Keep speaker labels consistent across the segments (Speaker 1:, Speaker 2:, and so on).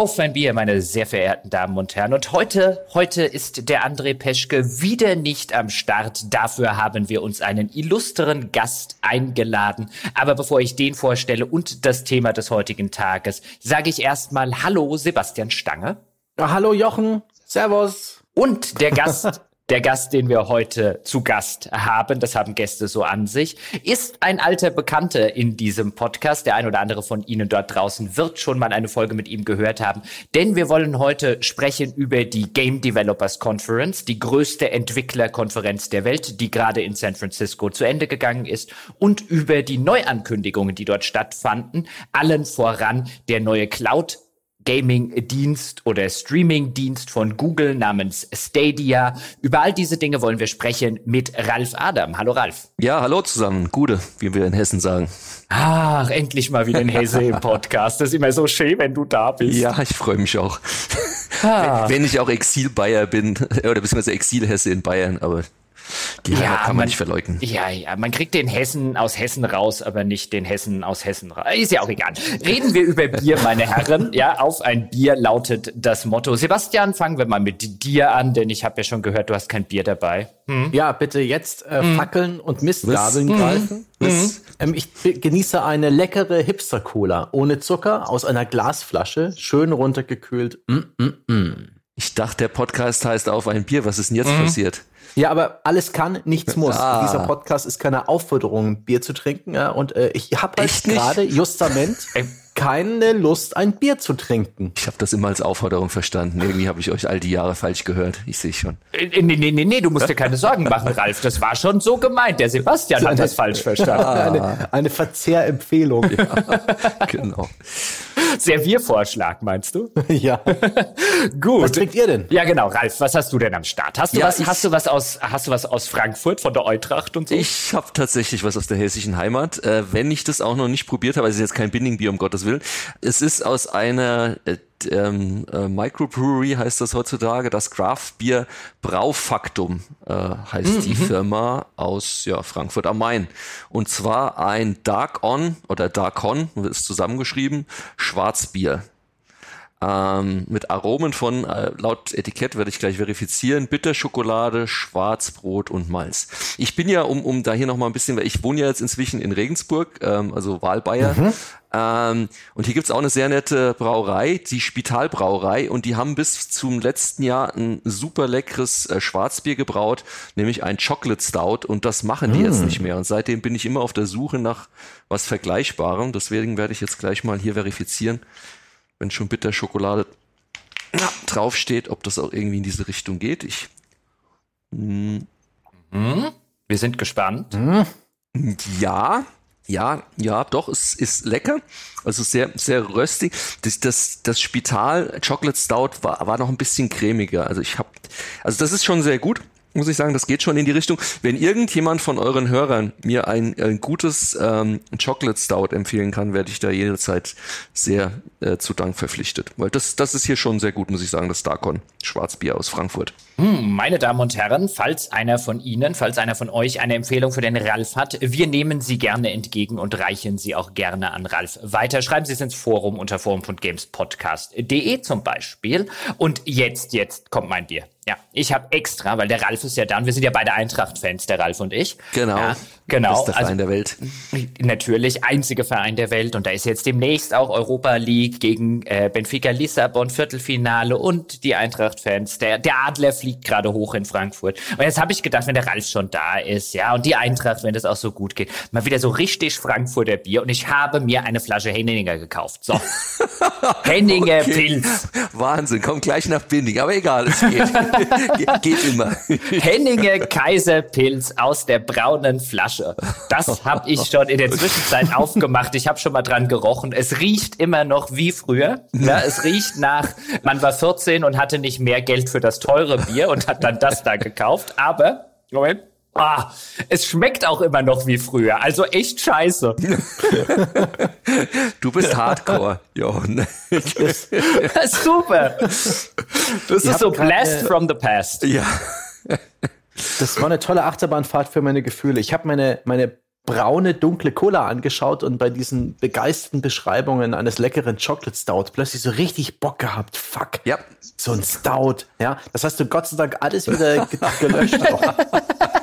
Speaker 1: Auf ein Bier, meine sehr verehrten Damen und Herren. Und heute, heute ist der André Peschke wieder nicht am Start. Dafür haben wir uns einen illustren Gast eingeladen. Aber bevor ich den vorstelle und das Thema des heutigen Tages, sage ich erstmal Hallo, Sebastian Stange.
Speaker 2: hallo, Jochen. Servus.
Speaker 1: Und der Gast Der Gast, den wir heute zu Gast haben, das haben Gäste so an sich, ist ein alter Bekannter in diesem Podcast. Der ein oder andere von Ihnen dort draußen wird schon mal eine Folge mit ihm gehört haben. Denn wir wollen heute sprechen über die Game Developers Conference, die größte Entwicklerkonferenz der Welt, die gerade in San Francisco zu Ende gegangen ist, und über die Neuankündigungen, die dort stattfanden. Allen voran der neue Cloud Gaming-Dienst oder Streaming-Dienst von Google namens Stadia. Über all diese Dinge wollen wir sprechen mit Ralf Adam. Hallo Ralf.
Speaker 3: Ja, hallo zusammen. Gute, wie wir in Hessen sagen.
Speaker 1: Ach, endlich mal wieder ein Hesse im Podcast. Das ist immer so schön, wenn du da bist.
Speaker 3: Ja, ich freue mich auch. Ah. Wenn ich auch Exil-Bayer bin, oder beziehungsweise Exil-Hesse in Bayern, aber die ja, kann man, man, nicht verleugnen.
Speaker 1: Ja, ja, man kriegt den Hessen aus Hessen raus, aber nicht den Hessen aus Hessen raus. Ist ja auch egal. Reden wir über Bier, meine Herren. Ja, auf ein Bier lautet das Motto. Sebastian, fangen wir mal mit dir an, denn ich habe ja schon gehört, du hast kein Bier dabei.
Speaker 2: Hm? Ja, bitte jetzt äh, hm. Fackeln und Mistgabeln hm. greifen. Hm. Ähm, ich genieße eine leckere Hipster-Cola ohne Zucker aus einer Glasflasche, schön runtergekühlt. Mm, mm, mm.
Speaker 3: Ich dachte, der Podcast heißt auf ein Bier. Was ist denn jetzt mhm. passiert?
Speaker 2: Ja, aber alles kann, nichts muss. Ah. Dieser Podcast ist keine Aufforderung, Bier zu trinken. Ja, und äh, ich habe halt gerade justament keine Lust, ein Bier zu trinken.
Speaker 3: Ich habe das immer als Aufforderung verstanden. Irgendwie habe ich euch all die Jahre falsch gehört. Ich sehe schon.
Speaker 1: Äh, nee, nee, nee, nee, du musst dir keine Sorgen machen, Ralf. Das war schon so gemeint. Der Sebastian hat das falsch verstanden. Ah.
Speaker 2: Eine, eine Verzehrempfehlung.
Speaker 1: Ja, genau. Serviervorschlag, meinst du?
Speaker 2: ja.
Speaker 1: Gut.
Speaker 2: Was trinkt ihr denn?
Speaker 1: Ja, genau. Ralf, was hast du denn am Start? Hast du ja, was, hast du was aus, hast du was aus Frankfurt von der Eintracht und so?
Speaker 3: Ich habe tatsächlich was aus der hessischen Heimat. Äh, wenn ich das auch noch nicht probiert habe, also es ist jetzt kein Bindingbier, um Gottes Willen. Es ist aus einer äh, ähm, äh, Microbrewery heißt das heutzutage, das Craft Beer Braufaktum äh, heißt mhm. die Firma aus ja, Frankfurt am Main. Und zwar ein Dark On oder Dark On, ist zusammengeschrieben, Schwarzbier. Ähm, mit Aromen von, äh, laut Etikett werde ich gleich verifizieren, Bitterschokolade, Schwarzbrot und Malz. Ich bin ja, um, um da hier nochmal ein bisschen, weil ich wohne ja jetzt inzwischen in Regensburg, ähm, also Wahlbayer. Mhm. Ähm, und hier gibt's auch eine sehr nette Brauerei, die Spitalbrauerei, und die haben bis zum letzten Jahr ein super leckeres äh, Schwarzbier gebraut, nämlich ein Chocolate Stout, und das machen die mm. jetzt nicht mehr. Und seitdem bin ich immer auf der Suche nach was Vergleichbarem. Deswegen werde ich jetzt gleich mal hier verifizieren wenn schon Bitterschokolade ja, draufsteht, ob das auch irgendwie in diese Richtung geht. Ich.
Speaker 1: Hm. Mhm. Wir sind gespannt.
Speaker 3: Mhm. Ja, ja, ja, doch, es ist lecker. Also sehr, sehr röstig. Das, das, das Spital Chocolate Stout war, war noch ein bisschen cremiger. Also ich habe, also das ist schon sehr gut muss ich sagen, das geht schon in die Richtung. Wenn irgendjemand von euren Hörern mir ein, ein gutes ähm, Chocolate Stout empfehlen kann, werde ich da jederzeit sehr äh, zu Dank verpflichtet. Weil das, das ist hier schon sehr gut, muss ich sagen, das Starcon Schwarzbier aus Frankfurt.
Speaker 1: Hm, meine Damen und Herren, falls einer von Ihnen, falls einer von euch eine Empfehlung für den Ralf hat, wir nehmen sie gerne entgegen und reichen sie auch gerne an Ralf weiter. Schreiben Sie es ins Forum unter forum.gamespodcast.de zum Beispiel. Und jetzt, jetzt kommt mein Bier. Ja, ich habe extra, weil der Ralf ist ja da und wir sind ja beide Eintracht-Fans, der Ralf und ich.
Speaker 3: Genau.
Speaker 1: Ja, genau.
Speaker 3: Bester Verein also, der Welt.
Speaker 1: Natürlich, einzige Verein der Welt. Und da ist jetzt demnächst auch Europa League gegen äh, Benfica Lissabon, Viertelfinale und die Eintracht-Fans. Der, der Adler fliegt gerade hoch in Frankfurt. Und jetzt habe ich gedacht, wenn der Ralf schon da ist, ja, und die Eintracht, wenn das auch so gut geht, mal wieder so richtig Frankfurter Bier. Und ich habe mir eine Flasche Henninger gekauft. So. Henninger okay. Pilz.
Speaker 3: Wahnsinn, kommt gleich nach Binding, aber egal, es geht. Ge geht immer.
Speaker 1: Henninger Kaiserpilz aus der braunen Flasche. Das habe ich schon in der Zwischenzeit aufgemacht. Ich habe schon mal dran gerochen. Es riecht immer noch wie früher. Ja, es riecht nach, man war 14 und hatte nicht mehr Geld für das teure Bier und hat dann das da gekauft. Aber, Moment, Ah, es schmeckt auch immer noch wie früher. Also echt scheiße.
Speaker 3: Du bist Hardcore, Jochen.
Speaker 1: Super. Das ist so Blast from the Past.
Speaker 3: Ja.
Speaker 2: Das war eine tolle Achterbahnfahrt für meine Gefühle. Ich habe meine, meine braune, dunkle Cola angeschaut und bei diesen begeisterten Beschreibungen eines leckeren Chocolate Stout plötzlich so richtig Bock gehabt. Fuck. Ja. So ein Stout. Ja. Das hast du Gott sei Dank alles wieder gelöscht.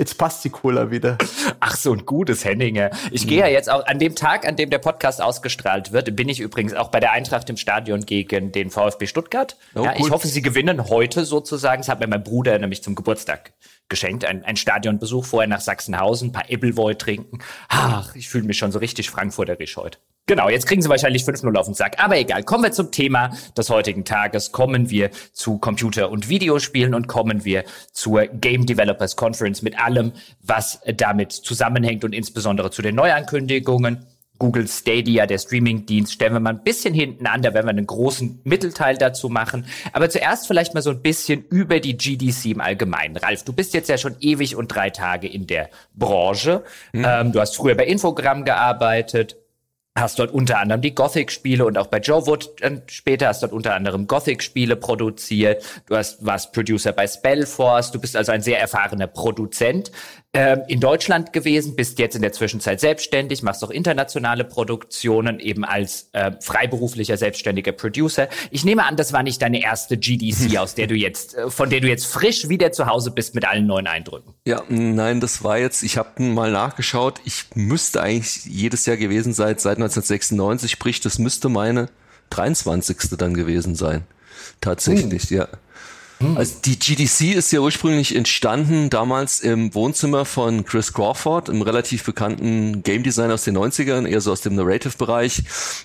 Speaker 2: Jetzt passt die Cola wieder.
Speaker 1: Ach, so ein gutes Henninger. Ich gehe ja jetzt auch an dem Tag, an dem der Podcast ausgestrahlt wird, bin ich übrigens auch bei der Eintracht im Stadion gegen den VfB Stuttgart. Oh, ja. Ich hoffe, sie gewinnen heute sozusagen. Das hat mir mein Bruder nämlich zum Geburtstag geschenkt. Ein, ein Stadionbesuch vorher nach Sachsenhausen, ein paar Ebbelwoi trinken. Ach, ich fühle mich schon so richtig frankfurterisch heute. Genau, jetzt kriegen sie wahrscheinlich 5-0 auf den Sack. Aber egal, kommen wir zum Thema des heutigen Tages. Kommen wir zu Computer- und Videospielen und kommen wir zur Game Developers Conference mit allem, was damit zusammenhängt und insbesondere zu den Neuankündigungen. Google Stadia, der Streamingdienst, stellen wir mal ein bisschen hinten an, da werden wir einen großen Mittelteil dazu machen. Aber zuerst vielleicht mal so ein bisschen über die GDC im Allgemeinen. Ralf, du bist jetzt ja schon ewig und drei Tage in der Branche. Mhm. Ähm, du hast früher bei Infogramm gearbeitet hast dort unter anderem die Gothic-Spiele und auch bei Joe Wood äh, später hast dort unter anderem Gothic-Spiele produziert. Du hast, warst Producer bei Spellforce. Du bist also ein sehr erfahrener Produzent ähm, in Deutschland gewesen, bist jetzt in der Zwischenzeit selbstständig, machst auch internationale Produktionen eben als äh, freiberuflicher selbstständiger Producer. Ich nehme an, das war nicht deine erste GDC, aus der du jetzt, äh, von der du jetzt frisch wieder zu Hause bist mit allen neuen Eindrücken.
Speaker 3: Ja, nein, das war jetzt, ich habe mal nachgeschaut, ich müsste eigentlich jedes Jahr gewesen sein, seit 1996, sprich, das müsste meine 23. dann gewesen sein. Tatsächlich, hm. ja. Hm. Also die GDC ist ja ursprünglich entstanden damals im Wohnzimmer von Chris Crawford, einem relativ bekannten Game Designer aus den 90ern, eher so aus dem Narrative-Bereich.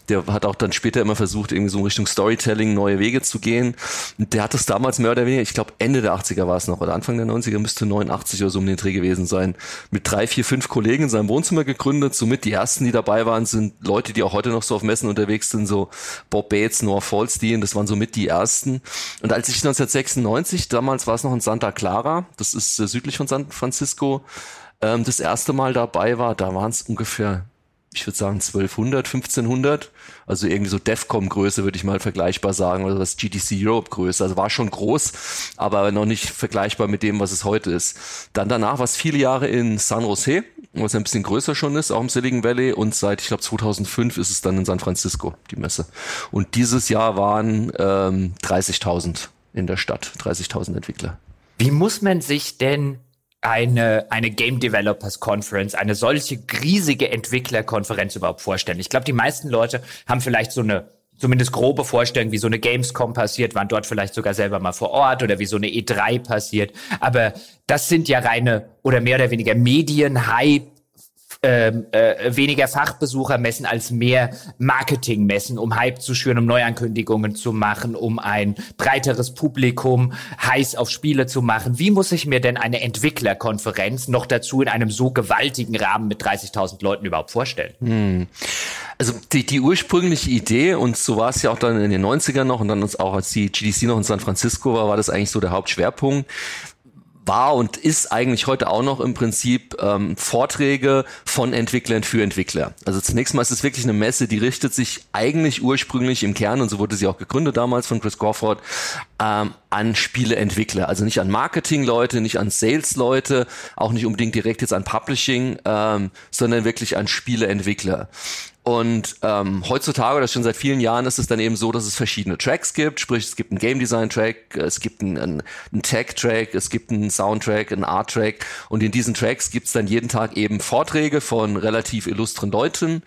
Speaker 3: Der hat auch dann später immer versucht, irgendwie so in Richtung Storytelling neue Wege zu gehen. Und der hat das damals mehr oder weniger, ich glaube Ende der 80er war es noch, oder Anfang der 90er müsste 89 oder so um den Dreh gewesen sein, mit drei, vier, fünf Kollegen in seinem Wohnzimmer gegründet. Somit die ersten, die dabei waren, sind Leute, die auch heute noch so auf Messen unterwegs sind, so Bob Bates, Noah Falstein, das waren somit die ersten. Und als ich 1996 1990, damals war es noch in Santa Clara, das ist äh, südlich von San Francisco, ähm, das erste Mal dabei war, da waren es ungefähr, ich würde sagen 1200, 1500, also irgendwie so DEFCOM-Größe würde ich mal vergleichbar sagen, oder das GDC Europe-Größe, also war schon groß, aber noch nicht vergleichbar mit dem, was es heute ist. Dann danach war es viele Jahre in San Jose, was ein bisschen größer schon ist, auch im Silicon Valley und seit, ich glaube 2005 ist es dann in San Francisco, die Messe. Und dieses Jahr waren ähm, 30.000 in der Stadt, 30.000 Entwickler.
Speaker 1: Wie muss man sich denn eine, eine Game Developers Conference, eine solche riesige Entwicklerkonferenz überhaupt vorstellen? Ich glaube, die meisten Leute haben vielleicht so eine zumindest grobe Vorstellung, wie so eine Gamescom passiert, waren dort vielleicht sogar selber mal vor Ort oder wie so eine E3 passiert. Aber das sind ja reine oder mehr oder weniger Medien-Hype ähm, äh, weniger Fachbesucher messen als mehr Marketing messen, um Hype zu schüren, um Neuankündigungen zu machen, um ein breiteres Publikum heiß auf Spiele zu machen. Wie muss ich mir denn eine Entwicklerkonferenz noch dazu in einem so gewaltigen Rahmen mit 30.000 Leuten überhaupt vorstellen? Hm.
Speaker 3: Also die, die ursprüngliche Idee, und so war es ja auch dann in den 90ern noch und dann uns auch als die GDC noch in San Francisco war, war das eigentlich so der Hauptschwerpunkt war und ist eigentlich heute auch noch im Prinzip ähm, Vorträge von Entwicklern für Entwickler. Also zunächst mal ist es wirklich eine Messe, die richtet sich eigentlich ursprünglich im Kern, und so wurde sie auch gegründet damals von Chris Crawford, ähm, an Spieleentwickler. Also nicht an Marketingleute, nicht an Sales-Leute, auch nicht unbedingt direkt jetzt an Publishing, ähm, sondern wirklich an Spieleentwickler. Und ähm, heutzutage oder schon seit vielen Jahren ist es dann eben so, dass es verschiedene Tracks gibt. Sprich, es gibt einen Game Design Track, es gibt einen, einen, einen Tech Track, es gibt einen Soundtrack, einen Art Track. Und in diesen Tracks gibt es dann jeden Tag eben Vorträge von relativ illustren Leuten.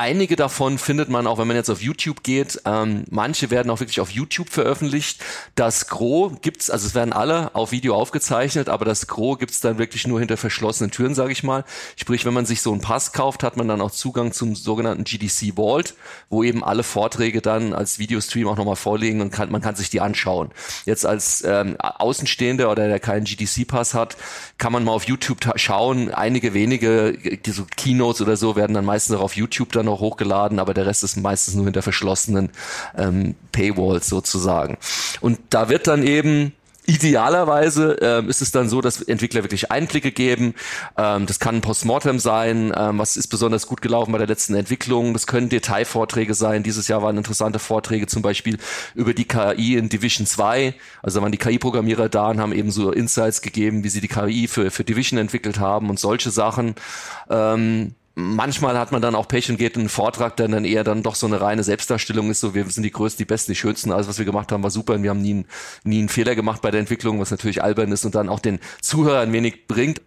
Speaker 3: Einige davon findet man auch, wenn man jetzt auf YouTube geht. Ähm, manche werden auch wirklich auf YouTube veröffentlicht. Das Gros gibt's, also es werden alle auf Video aufgezeichnet, aber das Gros gibt's dann wirklich nur hinter verschlossenen Türen, sage ich mal. Sprich, wenn man sich so einen Pass kauft, hat man dann auch Zugang zum sogenannten GDC Vault, wo eben alle Vorträge dann als Videostream auch nochmal vorliegen und kann, man kann sich die anschauen. Jetzt als ähm, Außenstehender oder der keinen GDC-Pass hat, kann man mal auf YouTube schauen. Einige wenige, die so Keynotes oder so, werden dann meistens auch auf YouTube dann noch hochgeladen, aber der Rest ist meistens nur hinter verschlossenen ähm, Paywalls sozusagen. Und da wird dann eben Idealerweise ähm, ist es dann so, dass Entwickler wirklich Einblicke geben. Ähm, das kann ein Postmortem sein. Ähm, was ist besonders gut gelaufen bei der letzten Entwicklung? Das können Detailvorträge sein. Dieses Jahr waren interessante Vorträge zum Beispiel über die KI in Division 2. Also da waren die KI-Programmierer da und haben eben so Insights gegeben, wie sie die KI für, für Division entwickelt haben und solche Sachen. Ähm, manchmal hat man dann auch Pech und geht in einen Vortrag, der dann eher dann doch so eine reine Selbstdarstellung ist, so wir sind die Größten, die Besten, die Schönsten, alles was wir gemacht haben war super und wir haben nie, nie einen Fehler gemacht bei der Entwicklung, was natürlich albern ist und dann auch den Zuhörern wenig bringt.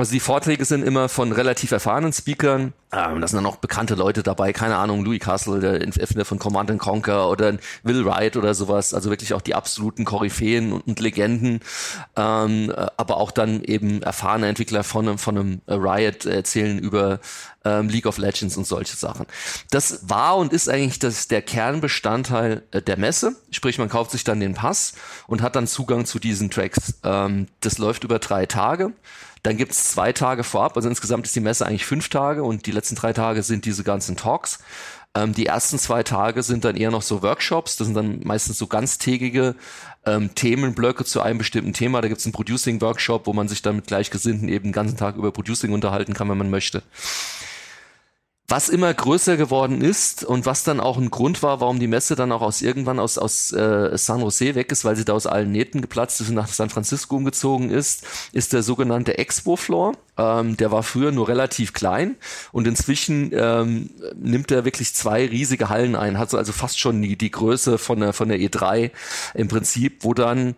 Speaker 3: Also die Vorträge sind immer von relativ erfahrenen Speakern. Ähm, da sind dann auch bekannte Leute dabei, keine Ahnung, Louis Castle, der Erfinder von Command Conquer oder Will Wright oder sowas. Also wirklich auch die absoluten Koryphäen und, und Legenden. Ähm, äh, aber auch dann eben erfahrene Entwickler von einem, von einem Riot erzählen über ähm, League of Legends und solche Sachen. Das war und ist eigentlich das, der Kernbestandteil äh, der Messe. Sprich, man kauft sich dann den Pass und hat dann Zugang zu diesen Tracks. Ähm, das läuft über drei Tage. Dann gibt's zwei Tage vorab, also insgesamt ist die Messe eigentlich fünf Tage und die letzten drei Tage sind diese ganzen Talks. Ähm, die ersten zwei Tage sind dann eher noch so Workshops, das sind dann meistens so ganztägige ähm, Themenblöcke zu einem bestimmten Thema. Da gibt's einen Producing-Workshop, wo man sich dann mit Gleichgesinnten eben den ganzen Tag über Producing unterhalten kann, wenn man möchte was immer größer geworden ist und was dann auch ein Grund war, warum die Messe dann auch aus irgendwann aus, aus äh, San Jose weg ist, weil sie da aus allen Nähten geplatzt ist und nach San Francisco umgezogen ist, ist der sogenannte Expo Floor. Ähm, der war früher nur relativ klein und inzwischen ähm, nimmt er wirklich zwei riesige Hallen ein, hat so also fast schon die, die Größe von der, von der E3 im Prinzip, wo dann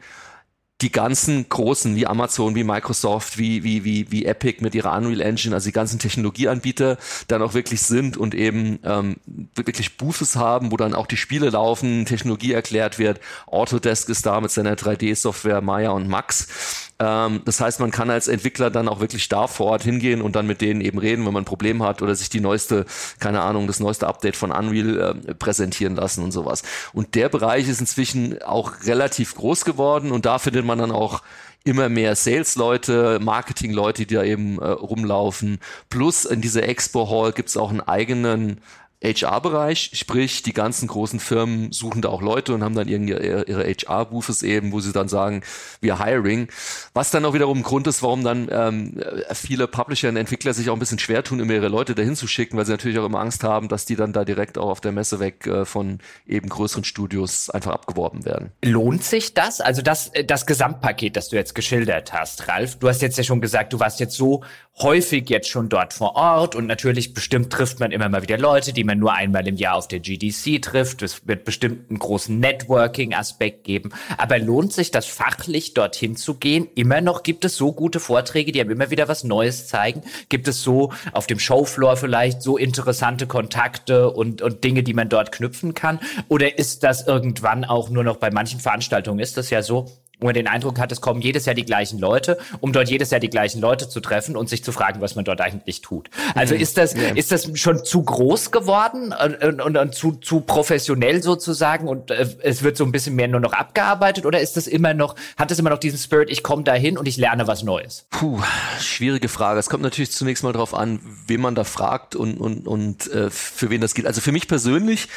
Speaker 3: die ganzen großen wie Amazon, wie Microsoft, wie, wie, wie, wie Epic mit ihrer Unreal Engine, also die ganzen Technologieanbieter dann auch wirklich sind und eben ähm, wirklich Booths haben, wo dann auch die Spiele laufen, Technologie erklärt wird. Autodesk ist da mit seiner 3D-Software Maya und Max. Ähm, das heißt, man kann als Entwickler dann auch wirklich da vor Ort hingehen und dann mit denen eben reden, wenn man ein Problem hat oder sich die neueste, keine Ahnung, das neueste Update von Unreal äh, präsentieren lassen und sowas. Und der Bereich ist inzwischen auch relativ groß geworden und da findet man dann auch immer mehr Sales-Leute, Marketing-Leute, die da eben äh, rumlaufen. Plus in dieser Expo Hall gibt's auch einen eigenen HR-Bereich, sprich die ganzen großen Firmen suchen da auch Leute und haben dann ihre, ihre HR-Booths eben, wo sie dann sagen, wir hiring. Was dann auch wiederum ein Grund ist, warum dann ähm, viele Publisher und Entwickler sich auch ein bisschen schwer tun, immer ihre Leute dahin zu schicken, weil sie natürlich auch immer Angst haben, dass die dann da direkt auch auf der Messe weg äh, von eben größeren Studios einfach abgeworben werden.
Speaker 1: Lohnt sich das? Also das, das Gesamtpaket, das du jetzt geschildert hast, Ralf, du hast jetzt ja schon gesagt, du warst jetzt so häufig jetzt schon dort vor Ort und natürlich bestimmt trifft man immer mal wieder Leute, die man nur einmal im Jahr auf der GDC trifft. Es wird bestimmt einen großen Networking-Aspekt geben. Aber lohnt sich das fachlich dorthin zu gehen? Immer noch gibt es so gute Vorträge, die haben immer wieder was Neues zeigen. Gibt es so auf dem Showfloor vielleicht so interessante Kontakte und, und Dinge, die man dort knüpfen kann? Oder ist das irgendwann auch nur noch bei manchen Veranstaltungen ist das ja so, wo man den Eindruck hat, es kommen jedes Jahr die gleichen Leute, um dort jedes Jahr die gleichen Leute zu treffen und sich zu fragen, was man dort eigentlich tut. Also mhm. ist das, ja. ist das schon zu groß geworden und, und, und, zu, zu professionell sozusagen und äh, es wird so ein bisschen mehr nur noch abgearbeitet oder ist das immer noch, hat es immer noch diesen Spirit, ich komme dahin und ich lerne was Neues?
Speaker 3: Puh, schwierige Frage. Es kommt natürlich zunächst mal darauf an, wen man da fragt und, und, und äh, für wen das geht. Also für mich persönlich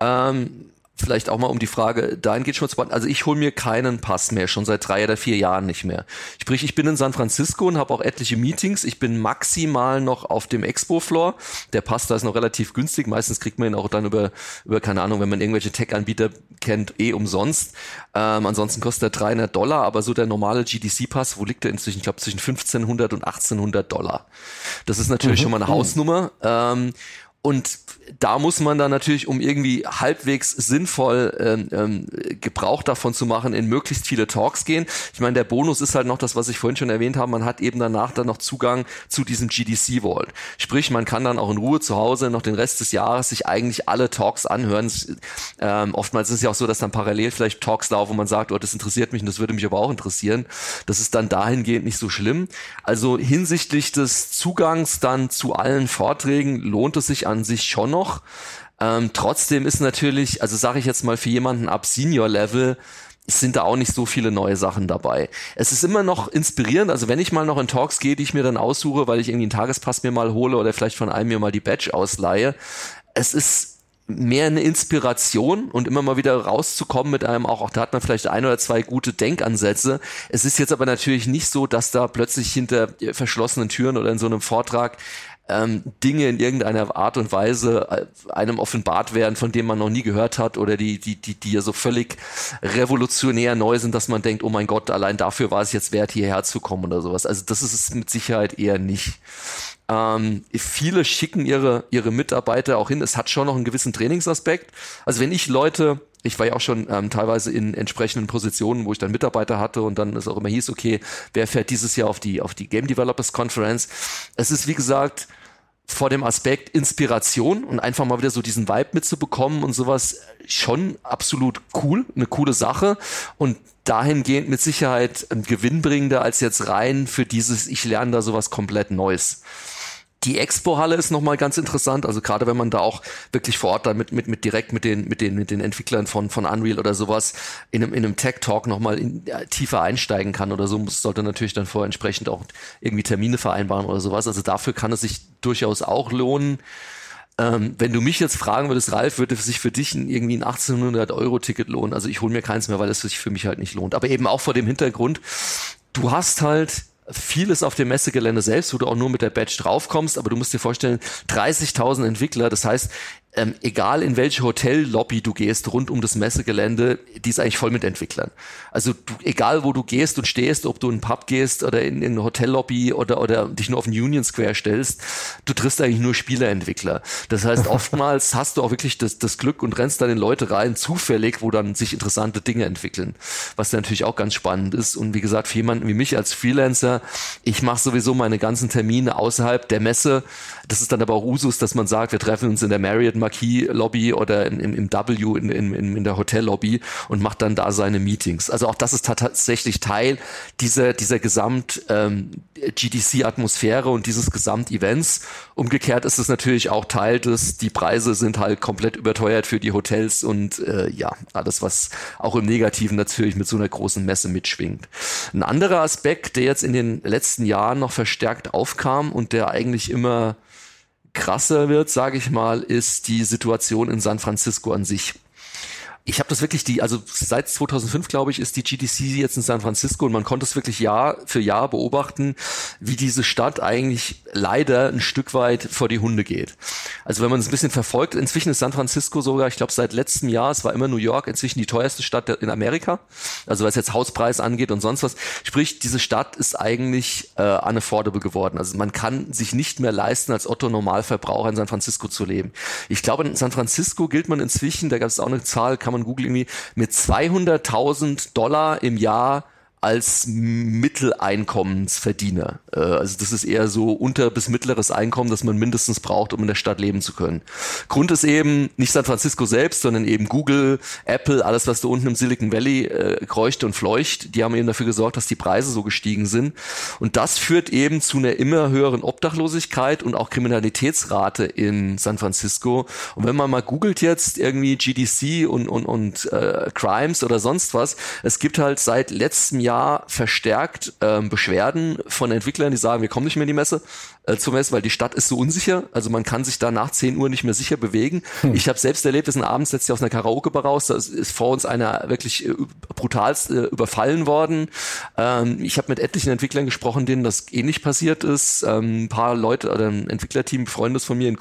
Speaker 3: ähm, vielleicht auch mal um die Frage dahingehend schon zu beantworten. Also ich hole mir keinen Pass mehr, schon seit drei oder vier Jahren nicht mehr. Sprich, ich bin in San Francisco und habe auch etliche Meetings. Ich bin maximal noch auf dem Expo-Floor. Der Pass da ist noch relativ günstig. Meistens kriegt man ihn auch dann über, über keine Ahnung, wenn man irgendwelche Tech-Anbieter kennt, eh umsonst. Ähm, ansonsten kostet er 300 Dollar, aber so der normale GDC-Pass, wo liegt der inzwischen? Ich glaube zwischen 1500 und 1800 Dollar. Das ist natürlich mhm. schon mal eine Hausnummer. Ähm, und da muss man dann natürlich, um irgendwie halbwegs sinnvoll ähm, ähm, Gebrauch davon zu machen, in möglichst viele Talks gehen. Ich meine, der Bonus ist halt noch das, was ich vorhin schon erwähnt habe, man hat eben danach dann noch Zugang zu diesem GDC Vault. Sprich, man kann dann auch in Ruhe zu Hause noch den Rest des Jahres sich eigentlich alle Talks anhören. Ähm, oftmals ist es ja auch so, dass dann parallel vielleicht Talks laufen, wo man sagt, oh, das interessiert mich und das würde mich aber auch interessieren. Das ist dann dahingehend nicht so schlimm. Also hinsichtlich des Zugangs dann zu allen Vorträgen lohnt es sich an sich schon noch. Ähm, trotzdem ist natürlich, also sage ich jetzt mal für jemanden ab Senior-Level, sind da auch nicht so viele neue Sachen dabei. Es ist immer noch inspirierend, also wenn ich mal noch in Talks gehe, die ich mir dann aussuche, weil ich irgendwie einen Tagespass mir mal hole oder vielleicht von einem mir mal die Badge ausleihe, es ist mehr eine Inspiration und immer mal wieder rauszukommen mit einem auch, auch da hat man vielleicht ein oder zwei gute Denkansätze. Es ist jetzt aber natürlich nicht so, dass da plötzlich hinter verschlossenen Türen oder in so einem Vortrag ähm, Dinge in irgendeiner Art und Weise äh, einem offenbart werden, von denen man noch nie gehört hat oder die, die, die, die ja so völlig revolutionär neu sind, dass man denkt, oh mein Gott, allein dafür war es jetzt wert, hierher zu kommen oder sowas. Also das ist es mit Sicherheit eher nicht. Ähm, viele schicken ihre, ihre Mitarbeiter auch hin. Es hat schon noch einen gewissen Trainingsaspekt. Also wenn ich Leute ich war ja auch schon ähm, teilweise in entsprechenden Positionen, wo ich dann Mitarbeiter hatte und dann ist auch immer hieß, okay, wer fährt dieses Jahr auf die, auf die Game Developers Conference? Es ist, wie gesagt, vor dem Aspekt Inspiration und einfach mal wieder so diesen Vibe mitzubekommen und sowas schon absolut cool, eine coole Sache und dahingehend mit Sicherheit gewinnbringender als jetzt rein für dieses, ich lerne da sowas komplett Neues. Die Expo-Halle ist nochmal ganz interessant, also gerade wenn man da auch wirklich vor Ort dann mit, mit, mit direkt mit den, mit den, mit den Entwicklern von, von Unreal oder sowas in einem, in einem Tech-Talk nochmal in, ja, tiefer einsteigen kann oder so, muss, sollte natürlich dann vorher entsprechend auch irgendwie Termine vereinbaren oder sowas. Also dafür kann es sich durchaus auch lohnen. Ähm, wenn du mich jetzt fragen würdest, Ralf, würde sich für dich ein, irgendwie ein 1800 Euro Ticket lohnen? Also ich hole mir keins mehr, weil es sich für mich halt nicht lohnt. Aber eben auch vor dem Hintergrund, du hast halt vieles auf dem Messegelände selbst, wo du auch nur mit der Badge draufkommst, aber du musst dir vorstellen, 30.000 Entwickler, das heißt, ähm, egal in welche Hotellobby du gehst rund um das Messegelände, die ist eigentlich voll mit Entwicklern. Also du, egal wo du gehst und stehst, ob du in einen Pub gehst oder in, in eine Hotellobby oder, oder dich nur auf den Union Square stellst, du triffst eigentlich nur Spielerentwickler. Das heißt, oftmals hast du auch wirklich das, das Glück und rennst dann in Leute rein, zufällig, wo dann sich interessante Dinge entwickeln. Was dann natürlich auch ganz spannend ist. Und wie gesagt, für jemanden wie mich als Freelancer, ich mache sowieso meine ganzen Termine außerhalb der Messe. Das ist dann aber auch Usus, dass man sagt, wir treffen uns in der Marriott Marquis Lobby oder im, im, im W in, in, in der Hotellobby und macht dann da seine Meetings. Also auch das ist tatsächlich Teil dieser, dieser Gesamt ähm, GDC-Atmosphäre und dieses Gesamtevents. Umgekehrt ist es natürlich auch Teil des, die Preise sind halt komplett überteuert für die Hotels und äh, ja, alles, was auch im Negativen natürlich mit so einer großen Messe mitschwingt. Ein anderer Aspekt, der jetzt in den letzten Jahren noch verstärkt aufkam und der eigentlich immer krasser wird, sage ich mal, ist die Situation in San Francisco an sich ich habe das wirklich die, also seit 2005 glaube ich, ist die GDC jetzt in San Francisco und man konnte es wirklich Jahr für Jahr beobachten, wie diese Stadt eigentlich leider ein Stück weit vor die Hunde geht. Also wenn man es ein bisschen verfolgt, inzwischen ist San Francisco sogar, ich glaube seit letztem Jahr, es war immer New York, inzwischen die teuerste Stadt in Amerika. Also was jetzt Hauspreis angeht und sonst was. Sprich, diese Stadt ist eigentlich äh, unaffordable geworden. Also man kann sich nicht mehr leisten, als Otto Normalverbraucher in San Francisco zu leben. Ich glaube, in San Francisco gilt man inzwischen, da gab es auch eine Zahl, kann man Google irgendwie, mit 200.000 Dollar im Jahr als Mitteleinkommensverdiener. Äh, also das ist eher so unter bis mittleres Einkommen, das man mindestens braucht, um in der Stadt leben zu können. Grund ist eben nicht San Francisco selbst, sondern eben Google, Apple, alles was da unten im Silicon Valley äh, kreucht und fleucht, die haben eben dafür gesorgt, dass die Preise so gestiegen sind. Und das führt eben zu einer immer höheren Obdachlosigkeit und auch Kriminalitätsrate in San Francisco. Und wenn man mal googelt jetzt irgendwie GDC und, und, und äh, Crimes oder sonst was, es gibt halt seit letztem Jahr Jahr verstärkt ähm, Beschwerden von Entwicklern, die sagen, wir kommen nicht mehr in die Messe äh, zur Messe, weil die Stadt ist so unsicher. Also man kann sich da nach 10 Uhr nicht mehr sicher bewegen. Hm. Ich habe selbst erlebt, wir sind abends letztlich aus einer Karaoke-Bar raus, da ist vor uns einer wirklich äh, brutalst äh, überfallen worden. Ähm, ich habe mit etlichen Entwicklern gesprochen, denen das ähnlich passiert ist. Ähm, ein paar Leute oder ein Entwicklerteam, Freundes von mir in,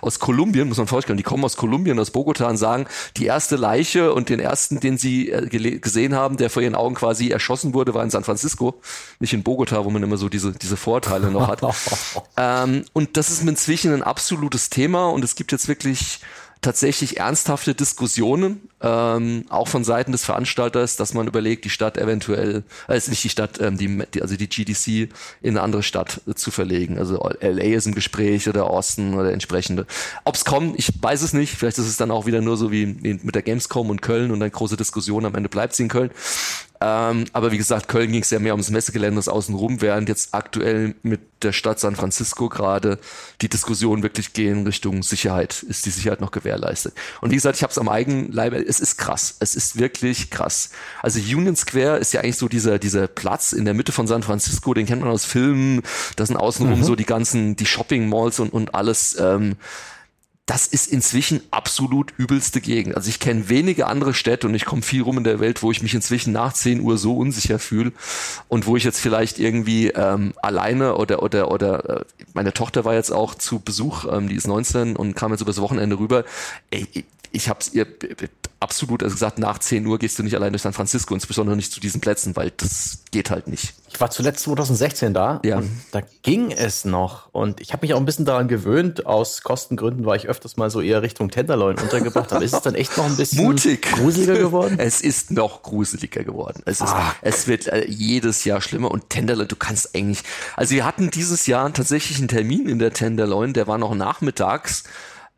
Speaker 3: aus Kolumbien, muss man vorstellen, die kommen aus Kolumbien, aus Bogota und sagen, die erste Leiche und den ersten, den sie äh, gesehen haben, der vor ihren Augen quasi erschossen wurde, war in San Francisco, nicht in Bogota, wo man immer so diese, diese Vorteile noch hat. ähm, und das ist inzwischen ein absolutes Thema und es gibt jetzt wirklich tatsächlich ernsthafte Diskussionen, ähm, auch von Seiten des Veranstalters, dass man überlegt, die Stadt eventuell, also nicht die Stadt, ähm, die, also die GDC in eine andere Stadt äh, zu verlegen. Also LA ist im Gespräch oder Austin oder entsprechende. Ob es kommt, ich weiß es nicht. Vielleicht ist es dann auch wieder nur so wie mit der Gamescom und Köln und dann große Diskussion, am Ende bleibt sie in Köln. Ähm, aber wie gesagt, Köln ging es ja mehr ums Messegelände außenrum, während jetzt aktuell mit der Stadt San Francisco gerade die Diskussion wirklich gehen Richtung Sicherheit. Ist die Sicherheit noch gewährleistet? Und wie gesagt, ich habe es am eigenen Leibe, es ist krass. Es ist wirklich krass. Also Union Square ist ja eigentlich so dieser, dieser Platz in der Mitte von San Francisco, den kennt man aus Filmen. Da sind außenrum mhm. so die ganzen, die Shopping Malls und, und alles. Ähm, das ist inzwischen absolut übelste Gegend. Also ich kenne wenige andere Städte und ich komme viel rum in der Welt, wo ich mich inzwischen nach 10 Uhr so unsicher fühle und wo ich jetzt vielleicht irgendwie ähm, alleine oder oder oder äh, meine Tochter war jetzt auch zu Besuch, ähm, die ist 19 und kam jetzt übers Wochenende rüber. Ey, ich habe es ihr absolut also gesagt, nach 10 Uhr gehst du nicht allein durch San Francisco, insbesondere nicht zu diesen Plätzen, weil das geht halt nicht.
Speaker 2: Ich war zuletzt 2016 da
Speaker 3: ja.
Speaker 2: und da ging es noch. Und ich habe mich auch ein bisschen daran gewöhnt. Aus Kostengründen war ich öfters mal so eher Richtung Tenderloin untergebracht. Aber ist es dann echt noch ein bisschen
Speaker 3: Mutig.
Speaker 2: gruseliger geworden?
Speaker 3: Es ist noch gruseliger geworden. Es, ist, ah. es wird äh, jedes Jahr schlimmer. Und Tenderloin, du kannst eigentlich... Also wir hatten dieses Jahr tatsächlich einen Termin in der Tenderloin, der war noch nachmittags.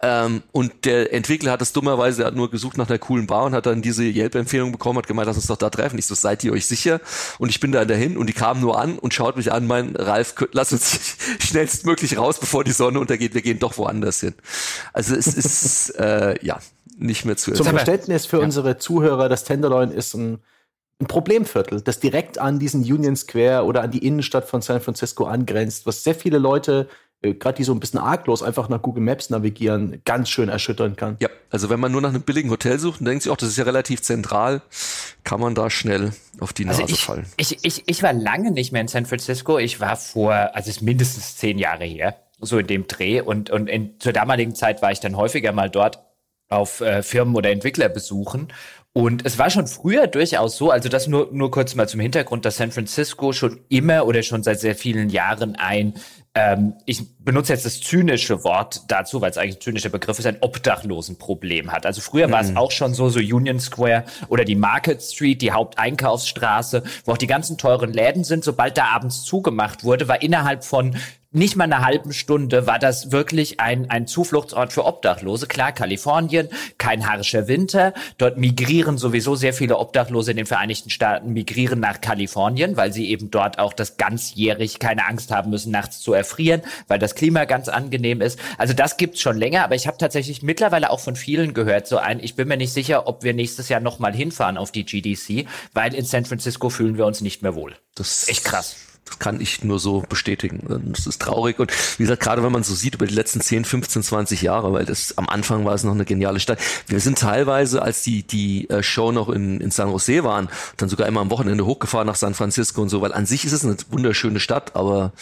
Speaker 3: Ähm, und der Entwickler hat es dummerweise, er hat nur gesucht nach einer coolen Bar und hat dann diese Yelp-Empfehlung bekommen, hat gemeint, lass uns doch da treffen. Ich so, seid ihr euch sicher? Und ich bin da dahin und die kamen nur an und schaut mich an, mein Ralf, lass uns schnellstmöglich raus, bevor die Sonne untergeht. Wir gehen doch woanders hin. Also es ist, äh, ja, nicht mehr zu
Speaker 2: Zum Verständnis für ja. unsere Zuhörer, das Tenderloin ist ein ein Problemviertel, das direkt an diesen Union Square oder an die Innenstadt von San Francisco angrenzt, was sehr viele Leute gerade die so ein bisschen arglos einfach nach Google Maps navigieren, ganz schön erschüttern kann.
Speaker 3: Ja, also wenn man nur nach einem billigen Hotel sucht und denkt sich, auch das ist ja relativ zentral, kann man da schnell auf die also Nase
Speaker 1: also ich,
Speaker 3: fallen.
Speaker 1: Ich, ich, ich war lange nicht mehr in San Francisco. Ich war vor, also es ist mindestens zehn Jahre her, so in dem Dreh. Und, und in, zur damaligen Zeit war ich dann häufiger mal dort auf äh, Firmen oder Entwickler besuchen. Und es war schon früher durchaus so, also das nur, nur kurz mal zum Hintergrund, dass San Francisco schon immer oder schon seit sehr vielen Jahren ein ähm, ich benutze jetzt das zynische Wort dazu, weil es eigentlich ein zynischer Begriff ist, ein Obdachlosenproblem hat. Also früher war es mhm. auch schon so, so Union Square oder die Market Street, die Haupteinkaufsstraße, wo auch die ganzen teuren Läden sind. Sobald da abends zugemacht wurde, war innerhalb von nicht mal eine halben Stunde war das wirklich ein, ein Zufluchtsort für Obdachlose. Klar, Kalifornien, kein harscher Winter. Dort migrieren sowieso sehr viele Obdachlose in den Vereinigten Staaten, migrieren nach Kalifornien, weil sie eben dort auch das ganzjährig keine Angst haben müssen, nachts zu erfrieren, weil das Klima ganz angenehm ist. Also das gibt's schon länger, aber ich habe tatsächlich mittlerweile auch von vielen gehört, so ein, ich bin mir nicht sicher, ob wir nächstes Jahr nochmal hinfahren auf die GDC, weil in San Francisco fühlen wir uns nicht mehr wohl.
Speaker 3: Das ist echt krass. Das kann ich nur so bestätigen. Das ist traurig. Und wie gesagt, gerade wenn man so sieht über die letzten 10, 15, 20 Jahre, weil das am Anfang war es noch eine geniale Stadt. Wir sind teilweise, als die, die äh, Show noch in, in San Jose waren, dann sogar immer am Wochenende hochgefahren nach San Francisco und so, weil an sich ist es eine wunderschöne Stadt, aber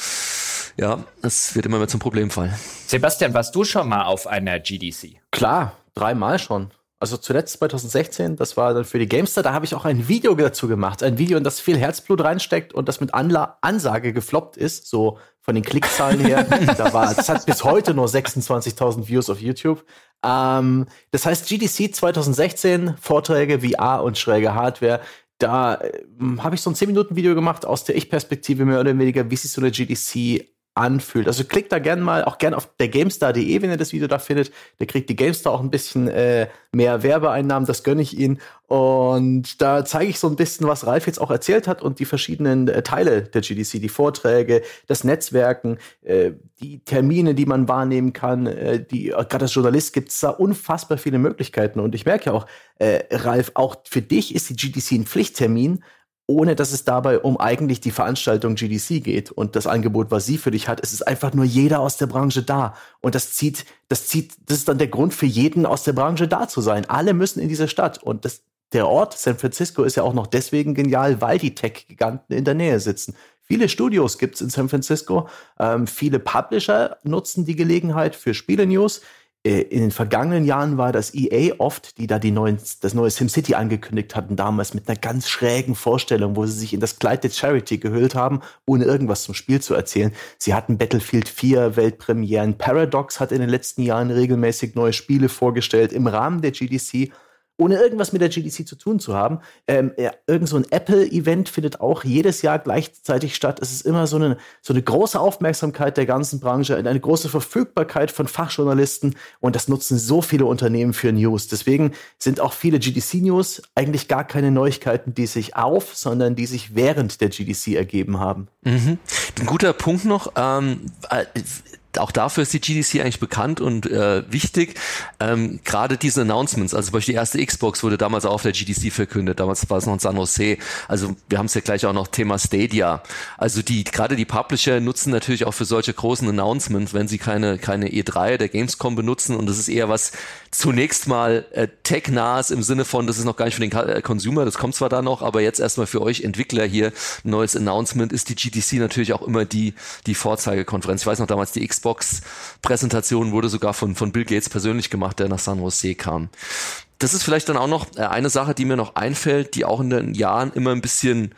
Speaker 3: ja, es wird immer mehr zum Problemfall.
Speaker 1: Sebastian, warst du schon mal auf einer GDC?
Speaker 2: Klar, dreimal schon. Also zuletzt 2016, das war dann für die Gamester, da habe ich auch ein Video dazu gemacht. Ein Video, in das viel Herzblut reinsteckt und das mit Anla Ansage gefloppt ist, so von den Klickzahlen her. da war, das hat bis heute nur 26.000 Views auf YouTube. Ähm, das heißt GDC 2016, Vorträge, VR und schräge Hardware. Da äh, habe ich so ein 10-Minuten-Video gemacht aus der Ich-Perspektive mehr oder weniger, wie sich so eine GDC anfühlt. Also klickt da gern mal, auch gern auf der GameStar.de, wenn ihr das Video da findet. Der kriegt die GameStar auch ein bisschen äh, mehr Werbeeinnahmen, das gönne ich Ihnen. Und da zeige ich so ein bisschen, was Ralf jetzt auch erzählt hat und die verschiedenen äh, Teile der GDC, die Vorträge, das Netzwerken, äh, die Termine, die man wahrnehmen kann, äh, die gerade als Journalist gibt es da unfassbar viele Möglichkeiten. Und ich merke ja auch, äh, Ralf, auch für dich ist die GDC ein Pflichttermin, ohne dass es dabei um eigentlich die Veranstaltung GDC geht und das Angebot, was sie für dich hat. Es ist einfach nur jeder aus der Branche da. Und das zieht, das zieht, das ist dann der Grund für jeden aus der Branche da zu sein. Alle müssen in diese Stadt. Und das, der Ort San Francisco ist ja auch noch deswegen genial, weil die Tech-Giganten in der Nähe sitzen. Viele Studios gibt's in San Francisco. Ähm, viele Publisher nutzen die Gelegenheit für Spiele-News. Äh, in den vergangenen Jahren war das EA oft, die da die neuen, das neue SimCity angekündigt hatten, damals mit einer ganz schrägen Vorstellung, wo sie sich in das Kleid der Charity gehüllt haben, ohne irgendwas zum Spiel zu erzählen. Sie hatten Battlefield 4 Weltpremieren. Paradox hat in den letzten Jahren regelmäßig neue Spiele vorgestellt im Rahmen der GDC ohne irgendwas mit der GDC zu tun zu haben. Ähm, ja, irgend so ein Apple-Event findet auch jedes Jahr gleichzeitig statt. Es ist immer so eine, so eine große Aufmerksamkeit der ganzen Branche, eine große Verfügbarkeit von Fachjournalisten und das nutzen so viele Unternehmen für News. Deswegen sind auch viele GDC-News eigentlich gar keine Neuigkeiten, die sich auf, sondern die sich während der GDC ergeben haben.
Speaker 3: Mhm. Ein guter Punkt noch. Ähm, äh, auch dafür ist die GDC eigentlich bekannt und äh, wichtig. Ähm, Gerade diese Announcements, also zum Beispiel die erste Xbox wurde damals auch auf der GDC verkündet, damals war es noch in San Jose. Also wir haben es ja gleich auch noch Thema Stadia. Also die gerade die Publisher nutzen natürlich auch für solche großen Announcements, wenn sie keine keine E3 der Gamescom benutzen und das ist eher was zunächst mal äh, tech-nahes im Sinne von, das ist noch gar nicht für den äh, Consumer, das kommt zwar da noch, aber jetzt erstmal für euch Entwickler hier neues Announcement ist die GDC natürlich auch immer die die Vorzeigekonferenz. Ich weiß noch damals die Xbox Xbox-Präsentation wurde sogar von, von Bill Gates persönlich gemacht, der nach San Jose kam. Das ist vielleicht dann auch noch äh, eine Sache, die mir noch einfällt, die auch in den Jahren immer ein bisschen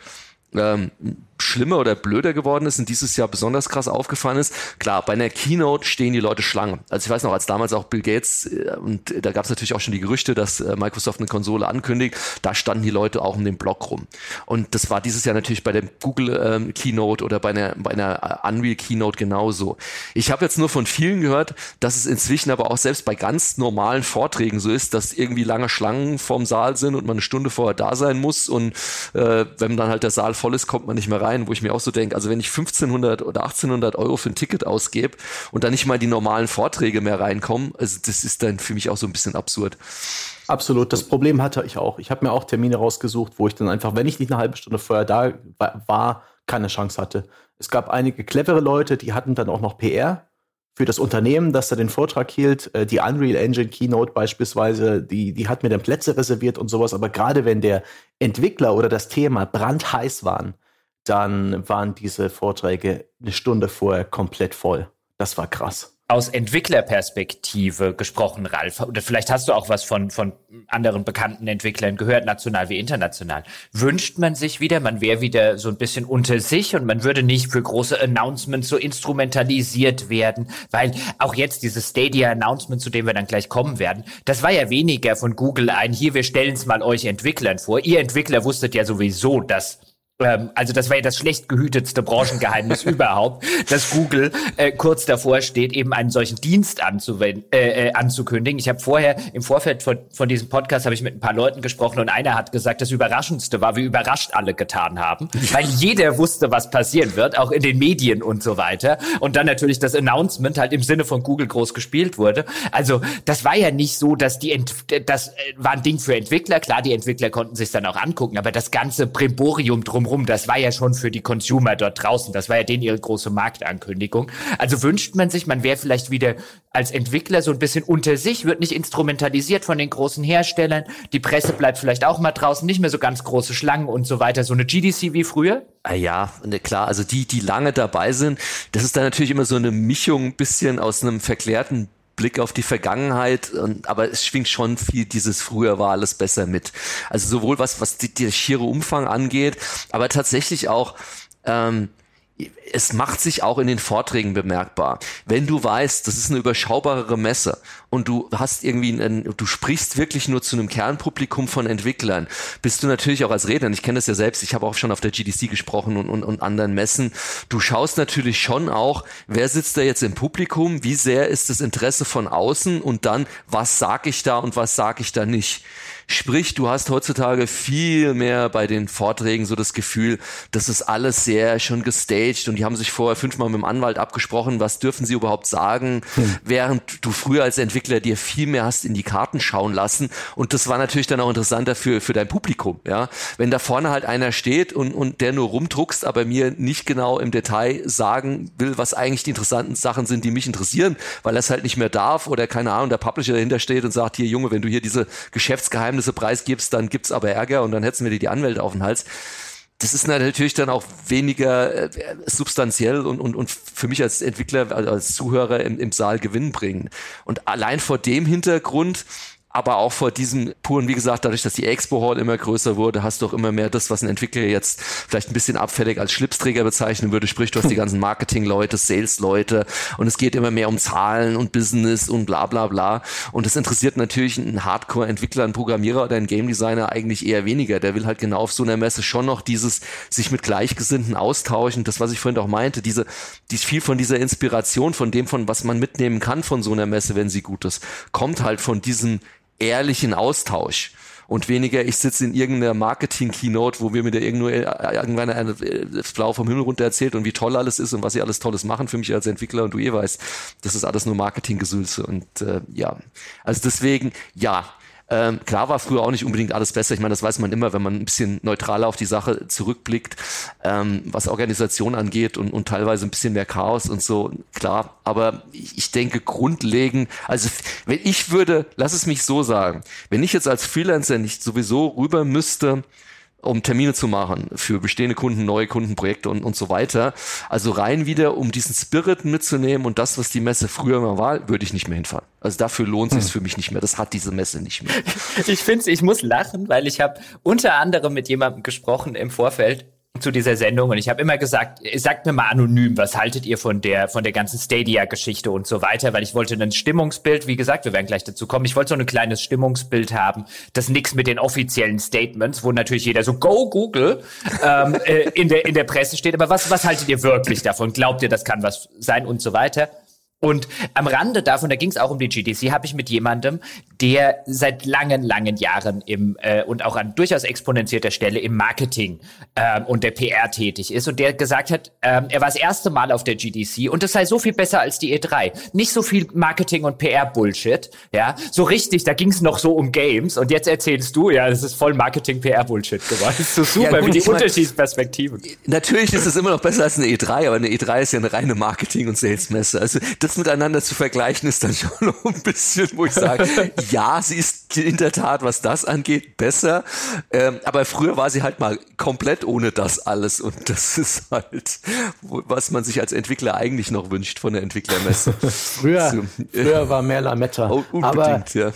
Speaker 3: ähm, schlimmer oder blöder geworden ist und dieses Jahr besonders krass aufgefallen ist. Klar, bei einer Keynote stehen die Leute Schlange. Also ich weiß noch, als damals auch Bill Gates, äh, und da gab es natürlich auch schon die Gerüchte, dass äh, Microsoft eine Konsole ankündigt, da standen die Leute auch um den Block rum. Und das war dieses Jahr natürlich bei der Google ähm, Keynote oder bei einer, bei einer äh, Unreal Keynote genauso. Ich habe jetzt nur von vielen gehört, dass es inzwischen aber auch selbst bei ganz normalen Vorträgen so ist, dass irgendwie lange Schlangen vorm Saal sind und man eine Stunde vorher da sein muss und äh, wenn dann halt der Saal voll ist, kommt man nicht mehr rein rein, wo ich mir auch so denke, also wenn ich 1500 oder 1800 Euro für ein Ticket ausgebe und dann nicht mal die normalen Vorträge mehr reinkommen, also das ist dann für mich auch so ein bisschen absurd.
Speaker 2: Absolut, das Problem hatte ich auch. Ich habe mir auch Termine rausgesucht, wo ich dann einfach, wenn ich nicht eine halbe Stunde vorher da war, keine Chance hatte. Es gab einige clevere Leute, die hatten dann auch noch PR für das Unternehmen, das da den Vortrag hielt. Äh, die Unreal Engine Keynote beispielsweise, die, die hat mir dann Plätze reserviert und sowas. Aber gerade wenn der Entwickler oder das Thema brandheiß waren, dann waren diese Vorträge eine Stunde vorher komplett voll. Das war krass.
Speaker 1: Aus Entwicklerperspektive gesprochen, Ralf, oder vielleicht hast du auch was von, von anderen bekannten Entwicklern gehört, national wie international. Wünscht man sich wieder, man wäre wieder so ein bisschen unter sich und man würde nicht für große Announcements so instrumentalisiert werden, weil auch jetzt dieses Stadia-Announcement, zu dem wir dann gleich kommen werden, das war ja weniger von Google ein, hier, wir stellen es mal euch Entwicklern vor. Ihr Entwickler wusstet ja sowieso, dass ähm, also das war ja das schlecht gehütetste Branchengeheimnis überhaupt, dass Google äh, kurz davor steht, eben einen solchen Dienst äh, äh, anzukündigen. Ich habe vorher im Vorfeld von, von diesem Podcast habe ich mit ein paar Leuten gesprochen und einer hat gesagt, das Überraschendste war, wie überrascht alle getan haben, weil jeder wusste, was passieren wird, auch in den Medien und so weiter. Und dann natürlich das Announcement halt im Sinne von Google groß gespielt wurde. Also das war ja nicht so, dass die Ent das äh, war ein Ding für Entwickler. Klar, die Entwickler konnten sich dann auch angucken, aber das ganze Primborium drum drumherum, das war ja schon für die Consumer dort draußen, das war ja denen ihre große Marktankündigung. Also wünscht man sich, man wäre vielleicht wieder als Entwickler so ein bisschen unter sich, wird nicht instrumentalisiert von den großen Herstellern, die Presse bleibt vielleicht auch mal draußen, nicht mehr so ganz große Schlangen und so weiter, so eine GDC wie früher?
Speaker 3: Ah ja, ne, klar, also die, die lange dabei sind, das ist dann natürlich immer so eine Mischung ein bisschen aus einem verklärten Blick auf die Vergangenheit, und, aber es schwingt schon viel dieses früher war alles besser mit. Also sowohl was, was die, der schiere Umfang angeht, aber tatsächlich auch, ähm, es macht sich auch in den Vorträgen bemerkbar. Wenn du weißt, das ist eine überschaubarere Messe und du hast irgendwie, einen, du sprichst wirklich nur zu einem Kernpublikum von Entwicklern, bist du natürlich auch als Redner, ich kenne das ja selbst, ich habe auch schon auf der GDC gesprochen und, und, und anderen Messen, du schaust natürlich schon auch, wer sitzt da jetzt im Publikum, wie sehr ist das Interesse von außen und dann, was sag ich da und was sag ich da nicht. Sprich, du hast heutzutage viel mehr bei den Vorträgen so das Gefühl, das ist alles sehr schon gestaged und die haben sich vorher fünfmal mit dem Anwalt abgesprochen, was dürfen sie überhaupt sagen, hm. während du früher als Entwickler dir viel mehr hast in die Karten schauen lassen und das war natürlich dann auch interessanter für, für dein Publikum, ja. Wenn da vorne halt einer steht und, und der nur rumdruckst, aber mir nicht genau im Detail sagen will, was eigentlich die interessanten Sachen sind, die mich interessieren, weil er es halt nicht mehr darf oder keine Ahnung, der Publisher dahinter steht und sagt, hier Junge, wenn du hier diese Geschäftsgeheimnisse Geheimnisse preisgibst, dann gibt's aber Ärger und dann hetzen wir dir die Anwälte auf den Hals. Das ist natürlich dann auch weniger äh, substanziell und, und, und für mich als Entwickler, als Zuhörer im, im Saal Gewinn bringen. Und allein vor dem Hintergrund aber auch vor diesem puren, wie gesagt, dadurch, dass die Expo Hall immer größer wurde, hast du auch immer mehr das, was ein Entwickler jetzt vielleicht ein bisschen abfällig als Schlipsträger bezeichnen würde. Sprich, du hast die ganzen Marketing-Leute, Sales-Leute und es geht immer mehr um Zahlen und Business und bla bla bla. Und das interessiert natürlich einen Hardcore-Entwickler, einen Programmierer oder einen Game Designer eigentlich eher weniger. Der will halt genau auf so einer Messe schon noch dieses sich mit Gleichgesinnten austauschen. Das, was ich vorhin auch meinte, diese, die viel von dieser Inspiration, von dem, von was man mitnehmen kann von so einer Messe, wenn sie gut ist, kommt halt von diesem ehrlichen Austausch und weniger ich sitze in irgendeiner Marketing-Keynote, wo wir mir da irgendwo äh, irgendwann eine, äh, Blau vom Himmel runter erzählt und wie toll alles ist und was sie alles Tolles machen für mich als Entwickler und du eh weißt, das ist alles nur Marketinggesülze und äh, ja, also deswegen ja, ähm, klar war früher auch nicht unbedingt alles besser. Ich meine, das weiß man immer, wenn man ein bisschen neutraler auf die Sache zurückblickt, ähm, was Organisation angeht und, und teilweise ein bisschen mehr Chaos und so. Klar, aber ich, ich denke grundlegend, also wenn ich würde, lass es mich so sagen, wenn ich jetzt als Freelancer nicht sowieso rüber müsste, um Termine zu machen für bestehende Kunden, neue Kundenprojekte und, und so weiter. Also rein wieder, um diesen Spirit mitzunehmen und das, was die Messe früher mal war, würde ich nicht mehr hinfahren. Also dafür lohnt es sich hm. für mich nicht mehr. Das hat diese Messe nicht mehr.
Speaker 1: Ich finde, ich muss lachen, weil ich habe unter anderem mit jemandem gesprochen im Vorfeld, zu dieser Sendung und ich habe immer gesagt, sagt mir mal anonym, was haltet ihr von der von der ganzen Stadia-Geschichte und so weiter, weil ich wollte ein Stimmungsbild, wie gesagt, wir werden gleich dazu kommen, ich wollte so ein kleines Stimmungsbild haben, das nichts mit den offiziellen Statements, wo natürlich jeder so Go Google ähm, äh, in der in der Presse steht, aber was was haltet ihr wirklich davon? Glaubt ihr, das kann was sein und so weiter? Und am Rande davon, da ging es auch um die GDC, habe ich mit jemandem, der seit langen, langen Jahren im äh, und auch an durchaus exponentierter Stelle im Marketing ähm, und der PR tätig ist und der gesagt hat, ähm, er war das erste Mal auf der GDC und es sei so viel besser als die E3. Nicht so viel Marketing und PR-Bullshit, ja, so richtig, da ging es noch so um Games und jetzt erzählst du, ja, das ist voll Marketing-PR-Bullshit geworden. Das ist so super, ja, gut, wie die Unterschiedsperspektiven.
Speaker 3: Natürlich ist es immer noch besser als eine E3, aber eine E3 ist ja eine reine Marketing- und Sales-Messe. Also das miteinander zu vergleichen ist dann schon ein bisschen, wo ich sage, ja, sie ist in der Tat, was das angeht, besser. Ähm, aber früher war sie halt mal komplett ohne das alles. Und das ist halt, was man sich als Entwickler eigentlich noch wünscht von der Entwicklermesse.
Speaker 2: früher, so, früher war mehr Lametta. Oh, aber ja.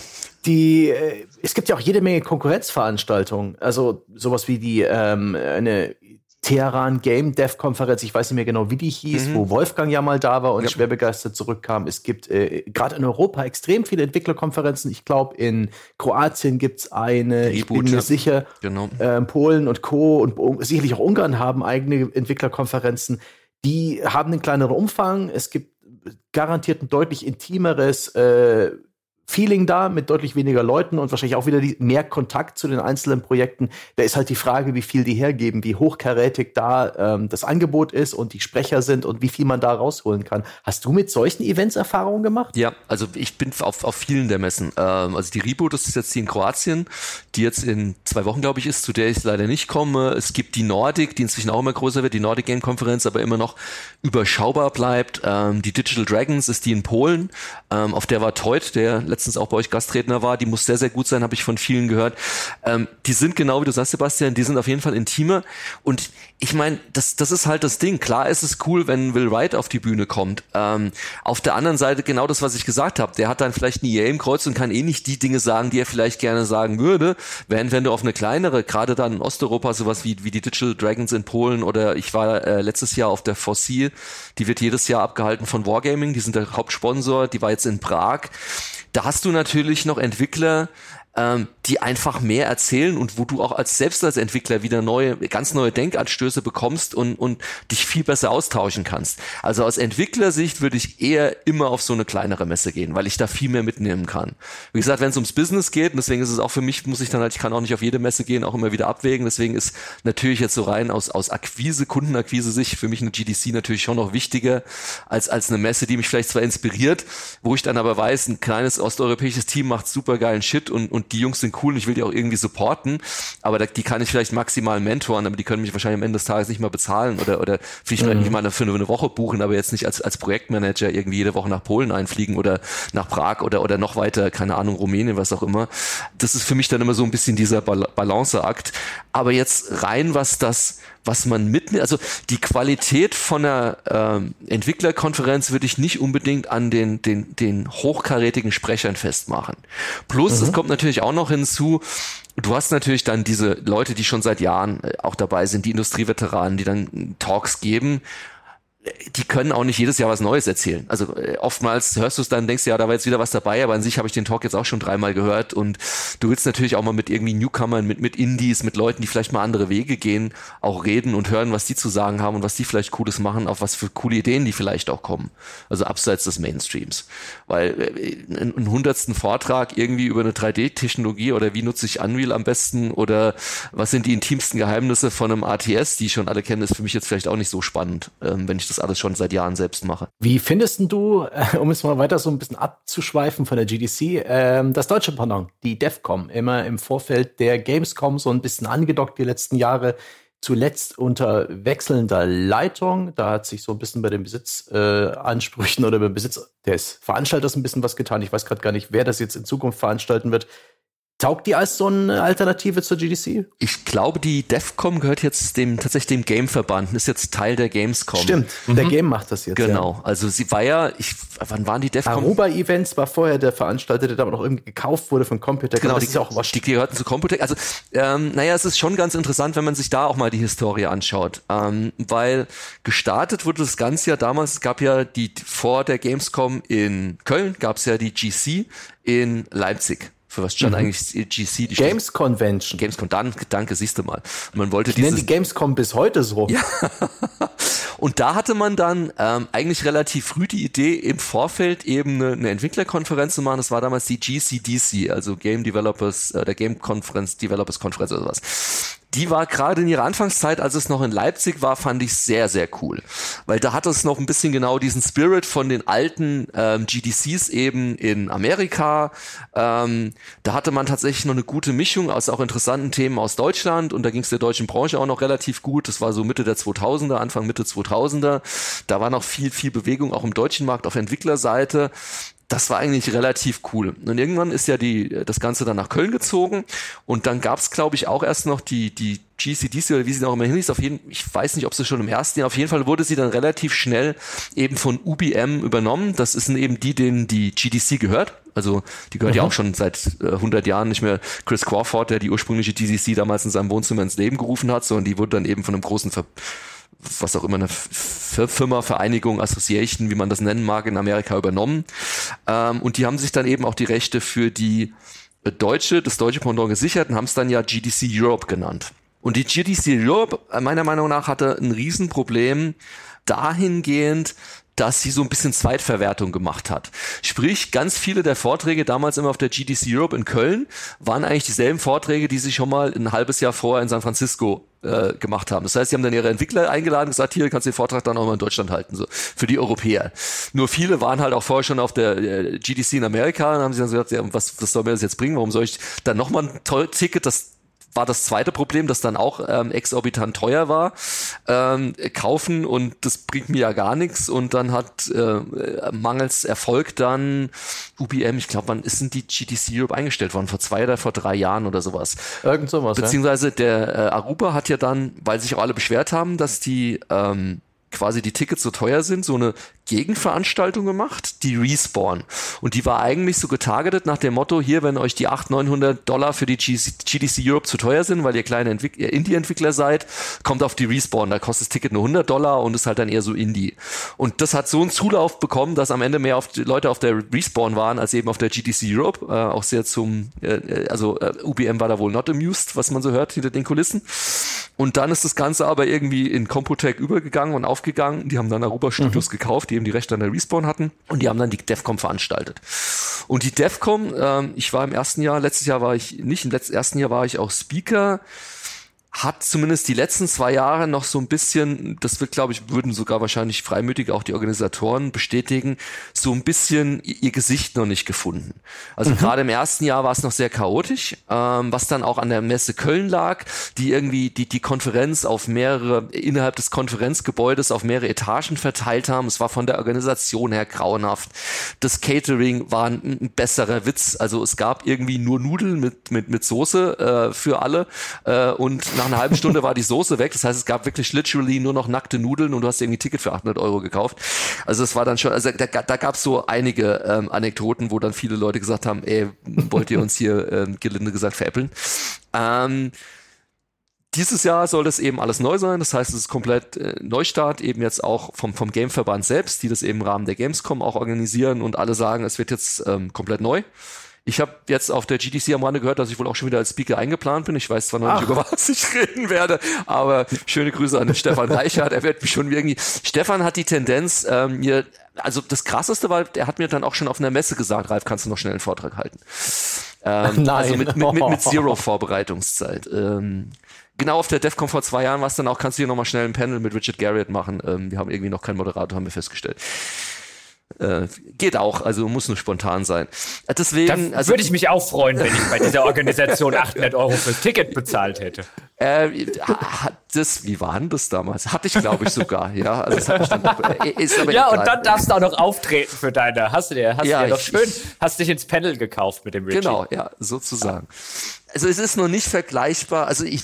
Speaker 2: Die, äh, es gibt ja auch jede Menge Konkurrenzveranstaltungen. Also sowas wie die ähm, eine Teheran Game Dev Konferenz, ich weiß nicht mehr genau, wie die hieß, mhm. wo Wolfgang ja mal da war und ja. schwer begeistert zurückkam. Es gibt äh, gerade in Europa extrem viele Entwicklerkonferenzen. Ich glaube, in Kroatien gibt es eine, ich bin mir sicher, genau. äh, Polen und Co. und sicherlich auch Ungarn haben eigene Entwicklerkonferenzen. Die haben einen kleineren Umfang. Es gibt garantiert ein deutlich intimeres äh, Feeling da mit deutlich weniger Leuten und wahrscheinlich auch wieder die, mehr Kontakt zu den einzelnen Projekten. Da ist halt die Frage, wie viel die hergeben, wie hochkarätig da ähm, das Angebot ist und die Sprecher sind und wie viel man da rausholen kann. Hast du mit solchen Events Erfahrungen gemacht?
Speaker 3: Ja, also ich bin auf, auf vielen der Messen. Ähm, also die Reboot, das ist jetzt die in Kroatien, die jetzt in zwei Wochen, glaube ich, ist, zu der ich leider nicht komme. Es gibt die Nordic, die inzwischen auch immer größer wird, die Nordic Game Konferenz, aber immer noch überschaubar bleibt. Ähm, die Digital Dragons ist die in Polen, ähm, auf der war Teut, der letztens auch bei euch Gastredner war, die muss sehr, sehr gut sein, habe ich von vielen gehört. Ähm, die sind genau wie du sagst, Sebastian, die sind auf jeden Fall intimer. Und ich meine, das, das ist halt das Ding. Klar ist es cool, wenn Will Wright auf die Bühne kommt. Ähm, auf der anderen Seite genau das, was ich gesagt habe. Der hat dann vielleicht eine EA im Kreuz und kann eh nicht die Dinge sagen, die er vielleicht gerne sagen würde. Während wenn du auf eine kleinere, gerade dann in Osteuropa, sowas wie, wie die Digital Dragons in Polen oder ich war äh, letztes Jahr auf der Fossil, die wird jedes Jahr abgehalten von Wargaming, die sind der Hauptsponsor, die war jetzt in Prag. Da hast du natürlich noch Entwickler, ähm, die einfach mehr erzählen und wo du auch als selbst als Entwickler wieder neue, ganz neue Denkanstöße bekommst und, und dich viel besser austauschen kannst. Also aus Entwicklersicht würde ich eher immer auf so eine kleinere Messe gehen, weil ich da viel mehr mitnehmen kann. Wie gesagt, wenn es ums Business geht, und deswegen ist es auch für mich, muss ich dann halt, ich kann auch nicht auf jede Messe gehen, auch immer wieder abwägen. Deswegen ist natürlich jetzt so rein aus, aus Akquise, Kundenakquise Sicht für mich eine GDC natürlich schon noch wichtiger als, als eine Messe, die mich vielleicht zwar inspiriert, wo ich dann aber weiß, ein kleines osteuropäisches Team macht super geilen Shit und, und die Jungs sind cool und ich will die auch irgendwie supporten, aber die kann ich vielleicht maximal mentoren, aber die können mich wahrscheinlich am Ende des Tages nicht mal bezahlen oder, oder vielleicht mhm. mal für eine Woche buchen, aber jetzt nicht als, als Projektmanager irgendwie jede Woche nach Polen einfliegen oder nach Prag oder, oder noch weiter, keine Ahnung, Rumänien, was auch immer. Das ist für mich dann immer so ein bisschen dieser Balanceakt. Aber jetzt rein, was das, was man mitnimmt, also die Qualität von einer ähm, Entwicklerkonferenz würde ich nicht unbedingt an den, den, den hochkarätigen Sprechern festmachen. Plus, mhm. es kommt natürlich auch noch hinzu, du hast natürlich dann diese Leute, die schon seit Jahren äh, auch dabei sind, die Industrieveteranen, die dann Talks geben die können auch nicht jedes Jahr was Neues erzählen. Also äh, oftmals hörst du es dann, denkst ja, da war jetzt wieder was dabei, aber an sich habe ich den Talk jetzt auch schon dreimal gehört und du willst natürlich auch mal mit irgendwie Newcomern, mit, mit Indies, mit Leuten, die vielleicht mal andere Wege gehen, auch reden und hören, was die zu sagen haben und was die vielleicht Cooles machen, auf was für coole Ideen die vielleicht auch kommen. Also abseits des Mainstreams. Weil äh, einen hundertsten Vortrag irgendwie über eine 3D-Technologie oder wie nutze ich Unreal am besten oder was sind die intimsten Geheimnisse von einem ATS, die schon alle kennen, ist für mich jetzt vielleicht auch nicht so spannend, ähm, wenn ich das alles schon seit Jahren selbst mache.
Speaker 2: Wie findest du, äh, um es mal weiter so ein bisschen abzuschweifen von der GDC, äh, das deutsche Pendant, die DEFCOM, immer im Vorfeld der Gamescom so ein bisschen angedockt die letzten Jahre, zuletzt unter wechselnder Leitung. Da hat sich so ein bisschen bei den Besitzansprüchen oder beim Besitz des Veranstalters ein bisschen was getan. Ich weiß gerade gar nicht, wer das jetzt in Zukunft veranstalten wird. Taugt die als so eine Alternative zur GDC?
Speaker 3: Ich glaube, die DEFCOM gehört jetzt dem tatsächlich dem Game-Verband, ist jetzt Teil der Gamescom.
Speaker 2: Stimmt, mhm. der Game macht das jetzt.
Speaker 3: Genau, ja. also sie war ja, ich, wann waren die DEFCOM?
Speaker 2: Aruba Events war vorher der Veranstalter, der aber noch irgendwie gekauft wurde von Computec.
Speaker 3: Genau, die, ist auch was. Die gehörten zu Computec. Also, ähm, naja, es ist schon ganz interessant, wenn man sich da auch mal die Historie anschaut, ähm, weil gestartet wurde das Ganze ja damals, es gab ja die, vor der Gamescom in Köln, gab es ja die GC in Leipzig für was stand mhm. eigentlich GC?
Speaker 2: Die Games steht, Convention.
Speaker 3: Gamescom, danke, danke, siehst du mal.
Speaker 2: man wollte ich dieses, die Gamescom bis heute so.
Speaker 3: Ja. Und da hatte man dann ähm, eigentlich relativ früh die Idee, im Vorfeld eben eine, eine Entwicklerkonferenz zu machen. Das war damals die GCDC, also Game Developers, äh, der Game Conference Developers Conference oder sowas die war gerade in ihrer Anfangszeit, als es noch in Leipzig war, fand ich sehr, sehr cool. Weil da hat es noch ein bisschen genau diesen Spirit von den alten ähm, GDCs eben in Amerika. Ähm, da hatte man tatsächlich noch eine gute Mischung aus auch interessanten Themen aus Deutschland und da ging es der deutschen Branche auch noch relativ gut. Das war so Mitte der 2000er, Anfang Mitte 2000er. Da war noch viel, viel Bewegung auch im deutschen Markt auf Entwicklerseite das war eigentlich relativ cool. Und irgendwann ist ja die, das Ganze dann nach Köln gezogen und dann gab es, glaube ich, auch erst noch die, die GCDC oder wie sie noch immer hieß. Auf jeden, ich weiß nicht, ob sie schon im ersten Jahr, auf jeden Fall wurde sie dann relativ schnell eben von UBM übernommen. Das sind eben die, denen die GDC gehört. Also die gehört mhm. ja auch schon seit äh, 100 Jahren nicht mehr Chris Crawford, der die ursprüngliche GDC damals in seinem Wohnzimmer ins Leben gerufen hat, sondern die wurde dann eben von einem großen Ver was auch immer eine Firma, Vereinigung, Association, wie man das nennen mag, in Amerika übernommen. Ähm, und die haben sich dann eben auch die Rechte für die deutsche, das deutsche Pendant gesichert und haben es dann ja GDC Europe genannt. Und die GDC Europe, äh, meiner Meinung nach, hatte ein Riesenproblem dahingehend, dass sie so ein bisschen Zweitverwertung gemacht hat. Sprich, ganz viele der Vorträge damals immer auf der GDC Europe in Köln waren eigentlich dieselben Vorträge, die sie schon mal ein halbes Jahr vorher in San Francisco äh, gemacht haben. Das heißt, sie haben dann ihre Entwickler eingeladen und gesagt, hier kannst du den Vortrag dann auch mal in Deutschland halten, so für die Europäer. Nur viele waren halt auch vorher schon auf der äh, GDC in Amerika und haben sich dann gesagt, ja, was, was soll mir das jetzt bringen? Warum soll ich dann nochmal ein Ticket, das war das zweite Problem, das dann auch ähm, exorbitant teuer war, ähm, kaufen und das bringt mir ja gar nichts und dann hat äh, mangels Erfolg dann UBM, ich glaube, wann ist denn die GDC Europe eingestellt worden? Vor zwei oder vor drei Jahren oder sowas.
Speaker 2: Irgend sowas.
Speaker 3: Beziehungsweise ja. der äh, Aruba hat ja dann, weil sich auch alle beschwert haben, dass die ähm, quasi die Tickets so teuer sind, so eine Gegenveranstaltung gemacht, die Respawn. Und die war eigentlich so getargetet nach dem Motto, hier, wenn euch die 800, 900 Dollar für die GDC Europe zu teuer sind, weil ihr kleine Entwick Indie-Entwickler seid, kommt auf die Respawn. Da kostet das Ticket nur 100 Dollar und ist halt dann eher so Indie. Und das hat so einen Zulauf bekommen, dass am Ende mehr auf Leute auf der Respawn waren, als eben auf der GDC Europe. Äh, auch sehr zum, äh, also äh, UBM war da wohl not amused, was man so hört hinter den Kulissen. Und dann ist das Ganze aber irgendwie in Computec übergegangen und aufgegangen. Die haben dann Aruba Studios mhm. gekauft, die eben die Rechte an der Respawn hatten. Und die haben dann die DEFCOM veranstaltet. Und die DEFCOM, ähm, ich war im ersten Jahr, letztes Jahr war ich nicht, im letzten ersten Jahr war ich auch Speaker hat zumindest die letzten zwei Jahre noch so ein bisschen, das wird, glaube ich, würden sogar wahrscheinlich freimütig auch die Organisatoren bestätigen, so ein bisschen ihr Gesicht noch nicht gefunden. Also mhm. gerade im ersten Jahr war es noch sehr chaotisch, ähm, was dann auch an der Messe Köln lag, die irgendwie die, die Konferenz auf mehrere, innerhalb des Konferenzgebäudes auf mehrere Etagen verteilt haben. Es war von der Organisation her grauenhaft. Das Catering war ein, ein besserer Witz. Also es gab irgendwie nur Nudeln mit, mit, mit Soße äh, für alle äh, und nach einer halben Stunde war die Soße weg. Das heißt, es gab wirklich literally nur noch nackte Nudeln und du hast irgendwie ein Ticket für 800 Euro gekauft. Also es war dann schon, also da, da gab es so einige ähm, Anekdoten, wo dann viele Leute gesagt haben, ey, wollt ihr uns hier ähm, gelinde gesagt veräppeln? Ähm, dieses Jahr soll das eben alles neu sein. Das heißt, es ist komplett äh, Neustart, eben jetzt auch vom, vom Gameverband selbst, die das eben im Rahmen der Gamescom auch organisieren und alle sagen, es wird jetzt ähm, komplett neu. Ich habe jetzt auf der GDC am Rande gehört, dass ich wohl auch schon wieder als Speaker eingeplant bin. Ich weiß zwar noch Ach. nicht, über was ich reden werde, aber schöne Grüße an den Stefan Reichert. Er wird mich schon irgendwie. Stefan hat die Tendenz, ähm, mir, also das krasseste war, er hat mir dann auch schon auf einer Messe gesagt, Ralf, kannst du noch schnell einen Vortrag halten. Ähm, Nein. Also mit, mit, mit, mit Zero Vorbereitungszeit. Ähm, genau auf der DEFCON vor zwei Jahren war es dann auch, kannst du hier nochmal schnell ein Panel mit Richard Garriott machen. Ähm, wir haben irgendwie noch keinen Moderator, haben wir festgestellt. Äh, geht auch, also muss nur spontan sein.
Speaker 1: Deswegen, also, würde ich mich auch freuen, wenn ich bei dieser Organisation 800 Euro fürs Ticket bezahlt hätte.
Speaker 3: Äh, das, wie war denn das damals? Hatte ich, glaube ich, sogar, ja. Also das ich dann noch,
Speaker 1: äh, ist aber ja, und dann darfst du auch noch auftreten für deine. Hast du dir, hast ja, du dir doch schön, hast dich ins Panel gekauft mit dem
Speaker 3: Richie. Genau, ja, sozusagen. Also es ist noch nicht vergleichbar. Also ich,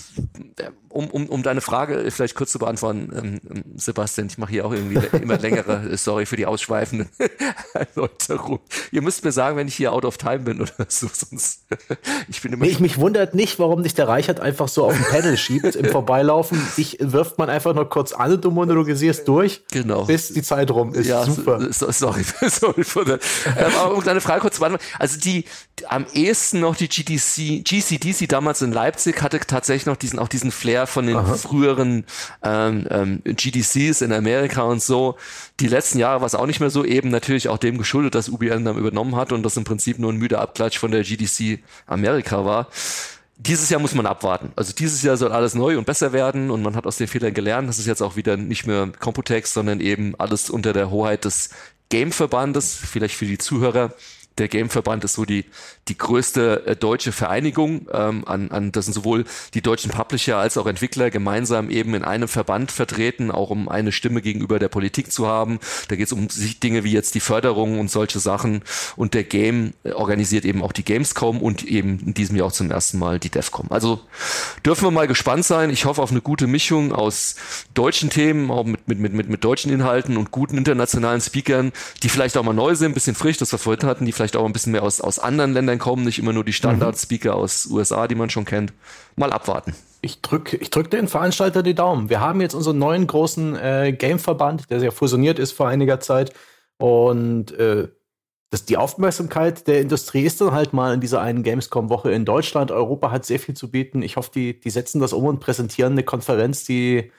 Speaker 3: um, um, um deine Frage vielleicht kurz zu beantworten, ähm, ähm Sebastian, ich mache hier auch irgendwie immer längere, äh, sorry für die ausschweifenden Erläuterungen. Ihr müsst mir sagen, wenn ich hier out of time bin oder so, sonst
Speaker 2: ich bin immer. Nee, ich mich wundert nicht, warum dich der Reichert einfach so auf dem Panel schiebt im Vorbeilaufen. Dich wirft man einfach nur kurz an und du monologisierst durch,
Speaker 3: genau.
Speaker 2: bis die Zeit rum ist. Ja, super.
Speaker 3: So, sorry, sorry für das. Ähm, aber um deine Frage kurz zu beantworten. Also die, am ehesten noch die GDC, GCDC damals in Leipzig hatte tatsächlich noch diesen, auch diesen Flair von den Aha. früheren ähm, ähm, GDCs in Amerika und so. Die letzten Jahre war es auch nicht mehr so, eben natürlich auch dem geschuldet, dass UBN dann übernommen hat und das im Prinzip nur ein müder Abklatsch von der GDC Amerika war. Dieses Jahr muss man abwarten. Also dieses Jahr soll alles neu und besser werden und man hat aus den Fehlern gelernt. Das ist jetzt auch wieder nicht mehr Computex, sondern eben alles unter der Hoheit des Game-Verbandes, vielleicht für die Zuhörer der Gameverband ist so die, die größte äh, deutsche Vereinigung. Ähm, an, an, das sind sowohl die deutschen Publisher als auch Entwickler gemeinsam eben in einem Verband vertreten, auch um eine Stimme gegenüber der Politik zu haben. Da geht es um Dinge wie jetzt die Förderung und solche Sachen. Und der Game äh, organisiert eben auch die Gamescom und eben in diesem Jahr auch zum ersten Mal die DEFCOM. Also dürfen wir mal gespannt sein. Ich hoffe auf eine gute Mischung aus deutschen Themen, auch mit, mit, mit, mit, deutschen Inhalten und guten internationalen Speakern, die vielleicht auch mal neu sind, bisschen frisch, das wir vorhin hatten, die vielleicht vielleicht auch ein bisschen mehr aus, aus anderen Ländern kommen, nicht immer nur die Standard-Speaker mhm. aus USA, die man schon kennt. Mal abwarten.
Speaker 2: Ich drücke ich drück den Veranstalter die Daumen. Wir haben jetzt unseren neuen großen äh, Game-Verband, der sehr fusioniert ist vor einiger Zeit. Und äh, das, die Aufmerksamkeit der Industrie ist dann halt mal in dieser einen Gamescom-Woche in Deutschland. Europa hat sehr viel zu bieten. Ich hoffe, die, die setzen das um und präsentieren eine Konferenz, die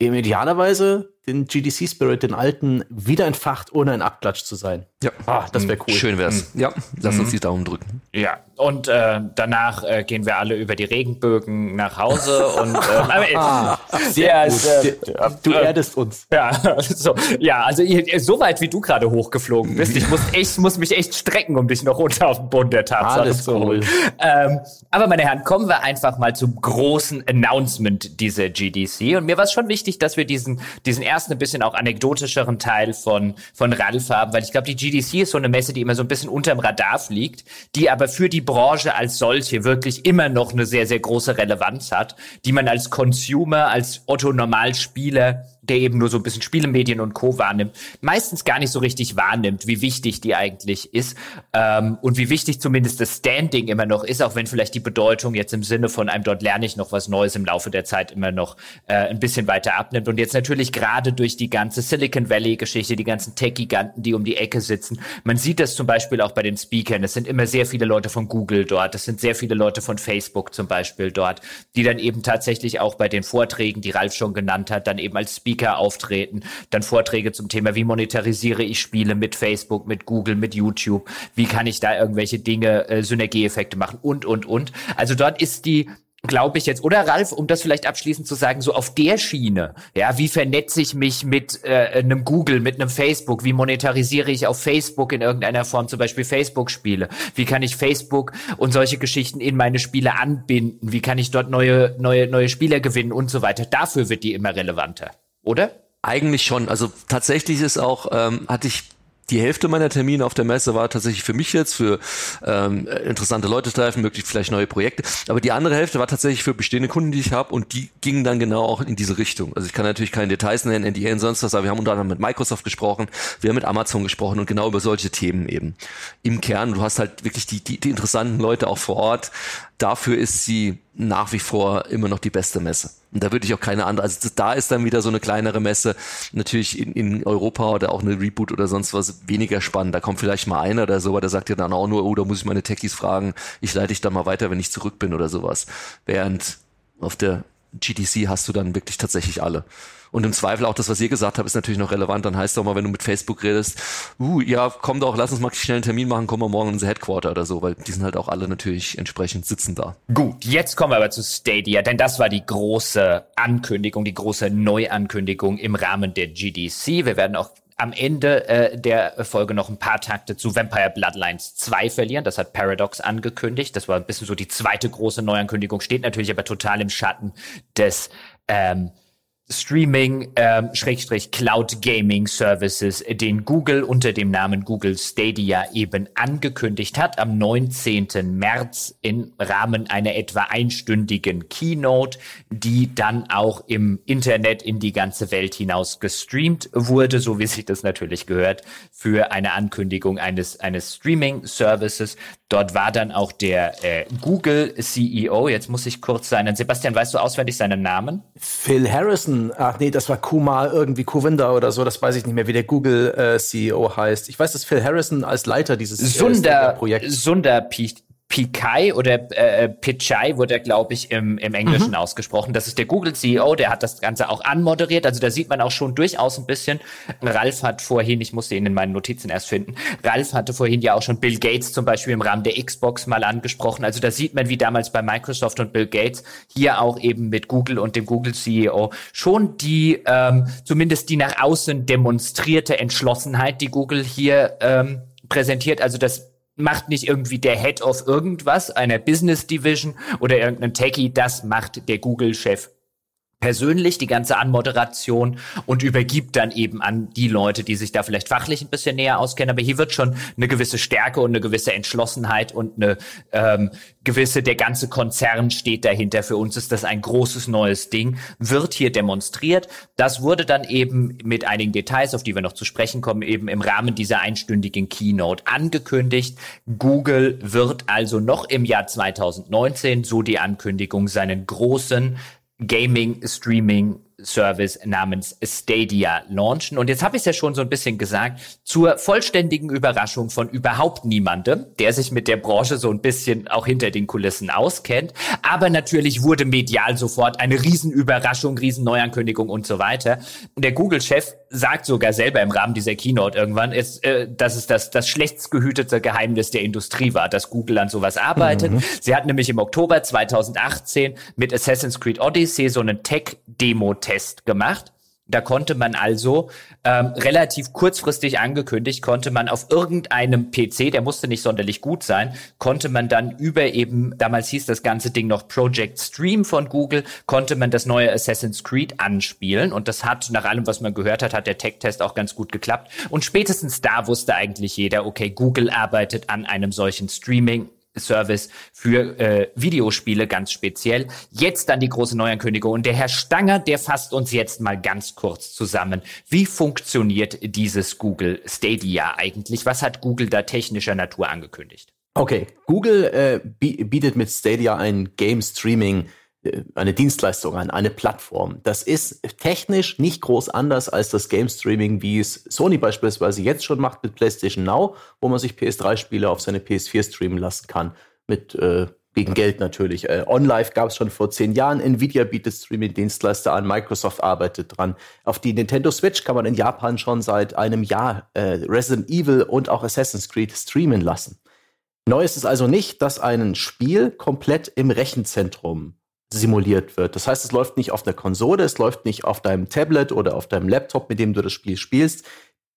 Speaker 2: eben idealerweise den GDC-Spirit, den alten, wieder entfacht, ohne ein Abklatsch zu sein.
Speaker 3: Ja. Ah, das wäre cool. Schön wär's. Mhm. Ja, lass mhm. uns die Daumen drücken.
Speaker 1: Ja, und äh, danach äh, gehen wir alle über die Regenbögen nach Hause und äh,
Speaker 2: ah, sehr gut. Äh, du äh, erdest uns.
Speaker 1: Ja, so, ja also so weit wie du gerade hochgeflogen bist, ich muss echt, muss mich echt strecken, um dich noch runter auf den Boden der Tatsache zu holen. Ähm, aber meine Herren, kommen wir einfach mal zum großen Announcement dieser GDC. Und mir war es schon wichtig, dass wir diesen, diesen ersten erst ein bisschen auch anekdotischeren Teil von, von Ralf haben, weil ich glaube, die GDC ist so eine Messe, die immer so ein bisschen unterm Radar fliegt, die aber für die Branche als solche wirklich immer noch eine sehr, sehr große Relevanz hat, die man als Consumer, als Otto-Normalspieler der eben nur so ein bisschen Spielemedien und Co. wahrnimmt, meistens gar nicht so richtig wahrnimmt, wie wichtig die eigentlich ist ähm, und wie wichtig zumindest das Standing immer noch ist, auch wenn vielleicht die Bedeutung jetzt im Sinne von einem dort lerne ich noch was Neues im Laufe der Zeit immer noch äh, ein bisschen weiter abnimmt. Und jetzt natürlich gerade durch die ganze Silicon Valley-Geschichte, die ganzen Tech-Giganten, die um die Ecke sitzen, man sieht das zum Beispiel auch bei den Speakern. Es sind immer sehr viele Leute von Google dort, es sind sehr viele Leute von Facebook zum Beispiel dort, die dann eben tatsächlich auch bei den Vorträgen, die Ralf schon genannt hat, dann eben als Speaker Speaker auftreten, dann Vorträge zum Thema, wie monetarisiere ich Spiele mit Facebook, mit Google, mit YouTube, wie kann ich da irgendwelche Dinge, äh, Synergieeffekte machen und, und, und. Also dort ist die glaube ich jetzt, oder Ralf, um das vielleicht abschließend zu sagen, so auf der Schiene, ja, wie vernetze ich mich mit äh, einem Google, mit einem Facebook, wie monetarisiere ich auf Facebook in irgendeiner Form, zum Beispiel Facebook-Spiele, wie kann ich Facebook und solche Geschichten in meine Spiele anbinden, wie kann ich dort neue, neue, neue Spieler gewinnen und so weiter. Dafür wird die immer relevanter oder?
Speaker 3: Eigentlich schon. Also tatsächlich ist auch, ähm, hatte ich die Hälfte meiner Termine auf der Messe war tatsächlich für mich jetzt, für ähm, interessante Leute treffen, möglichst vielleicht neue Projekte. Aber die andere Hälfte war tatsächlich für bestehende Kunden, die ich habe und die gingen dann genau auch in diese Richtung. Also ich kann natürlich keine Details nennen, NDA und sonst was, aber wir haben unter anderem mit Microsoft gesprochen, wir haben mit Amazon gesprochen und genau über solche Themen eben. Im Kern, du hast halt wirklich die, die, die interessanten Leute auch vor Ort. Dafür ist sie nach wie vor immer noch die beste Messe. Und da würde ich auch keine andere, also da ist dann wieder so eine kleinere Messe, natürlich in, in Europa oder auch eine Reboot oder sonst was weniger spannend. Da kommt vielleicht mal einer oder so, aber der sagt ja dann auch nur, oh, da muss ich meine Techies fragen, ich leite dich dann mal weiter, wenn ich zurück bin oder sowas. Während auf der GTC hast du dann wirklich tatsächlich alle. Und im Zweifel auch das, was ihr gesagt habt, ist natürlich noch relevant. Dann heißt es auch mal, wenn du mit Facebook redest, uh, ja, komm doch, lass uns mal schnell einen Termin machen, komm mal morgen in unser Headquarter oder so, weil die sind halt auch alle natürlich entsprechend sitzen da.
Speaker 1: Gut, jetzt kommen wir aber zu Stadia, denn das war die große Ankündigung, die große Neuankündigung im Rahmen der GDC. Wir werden auch am Ende äh, der Folge noch ein paar Takte zu Vampire Bloodlines 2 verlieren. Das hat Paradox angekündigt. Das war ein bisschen so die zweite große Neuankündigung, steht natürlich aber total im Schatten des ähm, Streaming, ähm, Schrägstrich Cloud Gaming Services, den Google unter dem Namen Google Stadia eben angekündigt hat am 19. März im Rahmen einer etwa einstündigen Keynote, die dann auch im Internet in die ganze Welt hinaus gestreamt wurde, so wie sich das natürlich gehört, für eine Ankündigung eines, eines Streaming Services. Dort war dann auch der äh, Google CEO, jetzt muss ich kurz sein, Sebastian, weißt du auswendig seinen Namen?
Speaker 2: Phil Harrison ach nee, das war Kumar irgendwie Kuvinda oder so, das weiß ich nicht mehr, wie der Google äh, CEO heißt. Ich weiß, dass Phil Harrison als Leiter dieses
Speaker 1: Sunder, Projekts Sunder Pikai oder äh, Pichai wurde er, glaube ich, im, im Englischen mhm. ausgesprochen. Das ist der Google-CEO, der hat das Ganze auch anmoderiert. Also da sieht man auch schon durchaus ein bisschen. Ralf hat vorhin, ich musste ihn in meinen Notizen erst finden, Ralf hatte vorhin ja auch schon Bill Gates zum Beispiel im Rahmen der Xbox mal angesprochen. Also da sieht man, wie damals bei Microsoft und Bill Gates hier auch eben mit Google und dem Google-CEO schon die, ähm, zumindest die nach außen demonstrierte Entschlossenheit, die Google hier ähm, präsentiert. Also das macht nicht irgendwie der Head of irgendwas, einer Business Division oder irgendein Techie, das macht der Google-Chef persönlich die ganze Anmoderation und übergibt dann eben an die Leute, die sich da vielleicht fachlich ein bisschen näher auskennen. Aber hier wird schon eine gewisse Stärke und eine gewisse Entschlossenheit und eine ähm, gewisse, der ganze Konzern steht dahinter. Für uns ist das ein großes neues Ding, wird hier demonstriert. Das wurde dann eben mit einigen Details, auf die wir noch zu sprechen kommen, eben im Rahmen dieser einstündigen Keynote angekündigt. Google wird also noch im Jahr 2019, so die Ankündigung, seinen großen Gaming Streaming Service namens Stadia launchen. Und jetzt habe ich es ja schon so ein bisschen gesagt, zur vollständigen Überraschung von überhaupt niemandem, der sich mit der Branche so ein bisschen auch hinter den Kulissen auskennt. Aber natürlich wurde medial sofort eine Riesenüberraschung, Riesenneuankündigung und so weiter. Und der Google-Chef sagt sogar selber im Rahmen dieser Keynote irgendwann, ist, äh, dass es das, das schlechtst gehütete Geheimnis der Industrie war, dass Google an sowas arbeitet. Mhm. Sie hat nämlich im Oktober 2018 mit Assassin's Creed Odyssey so einen Tech-Demo Test gemacht. Da konnte man also ähm, relativ kurzfristig angekündigt, konnte man auf irgendeinem PC, der musste nicht sonderlich gut sein, konnte man dann über eben, damals hieß das ganze Ding noch Project Stream von Google, konnte man das neue Assassin's Creed anspielen. Und das hat, nach allem, was man gehört hat, hat der Tech-Test auch ganz gut geklappt. Und spätestens da wusste eigentlich jeder, okay, Google arbeitet an einem solchen Streaming Service für äh, Videospiele ganz speziell. Jetzt dann die große Neuankündigung. Und der Herr Stanger, der fasst uns jetzt mal ganz kurz zusammen. Wie funktioniert dieses Google Stadia eigentlich? Was hat Google da technischer Natur angekündigt?
Speaker 2: Okay, Google äh, bietet mit Stadia ein Game Streaming eine Dienstleistung an, eine Plattform. Das ist technisch nicht groß anders als das Game Streaming, wie es Sony beispielsweise jetzt schon macht mit PlayStation Now, wo man sich PS3-Spiele auf seine PS4 streamen lassen kann. Mit äh, gegen Geld natürlich. Äh, OnLive gab es schon vor zehn Jahren. Nvidia bietet Streaming-Dienstleister an. Microsoft arbeitet dran. Auf die Nintendo Switch kann man in Japan schon seit einem Jahr äh, Resident Evil und auch Assassin's Creed streamen lassen. Neu ist es also nicht, dass ein Spiel komplett im Rechenzentrum simuliert wird. Das heißt, es läuft nicht auf der Konsole, es läuft nicht auf deinem Tablet oder auf deinem Laptop, mit dem du das Spiel spielst.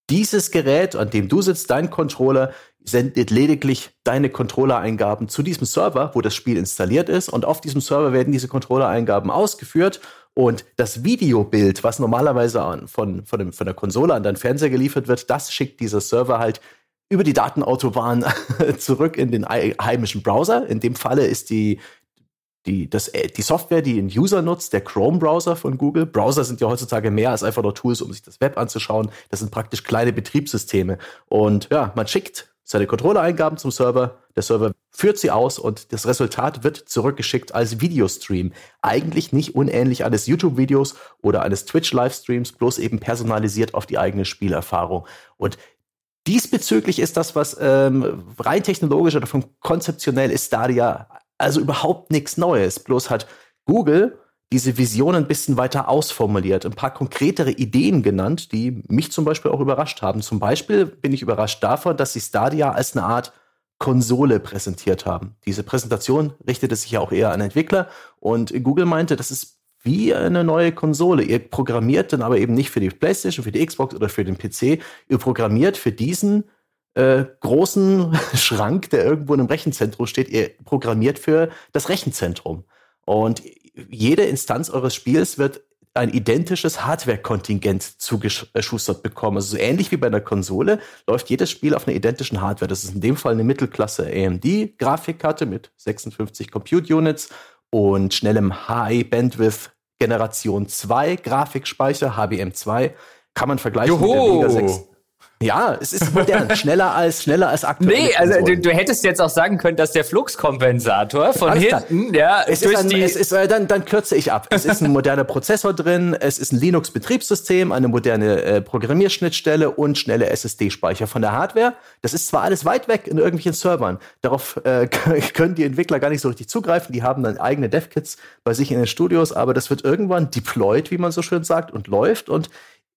Speaker 2: Dieses Gerät, an dem du sitzt, dein Controller, sendet lediglich deine Controller-Eingaben zu diesem Server, wo das Spiel installiert ist. Und auf diesem Server werden diese Controller-Eingaben ausgeführt. Und das Videobild, was normalerweise von, von, dem, von der Konsole an deinen Fernseher geliefert wird, das schickt dieser Server halt über die Datenautobahn zurück in den heimischen Browser. In dem Falle ist die, die, das, äh, die Software, die ein User nutzt, der Chrome-Browser von Google. Browser sind ja heutzutage mehr als einfach nur Tools, um sich das Web anzuschauen. Das sind praktisch kleine Betriebssysteme. Und ja, man schickt seine Controller-Eingaben zum Server, Der Server führt sie aus und das Resultat wird zurückgeschickt als Videostream. Eigentlich nicht unähnlich eines YouTube-Videos oder eines Twitch-Livestreams, bloß eben personalisiert auf die eigene Spielerfahrung. Und diesbezüglich ist das, was ähm, rein technologisch oder vom konzeptionell ist Stadia also überhaupt nichts Neues. Bloß hat Google diese Vision ein bisschen weiter ausformuliert, ein paar konkretere Ideen genannt, die mich zum Beispiel auch überrascht haben. Zum Beispiel bin ich überrascht davon, dass sie Stadia als eine Art Konsole präsentiert haben. Diese Präsentation richtete sich ja auch eher an Entwickler und Google meinte, das ist wie eine neue Konsole. Ihr programmiert dann aber eben nicht für die PlayStation, für die Xbox oder für den PC. Ihr programmiert für diesen äh, großen Schrank, der irgendwo in einem Rechenzentrum steht. Ihr programmiert für das Rechenzentrum. Und jede Instanz eures Spiels wird ein identisches Hardware-Kontingent zugeschustert bekommen. Also so ähnlich wie bei einer Konsole läuft jedes Spiel auf einer identischen Hardware. Das ist in dem Fall eine Mittelklasse AMD-Grafikkarte mit 56 Compute Units und schnellem High Bandwidth Generation 2 Grafikspeicher, HBM2. Kann man vergleichen
Speaker 1: Joho.
Speaker 2: mit der Mega 6 ja, es ist modern, schneller als schneller als aktuell.
Speaker 1: Nee, also du, du, hättest jetzt auch sagen können, dass der Fluxkompensator von Alles hinten,
Speaker 2: ja, es ist, ein, die es ist äh, dann dann kürze ich ab. Es ist ein moderner Prozessor drin, es ist ein Linux Betriebssystem, eine moderne äh, Programmierschnittstelle und schnelle SSD Speicher von der Hardware. Das ist zwar alles weit weg in irgendwelchen Servern. Darauf äh, können die Entwickler gar nicht so richtig zugreifen, die haben dann eigene Dev-Kits bei sich in den Studios, aber das wird irgendwann deployed, wie man so schön sagt, und läuft und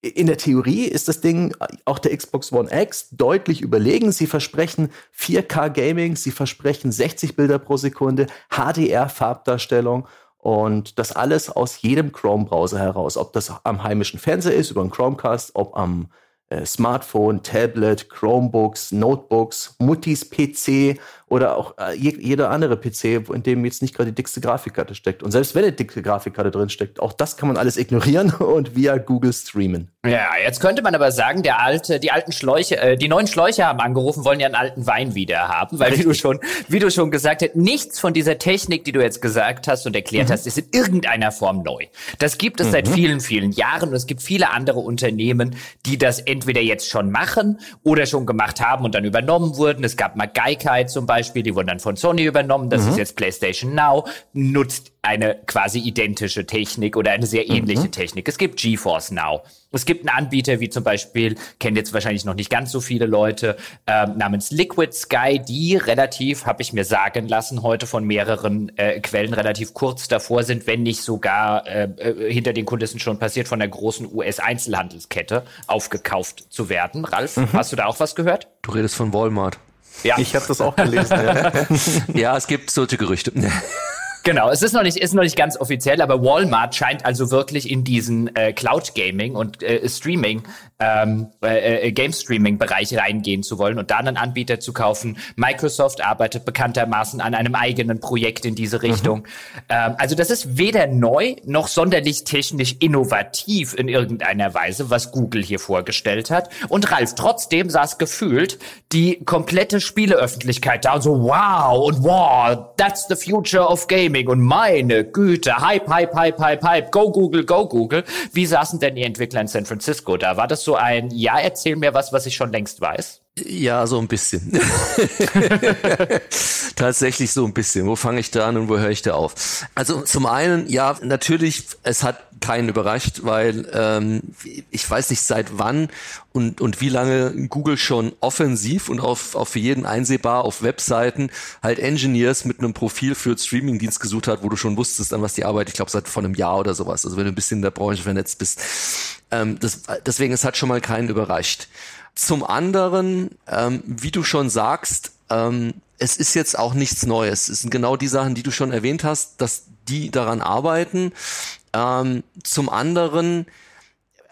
Speaker 2: in der Theorie ist das Ding auch der Xbox One X deutlich überlegen. Sie versprechen 4K Gaming, sie versprechen 60 Bilder pro Sekunde, HDR-Farbdarstellung und das alles aus jedem Chrome-Browser heraus. Ob das am heimischen Fernseher ist, über einen Chromecast, ob am äh, Smartphone, Tablet, Chromebooks, Notebooks, Muttis PC oder auch äh, jeder andere PC, in dem jetzt nicht gerade die dickste Grafikkarte steckt. Und selbst wenn eine dicke Grafikkarte drin steckt, auch das kann man alles ignorieren und via Google streamen.
Speaker 1: Ja, jetzt könnte man aber sagen, der alte, die alten Schläuche, äh, die neuen Schläuche haben angerufen, wollen ja einen alten Wein wieder haben, weil Richtig. wie du schon, wie du schon gesagt hast, nichts von dieser Technik, die du jetzt gesagt hast und erklärt mhm. hast, ist in irgendeiner Form neu. Das gibt es mhm. seit vielen, vielen Jahren und es gibt viele andere Unternehmen, die das entweder jetzt schon machen oder schon gemacht haben und dann übernommen wurden. Es gab mal Geikai zum Beispiel Beispiel, die wurden dann von Sony übernommen, das mhm. ist jetzt PlayStation Now, nutzt eine quasi identische Technik oder eine sehr ähnliche mhm. Technik. Es gibt GeForce Now. Es gibt einen Anbieter, wie zum Beispiel, kennen jetzt wahrscheinlich noch nicht ganz so viele Leute, ähm, namens Liquid Sky, die relativ, habe ich mir sagen lassen, heute von mehreren äh, Quellen relativ kurz davor sind, wenn nicht sogar äh, äh hinter den Kulissen schon passiert, von der großen US-Einzelhandelskette aufgekauft zu werden. Ralf, mhm. hast du da auch was gehört?
Speaker 3: Du redest von Walmart.
Speaker 2: Ja. Ich habe das auch gelesen. ja.
Speaker 3: ja, es gibt solche Gerüchte.
Speaker 1: Genau, es ist noch nicht, ist noch nicht ganz offiziell, aber Walmart scheint also wirklich in diesen äh, Cloud Gaming und äh, Streaming, ähm, äh, äh, Game Streaming Bereich reingehen zu wollen und da einen Anbieter zu kaufen. Microsoft arbeitet bekanntermaßen an einem eigenen Projekt in diese Richtung. Mhm. Ähm, also das ist weder neu noch sonderlich technisch innovativ in irgendeiner Weise, was Google hier vorgestellt hat. Und Ralf, trotzdem saß gefühlt die komplette Spieleöffentlichkeit da und so, wow und wow, that's the future of gaming. Gaming und meine Güte, Hype, Hype, Hype, Hype, Hype, go Google, go Google. Wie saßen denn die Entwickler in San Francisco da? War das so ein, ja, erzähl mir was, was ich schon längst weiß?
Speaker 3: Ja, so ein bisschen. Tatsächlich so ein bisschen. Wo fange ich da an und wo höre ich da auf? Also zum einen, ja, natürlich, es hat keinen überrascht, weil ähm, ich weiß nicht seit wann und, und wie lange Google schon offensiv und auf, auf für jeden einsehbar auf Webseiten halt Engineers mit einem Profil für Streamingdienst gesucht hat, wo du schon wusstest, an was die Arbeit, ich glaube, seit vor einem Jahr oder sowas. Also wenn du ein bisschen in der Branche vernetzt bist. Ähm, das, deswegen, es hat schon mal keinen überrascht. Zum anderen, ähm, wie du schon sagst, ähm, es ist jetzt auch nichts Neues. Es sind genau die Sachen, die du schon erwähnt hast, dass die daran arbeiten. Ähm, zum anderen,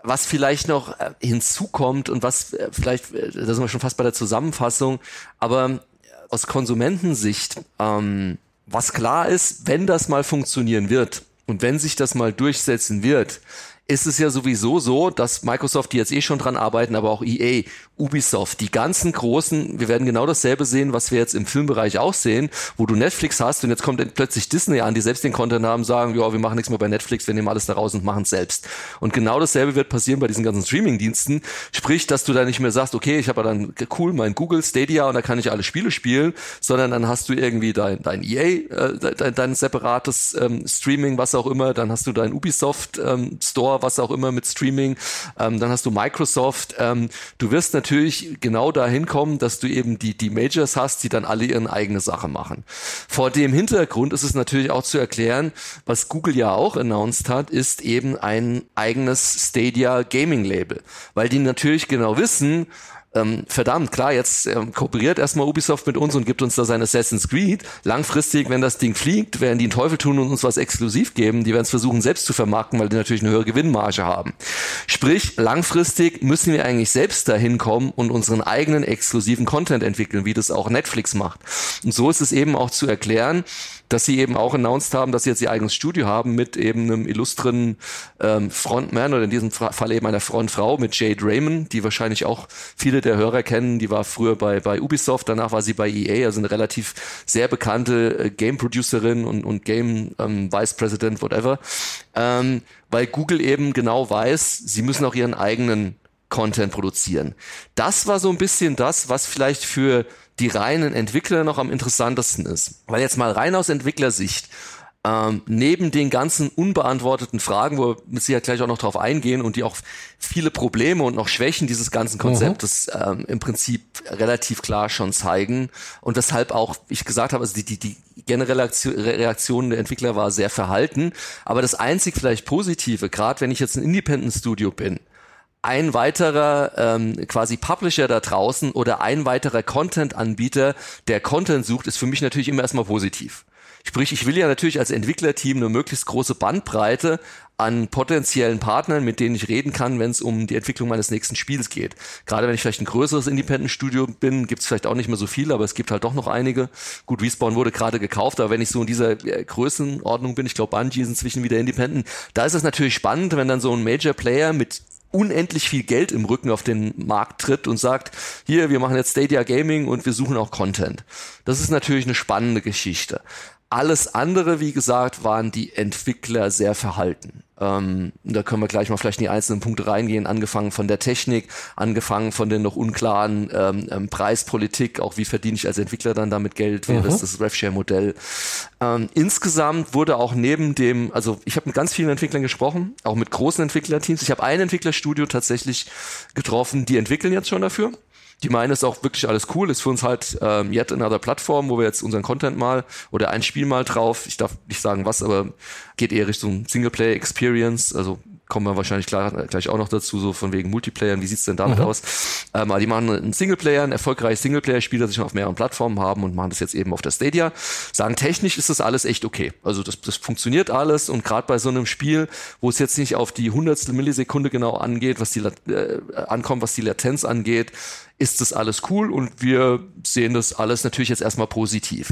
Speaker 3: was vielleicht noch äh, hinzukommt und was äh, vielleicht, äh, da sind wir schon fast bei der Zusammenfassung, aber aus Konsumentensicht, ähm, was klar ist, wenn das mal funktionieren wird und wenn sich das mal durchsetzen wird, ist es ja sowieso so, dass Microsoft, die jetzt eh schon dran arbeiten, aber auch EA Ubisoft, die ganzen großen, wir werden genau dasselbe sehen, was wir jetzt im Filmbereich auch sehen, wo du Netflix hast und jetzt kommt plötzlich Disney an, die selbst den Content haben, sagen, ja, wir machen nichts mehr bei Netflix, wir nehmen alles da raus und machen es selbst. Und genau dasselbe wird passieren bei diesen ganzen Streaming-Diensten, sprich, dass du da nicht mehr sagst, okay, ich habe dann cool mein Google Stadia und da kann ich alle Spiele spielen, sondern dann hast du irgendwie dein, dein EA, äh, dein, dein separates ähm, Streaming, was auch immer, dann hast du dein Ubisoft ähm, Store, was auch immer mit Streaming, ähm, dann hast du Microsoft, ähm, du wirst natürlich genau dahin kommen, dass du eben die, die Majors hast, die dann alle ihre eigene Sache machen. Vor dem Hintergrund ist es natürlich auch zu erklären, was Google ja auch announced hat, ist eben ein eigenes Stadia Gaming Label, weil die natürlich genau wissen, ähm, verdammt, klar, jetzt ähm, kooperiert erstmal Ubisoft mit uns und gibt uns da sein Assassin's Creed. Langfristig, wenn das Ding fliegt, werden die einen Teufel tun und uns was exklusiv geben. Die werden es versuchen, selbst zu vermarkten, weil die natürlich eine höhere Gewinnmarge haben. Sprich, langfristig müssen wir eigentlich selbst dahin kommen und unseren eigenen exklusiven Content entwickeln, wie das auch Netflix macht. Und so ist es eben auch zu erklären, dass sie eben auch announced haben, dass sie jetzt ihr eigenes Studio haben mit eben einem illustren ähm, Frontman oder in diesem Fall eben einer Frontfrau mit Jade Raymond, die wahrscheinlich auch viele der Hörer kennen. Die war früher bei, bei Ubisoft, danach war sie bei EA, also eine relativ sehr bekannte äh, Game Producerin und, und Game ähm, Vice President, whatever. Ähm, weil Google eben genau weiß, sie müssen auch ihren eigenen Content produzieren. Das war so ein bisschen das, was vielleicht für die reinen Entwickler noch am interessantesten ist. Weil jetzt mal rein aus Entwicklersicht, ähm, neben den ganzen unbeantworteten Fragen, wo wir mit Sicherheit gleich auch noch drauf eingehen und die auch viele Probleme und noch Schwächen dieses ganzen Konzeptes mhm. ähm, im Prinzip relativ klar schon zeigen und weshalb auch, ich gesagt habe, also die, die, die generelle Reaktion der Entwickler war sehr verhalten, aber das einzig vielleicht Positive, gerade wenn ich jetzt ein Independent Studio bin, ein weiterer ähm, quasi Publisher da draußen oder ein weiterer Content-Anbieter, der Content sucht, ist für mich natürlich immer erstmal positiv. Sprich, ich will ja natürlich als Entwicklerteam eine möglichst große Bandbreite an potenziellen Partnern, mit denen ich reden kann, wenn es um die Entwicklung meines nächsten Spiels geht. Gerade wenn ich vielleicht ein größeres Independent-Studio bin, gibt es vielleicht auch nicht mehr so viel, aber es gibt halt doch noch einige. Gut, Respawn wurde gerade gekauft, aber wenn ich so in dieser äh, Größenordnung bin, ich glaube, Bungie ist inzwischen wieder Independent, da ist es natürlich spannend, wenn dann so ein Major-Player mit unendlich viel Geld im Rücken auf den Markt tritt und sagt, hier, wir machen jetzt Stadia Gaming und wir suchen auch Content. Das ist natürlich eine spannende Geschichte. Alles andere, wie gesagt, waren die Entwickler sehr verhalten. Ähm, da können wir gleich mal vielleicht in die einzelnen Punkte reingehen, angefangen von der Technik, angefangen von den noch unklaren ähm, ähm, Preispolitik, auch wie verdiene ich als Entwickler dann damit Geld, wie mhm. ist das RevShare-Modell. Ähm, insgesamt wurde auch neben dem, also ich habe mit ganz vielen Entwicklern gesprochen, auch mit großen Entwicklerteams. Ich habe ein Entwicklerstudio tatsächlich getroffen, die entwickeln jetzt schon dafür. Die meinen, ist auch wirklich alles cool, ist für uns halt ähm, yet another Plattform, wo wir jetzt unseren Content mal oder ein Spiel mal drauf, ich darf nicht sagen was, aber geht eher Richtung Singleplayer Experience, also kommen wir wahrscheinlich klar, gleich auch noch dazu, so von wegen Multiplayer, wie sieht's denn damit mhm. aus? Ähm, aber die machen einen Singleplayer, ein erfolgreiches Singleplayer-Spiel, das sie schon auf mehreren Plattformen haben und machen das jetzt eben auf der Stadia. Sagen, technisch ist das alles echt okay. Also das, das funktioniert alles und gerade bei so einem Spiel, wo es jetzt nicht auf die hundertstel Millisekunde genau angeht, was die äh, ankommt, was die Latenz angeht, ist das alles cool und wir sehen das alles natürlich jetzt erstmal positiv.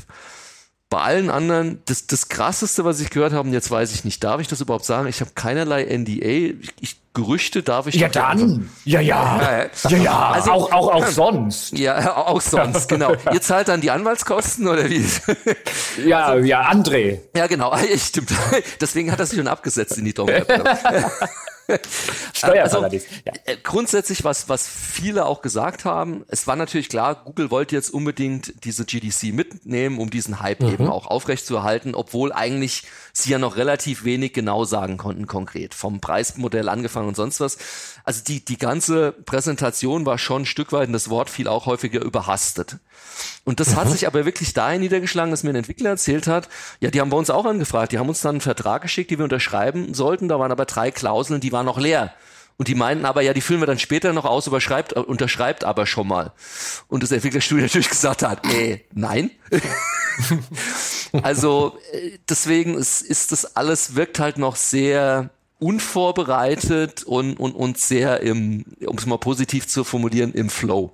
Speaker 3: Bei allen anderen, das, das krasseste, was ich gehört habe, und jetzt weiß ich nicht, darf ich das überhaupt sagen? Ich habe keinerlei NDA. Ich, ich, Gerüchte darf ich
Speaker 1: Ja, dann. Ja, ja. Ja, ja. Also, auch, auch, auch sonst.
Speaker 3: Ja, auch sonst, genau. Ihr zahlt dann die Anwaltskosten oder wie?
Speaker 1: ja, ja, André.
Speaker 3: Ja, genau. Stimmt. Deswegen hat er sich schon abgesetzt in die Dom-App.
Speaker 1: Steuerparadies. Also,
Speaker 3: ja. Äh, grundsätzlich, was, was viele auch gesagt haben, es war natürlich klar, Google wollte jetzt unbedingt diese GDC mitnehmen, um diesen Hype mhm. eben auch aufrechtzuerhalten, obwohl eigentlich sie ja noch relativ wenig genau sagen konnten konkret. Vom Preismodell angefangen und sonst was. Also die, die ganze Präsentation war schon ein Stück weit, und das Wort fiel auch häufiger überhastet. Und das mhm. hat sich aber wirklich dahin niedergeschlagen, dass mir ein Entwickler erzählt hat, ja, die haben bei uns auch angefragt, die haben uns dann einen Vertrag geschickt, den wir unterschreiben sollten, da waren aber drei Klauseln, die waren noch leer. Und die meinten aber, ja, die füllen wir dann später noch aus, überschreibt, unterschreibt aber schon mal. Und das Entwicklerstudio natürlich gesagt hat, äh, nein. also äh, deswegen ist, ist das alles, wirkt halt noch sehr unvorbereitet und, und, und sehr im, um es mal positiv zu formulieren, im Flow.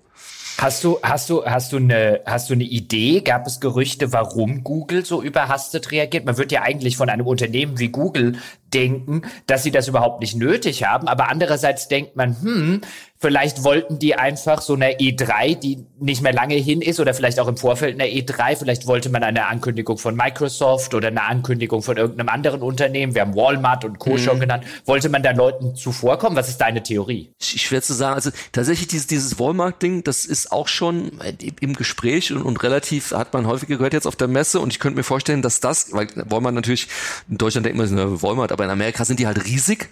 Speaker 1: Hast du, hast du, hast du eine, hast du eine Idee? Gab es Gerüchte, warum Google so überhastet reagiert? Man wird ja eigentlich von einem Unternehmen wie Google denken, dass sie das überhaupt nicht nötig haben. Aber andererseits denkt man, hm, Vielleicht wollten die einfach so eine E3, die nicht mehr lange hin ist, oder vielleicht auch im Vorfeld einer E3. Vielleicht wollte man eine Ankündigung von Microsoft oder eine Ankündigung von irgendeinem anderen Unternehmen. Wir haben Walmart und Co. Mhm. schon genannt. Wollte man da Leuten zuvorkommen? Was ist deine Theorie?
Speaker 3: Schwer zu sagen. Also tatsächlich dieses, dieses Walmart-Ding, das ist auch schon im Gespräch und, und relativ, hat man häufiger gehört jetzt auf der Messe. Und ich könnte mir vorstellen, dass das, weil Walmart natürlich, in Deutschland denkt man, Walmart, aber in Amerika sind die halt riesig.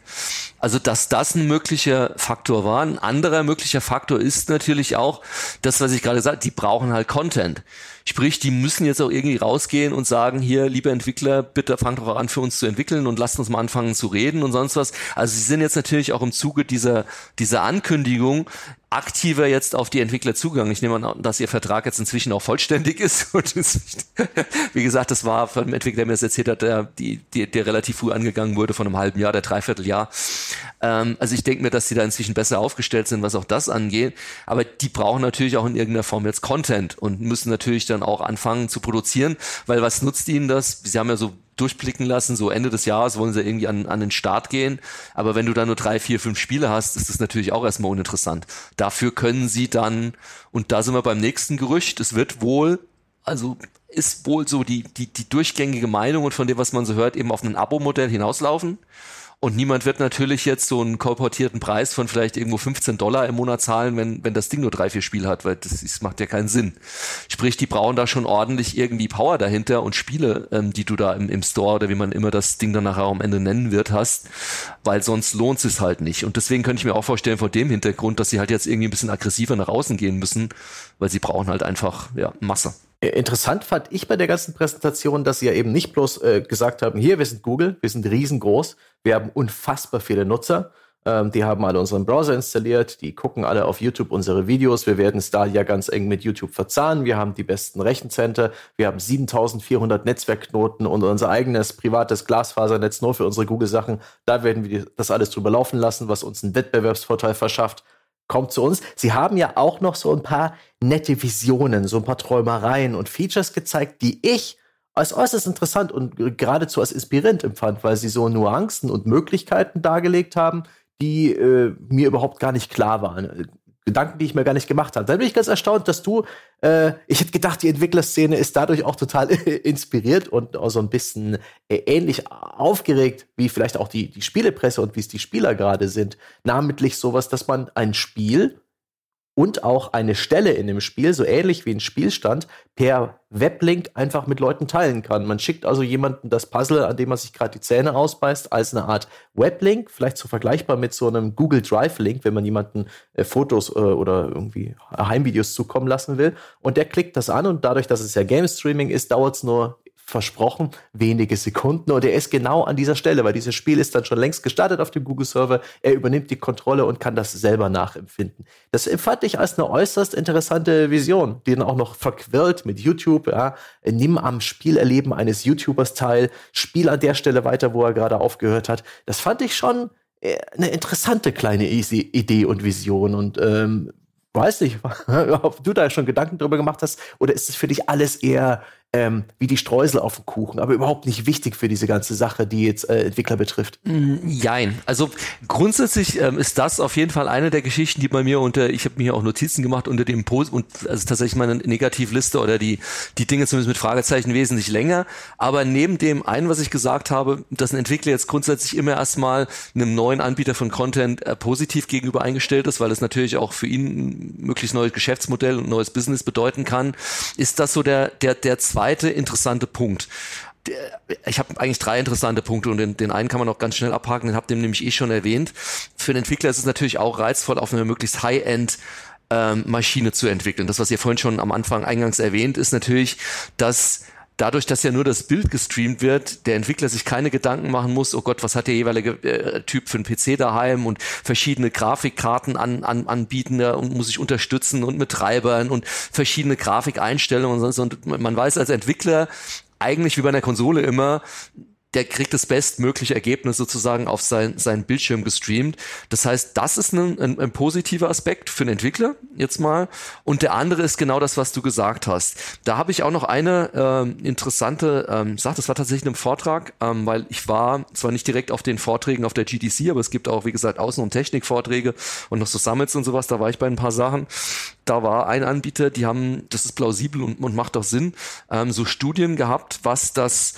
Speaker 3: Also, dass das ein möglicher Faktor war. Ein anderer möglicher Faktor ist natürlich auch das, was ich gerade sagte, die brauchen halt Content. Sprich, die müssen jetzt auch irgendwie rausgehen und sagen, hier, liebe Entwickler, bitte fangt doch an für uns zu entwickeln und lasst uns mal anfangen zu reden und sonst was. Also sie sind jetzt natürlich auch im Zuge dieser, dieser Ankündigung aktiver jetzt auf die Entwickler zugegangen. Ich nehme an, dass ihr Vertrag jetzt inzwischen auch vollständig ist. Und wie gesagt, das war von dem Entwickler, der mir das erzählt hat, der, die, die, der relativ früh angegangen wurde, von einem halben Jahr, der Dreivierteljahr. Ähm, also ich denke mir, dass die da inzwischen besser aufgestellt sind, was auch das angeht. Aber die brauchen natürlich auch in irgendeiner Form jetzt Content und müssen natürlich dann auch anfangen zu produzieren, weil was nutzt ihnen das? Sie haben ja so durchblicken lassen, so Ende des Jahres wollen sie irgendwie an, an den Start gehen. Aber wenn du da nur drei, vier, fünf Spiele hast, ist das natürlich auch erstmal uninteressant. Dafür können sie dann, und da sind wir beim nächsten Gerücht, es wird wohl, also ist wohl so die, die, die durchgängige Meinung und von dem, was man so hört, eben auf ein Abo-Modell hinauslaufen. Und niemand wird natürlich jetzt so einen kolportierten Preis von vielleicht irgendwo 15 Dollar im Monat zahlen, wenn, wenn das Ding nur drei, vier Spiele hat, weil das, das macht ja keinen Sinn. Sprich, die brauchen da schon ordentlich irgendwie Power dahinter und Spiele, ähm, die du da im, im Store oder wie man immer das Ding dann nachher am Ende nennen wird, hast, weil sonst lohnt es halt nicht. Und deswegen könnte ich mir auch vorstellen, vor dem Hintergrund, dass sie halt jetzt irgendwie ein bisschen aggressiver nach außen gehen müssen, weil sie brauchen halt einfach ja, Masse.
Speaker 2: Interessant fand ich bei der ganzen Präsentation, dass sie ja eben nicht bloß äh, gesagt haben, hier, wir sind Google, wir sind riesengroß, wir haben unfassbar viele Nutzer, ähm, die haben alle unseren Browser installiert, die gucken alle auf YouTube unsere Videos, wir werden es da ja ganz eng mit YouTube verzahnen, wir haben die besten Rechencenter, wir haben 7400 Netzwerkknoten und unser eigenes privates Glasfasernetz nur für unsere Google-Sachen, da werden wir das alles drüber laufen lassen, was uns einen Wettbewerbsvorteil verschafft kommt zu uns. Sie haben ja auch noch so ein paar nette Visionen, so ein paar Träumereien und Features gezeigt, die ich als äußerst interessant und geradezu als inspirierend empfand, weil sie so Nuancen und Möglichkeiten dargelegt haben, die äh, mir überhaupt gar nicht klar waren. Gedanken, die ich mir gar nicht gemacht habe. Da bin ich ganz erstaunt, dass du, äh, ich hätte gedacht, die Entwicklerszene ist dadurch auch total inspiriert und auch so ein bisschen äh, ähnlich aufgeregt, wie vielleicht auch die, die Spielepresse und wie es die Spieler gerade sind. Namentlich sowas, dass man ein Spiel und auch eine Stelle in dem Spiel, so ähnlich wie ein Spielstand, per Weblink einfach mit Leuten teilen kann. Man schickt also jemanden das Puzzle, an dem man sich gerade die Zähne ausbeißt, als eine Art Weblink, vielleicht so vergleichbar mit so einem Google Drive-Link, wenn man jemanden äh, Fotos äh, oder irgendwie Heimvideos zukommen lassen will. Und der klickt das an und dadurch, dass es ja Game Streaming ist, dauert es nur versprochen, wenige Sekunden. Und er ist genau an dieser Stelle, weil dieses Spiel ist dann schon längst gestartet auf dem Google-Server. Er übernimmt die Kontrolle und kann das selber nachempfinden. Das empfand ich als eine äußerst interessante Vision, die dann auch noch verquirlt mit YouTube. Ja. Nimm am Spielerleben eines YouTubers teil, spiel an der Stelle weiter, wo er gerade aufgehört hat. Das fand ich schon äh, eine interessante kleine Idee und Vision. Und ähm, weiß nicht, ob du da schon Gedanken drüber gemacht hast, oder ist es für dich alles eher ähm, wie die Streusel auf dem Kuchen, aber überhaupt nicht wichtig für diese ganze Sache, die jetzt äh, Entwickler betrifft.
Speaker 3: Mm, jein. Also grundsätzlich ähm, ist das auf jeden Fall eine der Geschichten, die bei mir unter, ich habe mir auch Notizen gemacht unter dem Post und also tatsächlich meine Negativliste oder die, die Dinge zumindest mit Fragezeichen wesentlich länger. Aber neben dem einen, was ich gesagt habe, dass ein Entwickler jetzt grundsätzlich immer erstmal einem neuen Anbieter von Content äh, positiv gegenüber eingestellt ist, weil es natürlich auch für ihn ein möglichst neues Geschäftsmodell und neues Business bedeuten kann, ist das so der, der, der zweite zweite interessante Punkt ich habe eigentlich drei interessante Punkte und den, den einen kann man noch ganz schnell abhaken, den habt ihr nämlich eh schon erwähnt. Für den Entwickler ist es natürlich auch reizvoll, auf eine möglichst High-End ähm, Maschine zu entwickeln. Das, was ihr vorhin schon am Anfang eingangs erwähnt, ist natürlich, dass dadurch, dass ja nur das Bild gestreamt wird, der Entwickler sich keine Gedanken machen muss, oh Gott, was hat der jeweilige äh, Typ für einen PC daheim und verschiedene Grafikkarten an, an, anbieten und muss sich unterstützen und mit Treibern und verschiedene Grafikeinstellungen und so. Und man weiß als Entwickler eigentlich wie bei einer Konsole immer, der kriegt das bestmögliche Ergebnis sozusagen auf sein, seinen Bildschirm gestreamt. Das heißt, das ist ein, ein, ein positiver Aspekt für den Entwickler jetzt mal. Und der andere ist genau das, was du gesagt hast. Da habe ich auch noch eine ähm, interessante ähm, Sache, das war tatsächlich in einem Vortrag, ähm, weil ich war zwar nicht direkt auf den Vorträgen auf der GDC, aber es gibt auch, wie gesagt, Außen- und Technikvorträge und noch so Summits und sowas, da war ich bei ein paar Sachen. Da war ein Anbieter, die haben, das ist plausibel und, und macht auch Sinn, ähm, so Studien gehabt, was das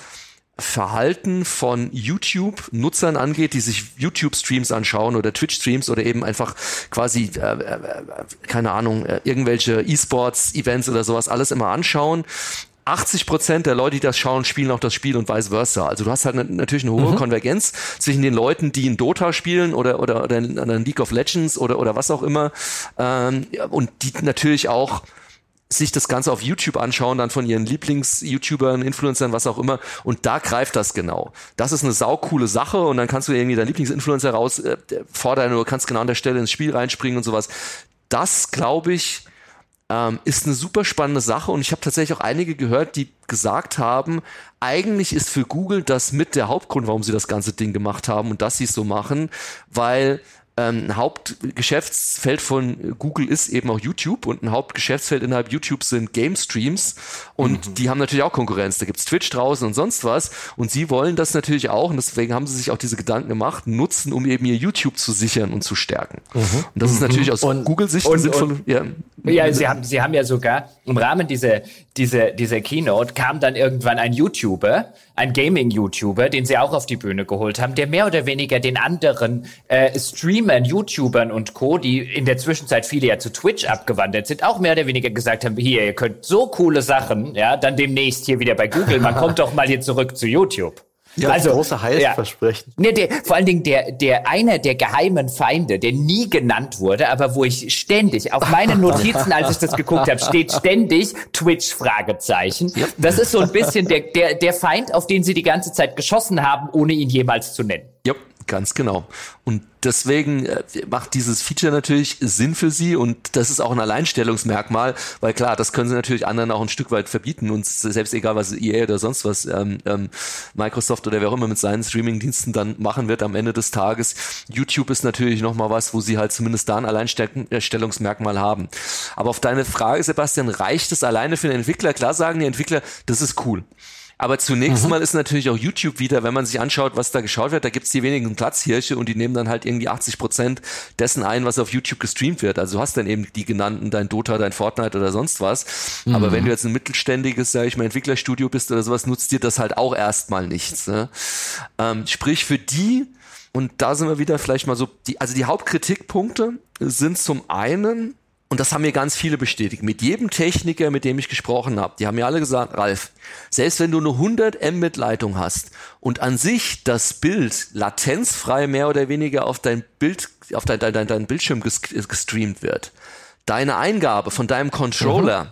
Speaker 3: Verhalten von YouTube-Nutzern angeht, die sich YouTube-Streams anschauen oder Twitch-Streams oder eben einfach quasi, äh, äh, keine Ahnung, äh, irgendwelche E-Sports-Events oder sowas alles immer anschauen. 80 Prozent der Leute, die das schauen, spielen auch das Spiel und vice versa. Also du hast halt natürlich eine hohe mhm. Konvergenz zwischen den Leuten, die in Dota spielen oder oder oder in, in League of Legends oder oder was auch immer ähm, und die natürlich auch sich das Ganze auf YouTube anschauen, dann von ihren Lieblings-YouTubern, Influencern, was auch immer. Und da greift das genau. Das ist eine saukoole Sache und dann kannst du irgendwie deinen Lieblings-Influencer raus äh, oder kannst genau an der Stelle ins Spiel reinspringen und sowas. Das, glaube ich, ähm, ist eine super spannende Sache und ich habe tatsächlich auch einige gehört, die gesagt haben, eigentlich ist für Google das mit der Hauptgrund, warum sie das ganze Ding gemacht haben und dass sie es so machen, weil ähm, ein Hauptgeschäftsfeld von Google ist eben auch YouTube und ein Hauptgeschäftsfeld innerhalb YouTube sind Game Streams und mhm. die haben natürlich auch Konkurrenz. Da gibt's Twitch draußen und sonst was und sie wollen das natürlich auch und deswegen haben sie sich auch diese Gedanken gemacht, nutzen, um eben ihr YouTube zu sichern und zu stärken. Mhm. Und das ist natürlich aus Google-Sicht
Speaker 1: sinnvoll. Ja, ja, sie haben, sie haben ja sogar im Rahmen dieser, dieser, dieser Keynote kam dann irgendwann ein YouTuber, ein Gaming-YouTuber, den sie auch auf die Bühne geholt haben, der mehr oder weniger den anderen äh, Stream Streamern, YouTubern und Co., die in der Zwischenzeit viele ja zu Twitch abgewandert sind, auch mehr oder weniger gesagt haben, hier, ihr könnt so coole Sachen, ja, dann demnächst hier wieder bei Google, man kommt doch mal hier zurück zu YouTube.
Speaker 2: Ja, also große Heilsversprechen.
Speaker 1: Ja. Nee, der, vor allen Dingen der, der einer der geheimen Feinde, der nie genannt wurde, aber wo ich ständig auf meinen Notizen, als ich das geguckt habe, steht ständig Twitch Fragezeichen. Ja. Das ist so ein bisschen der, der der Feind, auf den sie die ganze Zeit geschossen haben, ohne ihn jemals zu nennen.
Speaker 3: Ja, ganz genau. Und deswegen äh, macht dieses Feature natürlich Sinn für sie und das ist auch ein Alleinstellungsmerkmal, weil klar, das können sie natürlich anderen auch ein Stück weit verbieten und selbst egal was EA oder sonst was ähm, ähm, Microsoft oder wer auch immer mit seinen Streamingdiensten dann machen wird am Ende des Tages. YouTube ist natürlich nochmal was, wo sie halt zumindest da ein Alleinstellungsmerkmal haben. Aber auf deine Frage, Sebastian, reicht es alleine für den Entwickler? Klar sagen die Entwickler, das ist cool. Aber zunächst mhm. mal ist natürlich auch YouTube wieder, wenn man sich anschaut, was da geschaut wird, da gibt's die wenigen Platzhirsche und die nehmen dann halt irgendwie 80 Prozent dessen ein, was auf YouTube gestreamt wird. Also du hast dann eben die genannten, dein Dota, dein Fortnite oder sonst was. Mhm. Aber wenn du jetzt ein mittelständiges, sag ich mal, Entwicklerstudio bist oder sowas, nutzt dir das halt auch erstmal nichts. Ne? Ähm, sprich, für die, und da sind wir wieder vielleicht mal so, die, also die Hauptkritikpunkte sind zum einen, und das haben mir ganz viele bestätigt. Mit jedem Techniker, mit dem ich gesprochen habe, die haben mir alle gesagt, Ralf, selbst wenn du eine 100 Mbit Leitung hast und an sich das Bild latenzfrei mehr oder weniger auf dein Bild, auf dein, dein, dein Bildschirm gestreamt wird, deine Eingabe von deinem Controller mhm.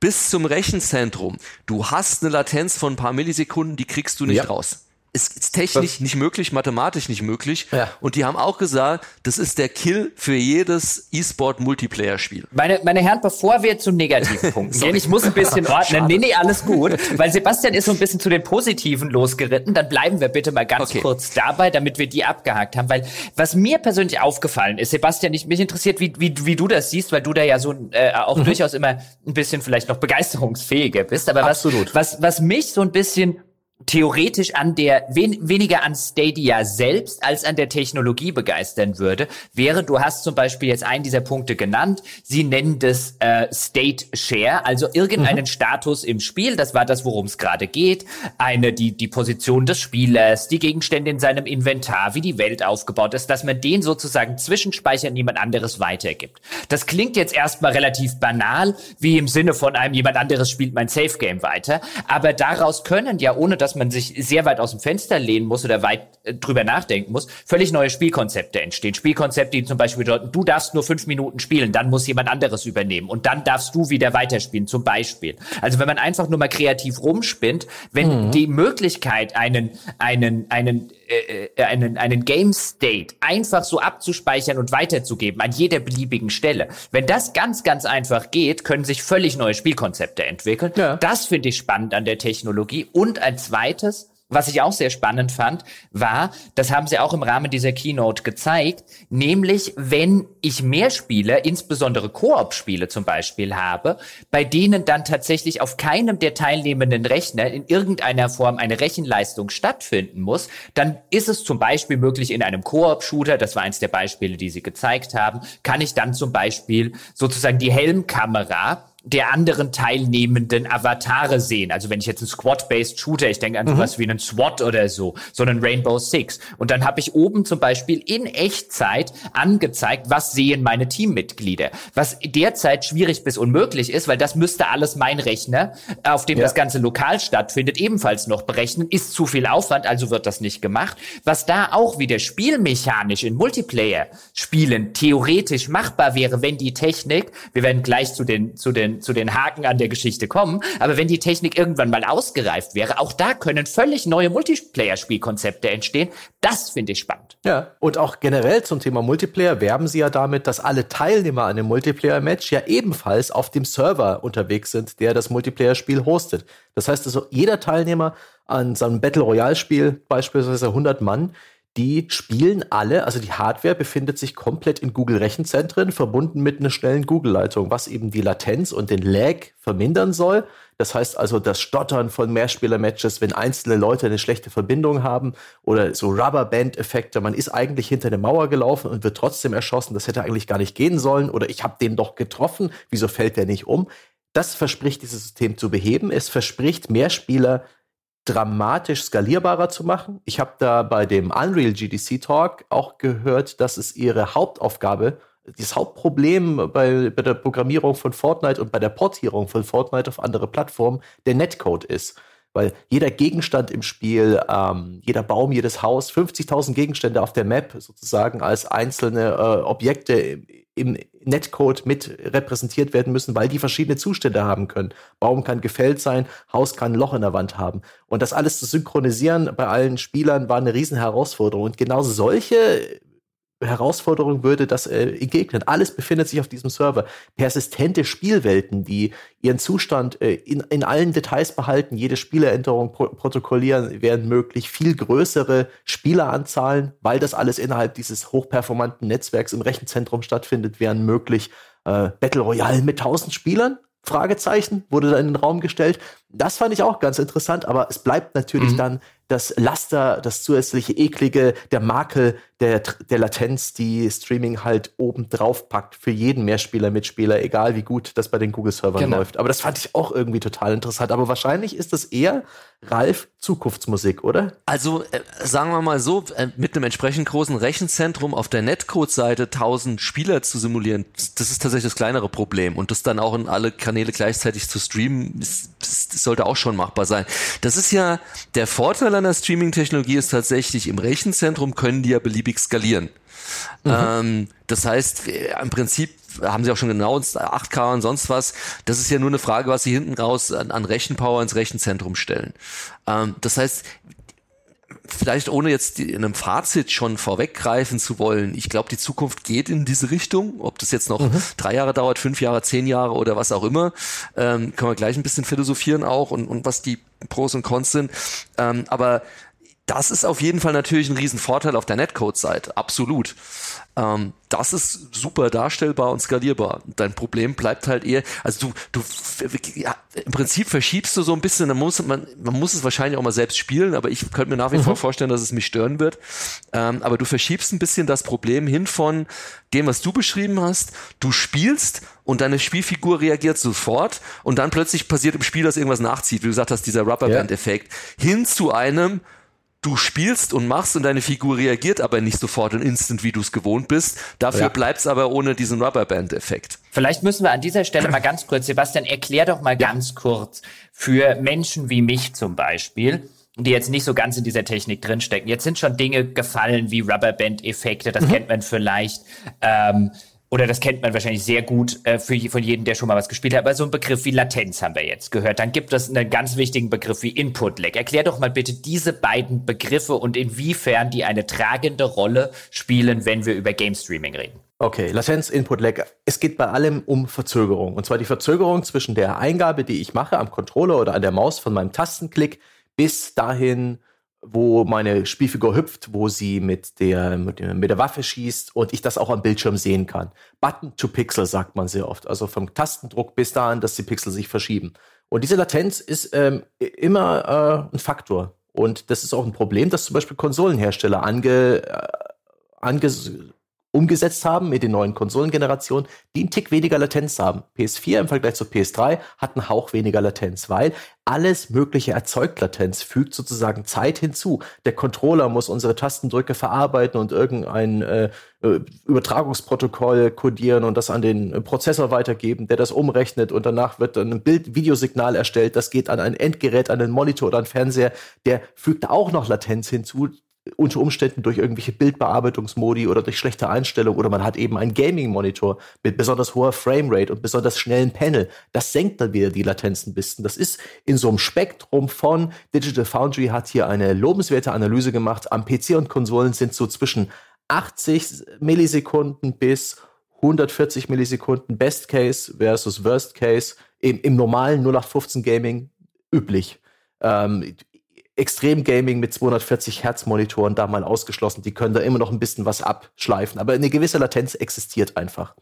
Speaker 3: bis zum Rechenzentrum, du hast eine Latenz von ein paar Millisekunden, die kriegst du nicht ja. raus ist, ist technisch Was? nicht möglich, mathematisch nicht möglich. Ja. Und die haben auch gesagt, das ist der Kill für jedes E-Sport-Multiplayer-Spiel.
Speaker 1: Meine, meine Herren, bevor wir zum negativen Punkt gehen, ich muss ein bisschen ordnen. nee, nee, alles gut. Weil Sebastian ist so ein bisschen zu den Positiven losgeritten. Dann bleiben wir bitte mal ganz okay. kurz dabei, damit wir die abgehakt haben. Weil was mir persönlich aufgefallen ist, Sebastian, ich, mich interessiert, wie, wie, wie du das siehst, weil du da ja so äh, auch mhm. durchaus immer ein bisschen vielleicht noch begeisterungsfähiger bist. Aber Absolut. was, was, was mich so ein bisschen theoretisch an der wen, weniger an Stadia selbst als an der Technologie begeistern würde, wäre, du hast zum Beispiel jetzt einen dieser Punkte genannt, sie nennen das äh, State Share, also irgendeinen mhm. Status im Spiel, das war das, worum es gerade geht, eine die die Position des Spielers, die Gegenstände in seinem Inventar, wie die Welt aufgebaut ist, dass man den sozusagen zwischenspeichert und jemand anderes weitergibt. Das klingt jetzt erstmal relativ banal, wie im Sinne von einem jemand anderes spielt mein Safe Game weiter, aber daraus können ja ohne dass dass man sich sehr weit aus dem Fenster lehnen muss oder weit äh, drüber nachdenken muss, völlig neue Spielkonzepte entstehen. Spielkonzepte, die zum Beispiel bedeuten, du darfst nur fünf Minuten spielen, dann muss jemand anderes übernehmen und dann darfst du wieder weiterspielen, zum Beispiel. Also wenn man einfach nur mal kreativ rumspinnt, wenn mhm. die Möglichkeit, einen, einen, einen äh, äh, einen, einen Game State einfach so abzuspeichern und weiterzugeben an jeder beliebigen Stelle. Wenn das ganz, ganz einfach geht, können sich völlig neue Spielkonzepte entwickeln. Ja. Das finde ich spannend an der Technologie. Und als zweites, was ich auch sehr spannend fand, war, das haben sie auch im Rahmen dieser Keynote gezeigt, nämlich wenn ich mehr Spiele, insbesondere Koop-Spiele zum Beispiel habe, bei denen dann tatsächlich auf keinem der teilnehmenden Rechner in irgendeiner Form eine Rechenleistung stattfinden muss, dann ist es zum Beispiel möglich in einem Koop-Shooter, das war eins der Beispiele, die sie gezeigt haben, kann ich dann zum Beispiel sozusagen die Helmkamera der anderen teilnehmenden Avatare sehen. Also wenn ich jetzt einen Squad-based Shooter, ich denke an mhm. sowas wie einen SWAT oder so, so einen Rainbow Six. Und dann habe ich oben zum Beispiel in Echtzeit angezeigt, was sehen meine Teammitglieder. Was derzeit schwierig bis unmöglich ist, weil das müsste alles mein Rechner, auf dem ja. das Ganze lokal stattfindet, ebenfalls noch berechnen. Ist zu viel Aufwand, also wird das nicht gemacht. Was da auch wieder spielmechanisch in Multiplayer-Spielen theoretisch machbar wäre, wenn die Technik, wir werden gleich zu den, zu den zu den Haken an der Geschichte kommen. Aber wenn die Technik irgendwann mal ausgereift wäre, auch da können völlig neue Multiplayer-Spielkonzepte entstehen. Das finde ich spannend.
Speaker 2: Ja, und auch generell zum Thema Multiplayer werben sie ja damit, dass alle Teilnehmer an einem Multiplayer-Match ja ebenfalls auf dem Server unterwegs sind, der das Multiplayer-Spiel hostet. Das heißt also, jeder Teilnehmer an seinem Battle Royale-Spiel, beispielsweise 100 Mann, die spielen alle, also die Hardware befindet sich komplett in Google Rechenzentren, verbunden mit einer schnellen Google-Leitung, was eben die Latenz und den Lag vermindern soll. Das heißt also, das Stottern von Mehrspieler-Matches, wenn einzelne Leute eine schlechte Verbindung haben oder so Rubberband-Effekte, man ist eigentlich hinter eine Mauer gelaufen und wird trotzdem erschossen, das hätte eigentlich gar nicht gehen sollen oder ich habe den doch getroffen, wieso fällt der nicht um? Das verspricht dieses System zu beheben. Es verspricht Mehrspieler dramatisch skalierbarer zu machen. Ich habe da bei dem Unreal GDC Talk auch gehört, dass es ihre Hauptaufgabe, das Hauptproblem bei, bei der Programmierung von Fortnite und bei der Portierung von Fortnite auf andere Plattformen der Netcode ist. Weil jeder Gegenstand im Spiel, ähm, jeder Baum, jedes Haus, 50.000 Gegenstände auf der Map sozusagen als einzelne äh, Objekte im Netcode mit repräsentiert werden müssen, weil die verschiedene Zustände haben können. Baum kann gefällt sein, Haus kann ein Loch in der Wand haben. Und das alles zu synchronisieren bei allen Spielern war eine riesen Herausforderung. Und genau solche Herausforderung würde das äh, entgegnen. Alles befindet sich auf diesem Server. Persistente Spielwelten, die ihren Zustand äh, in, in allen Details behalten, jede Spieleränderung pro protokollieren, werden möglich. Viel größere Spieleranzahlen, weil das alles innerhalb dieses hochperformanten Netzwerks im Rechenzentrum stattfindet, wären möglich. Äh, Battle Royale mit 1000 Spielern? Fragezeichen wurde da in den Raum gestellt. Das fand ich auch ganz interessant, aber es bleibt natürlich mhm. dann das Laster, das zusätzliche eklige, der Makel der, der Latenz, die Streaming halt oben drauf packt für jeden Mehrspieler, Mitspieler, egal wie gut das bei den Google-Servern genau. läuft. Aber das fand ich auch irgendwie total interessant. Aber wahrscheinlich ist das eher, Ralf, Zukunftsmusik, oder?
Speaker 3: Also, äh, sagen wir mal so, äh, mit einem entsprechend großen Rechenzentrum auf der Netcode-Seite 1000 Spieler zu simulieren, das ist tatsächlich das kleinere Problem. Und das dann auch in alle Kanäle gleichzeitig zu streamen, ist, das sollte auch schon machbar sein. Das ist ja der Vorteil der Streaming-Technologie ist tatsächlich, im Rechenzentrum können die ja beliebig skalieren. Mhm. Ähm, das heißt, äh, im Prinzip haben sie auch schon genau 8K und sonst was. Das ist ja nur eine Frage, was sie hinten raus an, an Rechenpower ins Rechenzentrum stellen. Ähm, das heißt, vielleicht ohne jetzt in einem Fazit schon vorweggreifen zu wollen, ich glaube, die Zukunft geht in diese Richtung. Ob das jetzt noch mhm. drei Jahre dauert, fünf Jahre, zehn Jahre oder was auch immer, ähm, können wir gleich ein bisschen philosophieren auch und, und was die Pros und Cons sind. Ähm, aber das ist auf jeden Fall natürlich ein Riesenvorteil auf der Netcode-Seite, absolut. Ähm, das ist super darstellbar und skalierbar. Dein Problem bleibt halt eher, also du, du, ja, im Prinzip verschiebst du so ein bisschen, dann muss man, man muss es wahrscheinlich auch mal selbst spielen, aber ich könnte mir nach wie mhm. vor vorstellen, dass es mich stören wird. Ähm, aber du verschiebst ein bisschen das Problem hin von dem, was du beschrieben hast. Du spielst und deine Spielfigur reagiert sofort und dann plötzlich passiert im Spiel, dass irgendwas nachzieht, wie du gesagt hast, dieser Rubberband-Effekt, ja. hin zu einem, du spielst und machst und deine Figur reagiert aber nicht sofort und instant, wie du es gewohnt bist. Dafür ja. bleibst aber ohne diesen Rubberband-Effekt.
Speaker 1: Vielleicht müssen wir an dieser Stelle mal ganz kurz, Sebastian, erklär doch mal ganz kurz für Menschen wie mich zum Beispiel, die jetzt nicht so ganz in dieser Technik drinstecken. Jetzt sind schon Dinge gefallen wie Rubberband-Effekte, das mhm. kennt man vielleicht. Ähm, oder das kennt man wahrscheinlich sehr gut äh, für, von jedem, der schon mal was gespielt hat, aber so ein Begriff wie Latenz haben wir jetzt gehört. Dann gibt es einen ganz wichtigen Begriff wie Input-Lag. Erklär doch mal bitte diese beiden Begriffe und inwiefern die eine tragende Rolle spielen, wenn wir über Game Streaming reden.
Speaker 2: Okay, Latenz, Input, Lag. Es geht bei allem um Verzögerung. Und zwar die Verzögerung zwischen der Eingabe, die ich mache am Controller oder an der Maus von meinem Tastenklick, bis dahin, wo meine Spielfigur hüpft, wo sie mit der, mit der, mit der Waffe schießt und ich das auch am Bildschirm sehen kann. Button to Pixel sagt man sehr oft. Also vom Tastendruck bis dahin, dass die Pixel sich verschieben. Und diese Latenz ist ähm, immer äh, ein Faktor. Und das ist auch ein Problem, dass zum Beispiel Konsolenhersteller ange, äh, ange umgesetzt haben mit den neuen Konsolengenerationen, die einen Tick weniger Latenz haben. PS4 im Vergleich zur PS3 hat einen Hauch weniger Latenz, weil alles Mögliche erzeugt Latenz, fügt sozusagen Zeit hinzu. Der Controller muss unsere Tastendrücke verarbeiten und irgendein äh, äh Übertragungsprotokoll kodieren und das an den Prozessor weitergeben, der das umrechnet und danach wird dann ein Bild-Videosignal erstellt. Das geht an ein Endgerät, an den Monitor oder einen Fernseher. Der fügt auch noch Latenz hinzu, unter Umständen durch irgendwelche Bildbearbeitungsmodi oder durch schlechte Einstellungen oder man hat eben einen Gaming-Monitor mit besonders hoher Framerate und besonders schnellen Panel. Das senkt dann wieder die Latenz ein bisschen. Das ist in so einem Spektrum von Digital Foundry hat hier eine lobenswerte Analyse gemacht. Am PC und Konsolen sind so zwischen 80 Millisekunden bis 140 Millisekunden Best Case versus Worst Case im, im normalen 0815 Gaming üblich. Ähm, Extrem-Gaming mit 240 Hertz Monitoren da mal ausgeschlossen. Die können da immer noch ein bisschen was abschleifen. Aber eine gewisse Latenz existiert einfach.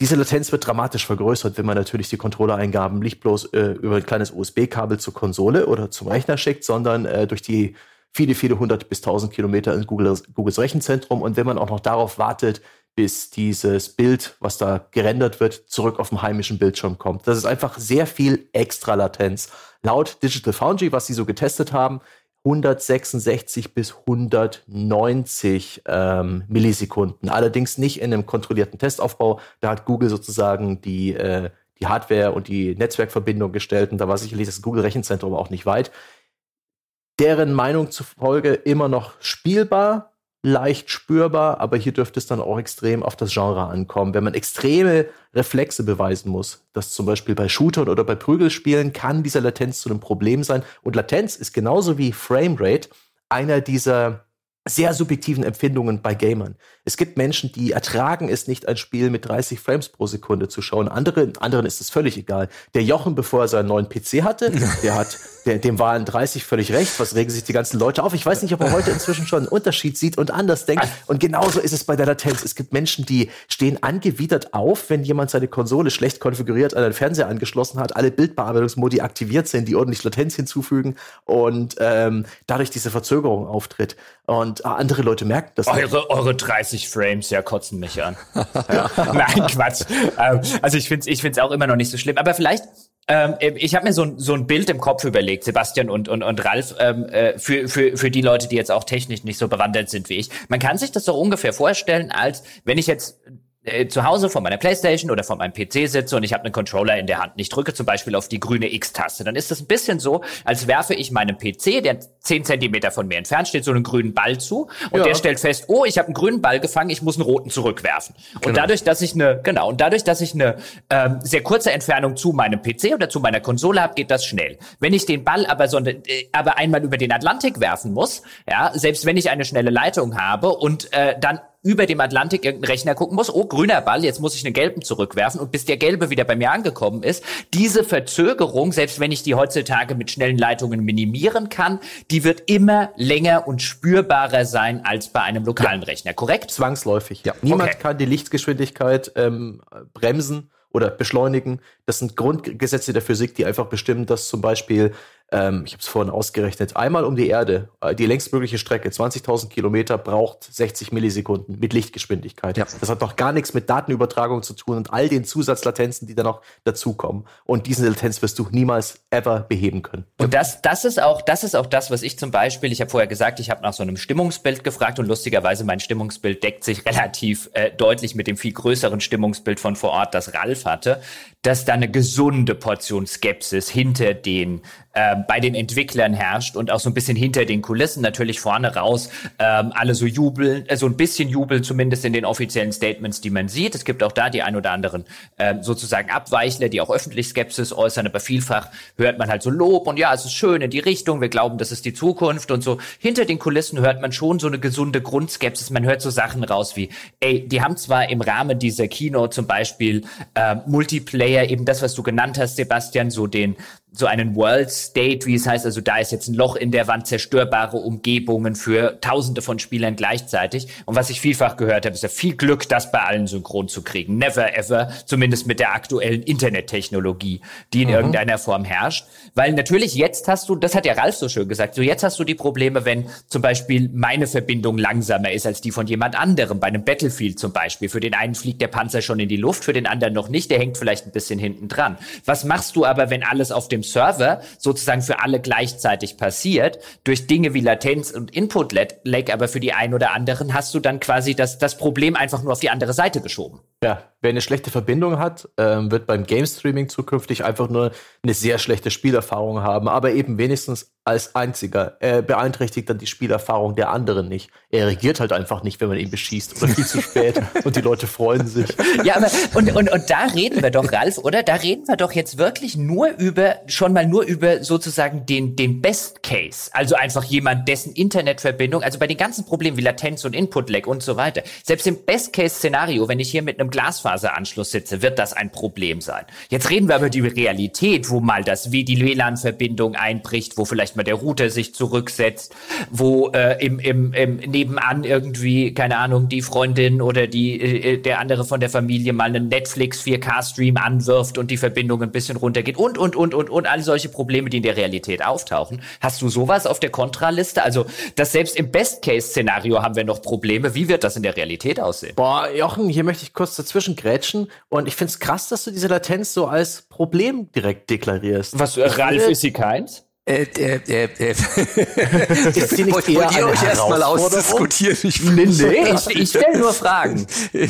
Speaker 2: Diese Latenz wird dramatisch vergrößert, wenn man natürlich die Controller-Eingaben nicht bloß äh, über ein kleines USB-Kabel zur Konsole oder zum Rechner schickt, sondern äh, durch die viele, viele hundert bis tausend Kilometer in Googles, Googles Rechenzentrum. Und wenn man auch noch darauf wartet, bis dieses Bild, was da gerendert wird, zurück auf dem heimischen Bildschirm kommt. Das ist einfach sehr viel extra Latenz. Laut Digital Foundry, was sie so getestet haben, 166 bis 190 ähm, Millisekunden. Allerdings nicht in einem kontrollierten Testaufbau. Da hat Google sozusagen die, äh, die Hardware und die Netzwerkverbindung gestellt und da war sicherlich das Google-Rechenzentrum auch nicht weit. Deren Meinung zufolge immer noch spielbar, leicht spürbar, aber hier dürfte es dann auch extrem auf das Genre ankommen. Wenn man extreme Reflexe beweisen muss, dass zum Beispiel bei Shootern oder bei Prügelspielen kann dieser Latenz zu einem Problem sein. Und Latenz ist genauso wie Framerate einer dieser sehr subjektiven Empfindungen bei Gamern. Es gibt Menschen, die ertragen es nicht, ein Spiel mit 30 Frames pro Sekunde zu schauen. Andere, anderen ist es völlig egal. Der Jochen, bevor er seinen neuen PC hatte, der hat, der, dem waren 30 völlig recht. Was regen sich die ganzen Leute auf? Ich weiß nicht, ob er heute inzwischen schon einen Unterschied sieht und anders denkt. Und genauso ist es bei der Latenz. Es gibt Menschen, die stehen angewidert auf, wenn jemand seine Konsole schlecht konfiguriert an einen Fernseher angeschlossen hat, alle Bildbearbeitungsmodi aktiviert sind, die ordentlich Latenz hinzufügen und ähm, dadurch diese Verzögerung auftritt. Und andere Leute merken das.
Speaker 1: Eure, eure 30 Frames, ja, kotzen mich an. Nein, Quatsch. Ähm, also ich finde es ich find's auch immer noch nicht so schlimm. Aber vielleicht ähm, ich habe mir so, so ein Bild im Kopf überlegt, Sebastian und, und, und Ralf, ähm, äh, für, für, für die Leute, die jetzt auch technisch nicht so bewandert sind wie ich. Man kann sich das so ungefähr vorstellen, als wenn ich jetzt äh, zu Hause vor meiner Playstation oder vor meinem PC sitze und ich habe einen Controller in der Hand und ich drücke zum Beispiel auf die grüne X-Taste, dann ist das ein bisschen so, als werfe ich meinem PC, der zehn Zentimeter von mir entfernt steht, so einen grünen Ball zu und ja. der stellt fest, oh, ich habe einen grünen Ball gefangen, ich muss einen roten zurückwerfen. Genau. Und dadurch, dass ich eine, genau, und dadurch, dass ich eine ähm, sehr kurze Entfernung zu meinem PC oder zu meiner Konsole habe, geht das schnell. Wenn ich den Ball aber, so, äh, aber einmal über den Atlantik werfen muss, ja, selbst wenn ich eine schnelle Leitung habe und äh, dann über dem Atlantik irgendein Rechner gucken muss, oh, grüner Ball, jetzt muss ich einen gelben zurückwerfen und bis der gelbe wieder bei mir angekommen ist, diese Verzögerung, selbst wenn ich die heutzutage mit schnellen Leitungen minimieren kann, die wird immer länger und spürbarer sein als bei einem lokalen ja. Rechner, korrekt?
Speaker 2: Zwangsläufig, ja. Niemand okay. kann die Lichtgeschwindigkeit ähm, bremsen oder beschleunigen. Das sind Grundgesetze der Physik, die einfach bestimmen, dass zum Beispiel ähm, ich habe es vorhin ausgerechnet, einmal um die Erde, äh, die längstmögliche Strecke, 20.000 Kilometer, braucht 60 Millisekunden mit Lichtgeschwindigkeit. Ja. Das hat doch gar nichts mit Datenübertragung zu tun und all den Zusatzlatenzen, die da noch dazukommen. Und diese Latenz wirst du niemals ever beheben können.
Speaker 1: Und das, das ist auch, das ist auch das, was ich zum Beispiel, ich habe vorher gesagt, ich habe nach so einem Stimmungsbild gefragt und lustigerweise mein Stimmungsbild deckt sich relativ äh, deutlich mit dem viel größeren Stimmungsbild von vor Ort, das Ralf hatte, dass da eine gesunde Portion Skepsis hinter den äh, bei den Entwicklern herrscht und auch so ein bisschen hinter den Kulissen natürlich vorne raus ähm, alle so jubeln, äh, so ein bisschen Jubel zumindest in den offiziellen Statements, die man sieht. Es gibt auch da die ein oder anderen äh, sozusagen Abweichler, die auch öffentlich Skepsis äußern, aber vielfach hört man halt so Lob und ja, es ist schön in die Richtung, wir glauben, das ist die Zukunft und so. Hinter den Kulissen hört man schon so eine gesunde Grundskepsis. Man hört so Sachen raus wie, ey, die haben zwar im Rahmen dieser Kino zum Beispiel äh, Multiplayer, eben das, was du genannt hast, Sebastian, so den so einen World State, wie es heißt. Also da ist jetzt ein Loch in der Wand, zerstörbare Umgebungen für Tausende von Spielern gleichzeitig. Und was ich vielfach gehört habe, ist ja viel Glück, das bei allen synchron zu kriegen. Never ever, zumindest mit der aktuellen Internettechnologie, die in mhm. irgendeiner Form herrscht. Weil natürlich jetzt hast du, das hat ja Ralf so schön gesagt, so jetzt hast du die Probleme, wenn zum Beispiel meine Verbindung langsamer ist als die von jemand anderem. Bei einem Battlefield zum Beispiel. Für den einen fliegt der Panzer schon in die Luft, für den anderen noch nicht. Der hängt vielleicht ein bisschen hinten dran. Was machst du aber, wenn alles auf dem Server sozusagen für alle gleichzeitig passiert, durch Dinge wie Latenz und Input-Lag, aber für die einen oder anderen hast du dann quasi das, das Problem einfach nur auf die andere Seite geschoben.
Speaker 2: Ja, wer eine schlechte Verbindung hat, ähm, wird beim Game Streaming zukünftig einfach nur eine sehr schlechte Spielerfahrung haben, aber eben wenigstens als einziger. Er beeinträchtigt dann die Spielerfahrung der anderen nicht. Er reagiert halt einfach nicht, wenn man ihn beschießt oder viel zu spät und die Leute freuen sich.
Speaker 1: Ja, aber und, und, und da reden wir doch, Ralf, oder? Da reden wir doch jetzt wirklich nur über, schon mal nur über sozusagen den, den Best Case. Also einfach jemand, dessen Internetverbindung, also bei den ganzen Problemen wie Latenz und Input-Lag und so weiter. Selbst im Best Case Szenario, wenn ich hier mit einem Glasfaseranschluss sitze, wird das ein Problem sein. Jetzt reden wir über die Realität, wo mal das, wie die WLAN-Verbindung einbricht, wo vielleicht mal der Router sich zurücksetzt, wo äh, im, im, im nebenan irgendwie, keine Ahnung, die Freundin oder die, äh, der andere von der Familie mal einen Netflix 4K-Stream anwirft und die Verbindung ein bisschen runtergeht und, und, und, und, und all solche Probleme, die in der Realität auftauchen. Hast du sowas auf der Kontraliste? Also, dass selbst im Best-Case-Szenario haben wir noch Probleme. Wie wird das in der Realität aussehen?
Speaker 2: Boah, Jochen, hier möchte ich kurz dazwischen grätschen. Und ich finde es krass, dass du diese Latenz so als Problem direkt deklarierst.
Speaker 1: Was, Ralf, ist sie keins? Äh, äh, äh,
Speaker 3: äh. ist die nicht Wollt ihr euch erstmal ausdiskutieren?
Speaker 1: Ich nee, nee, ich, ich stelle nur Fragen.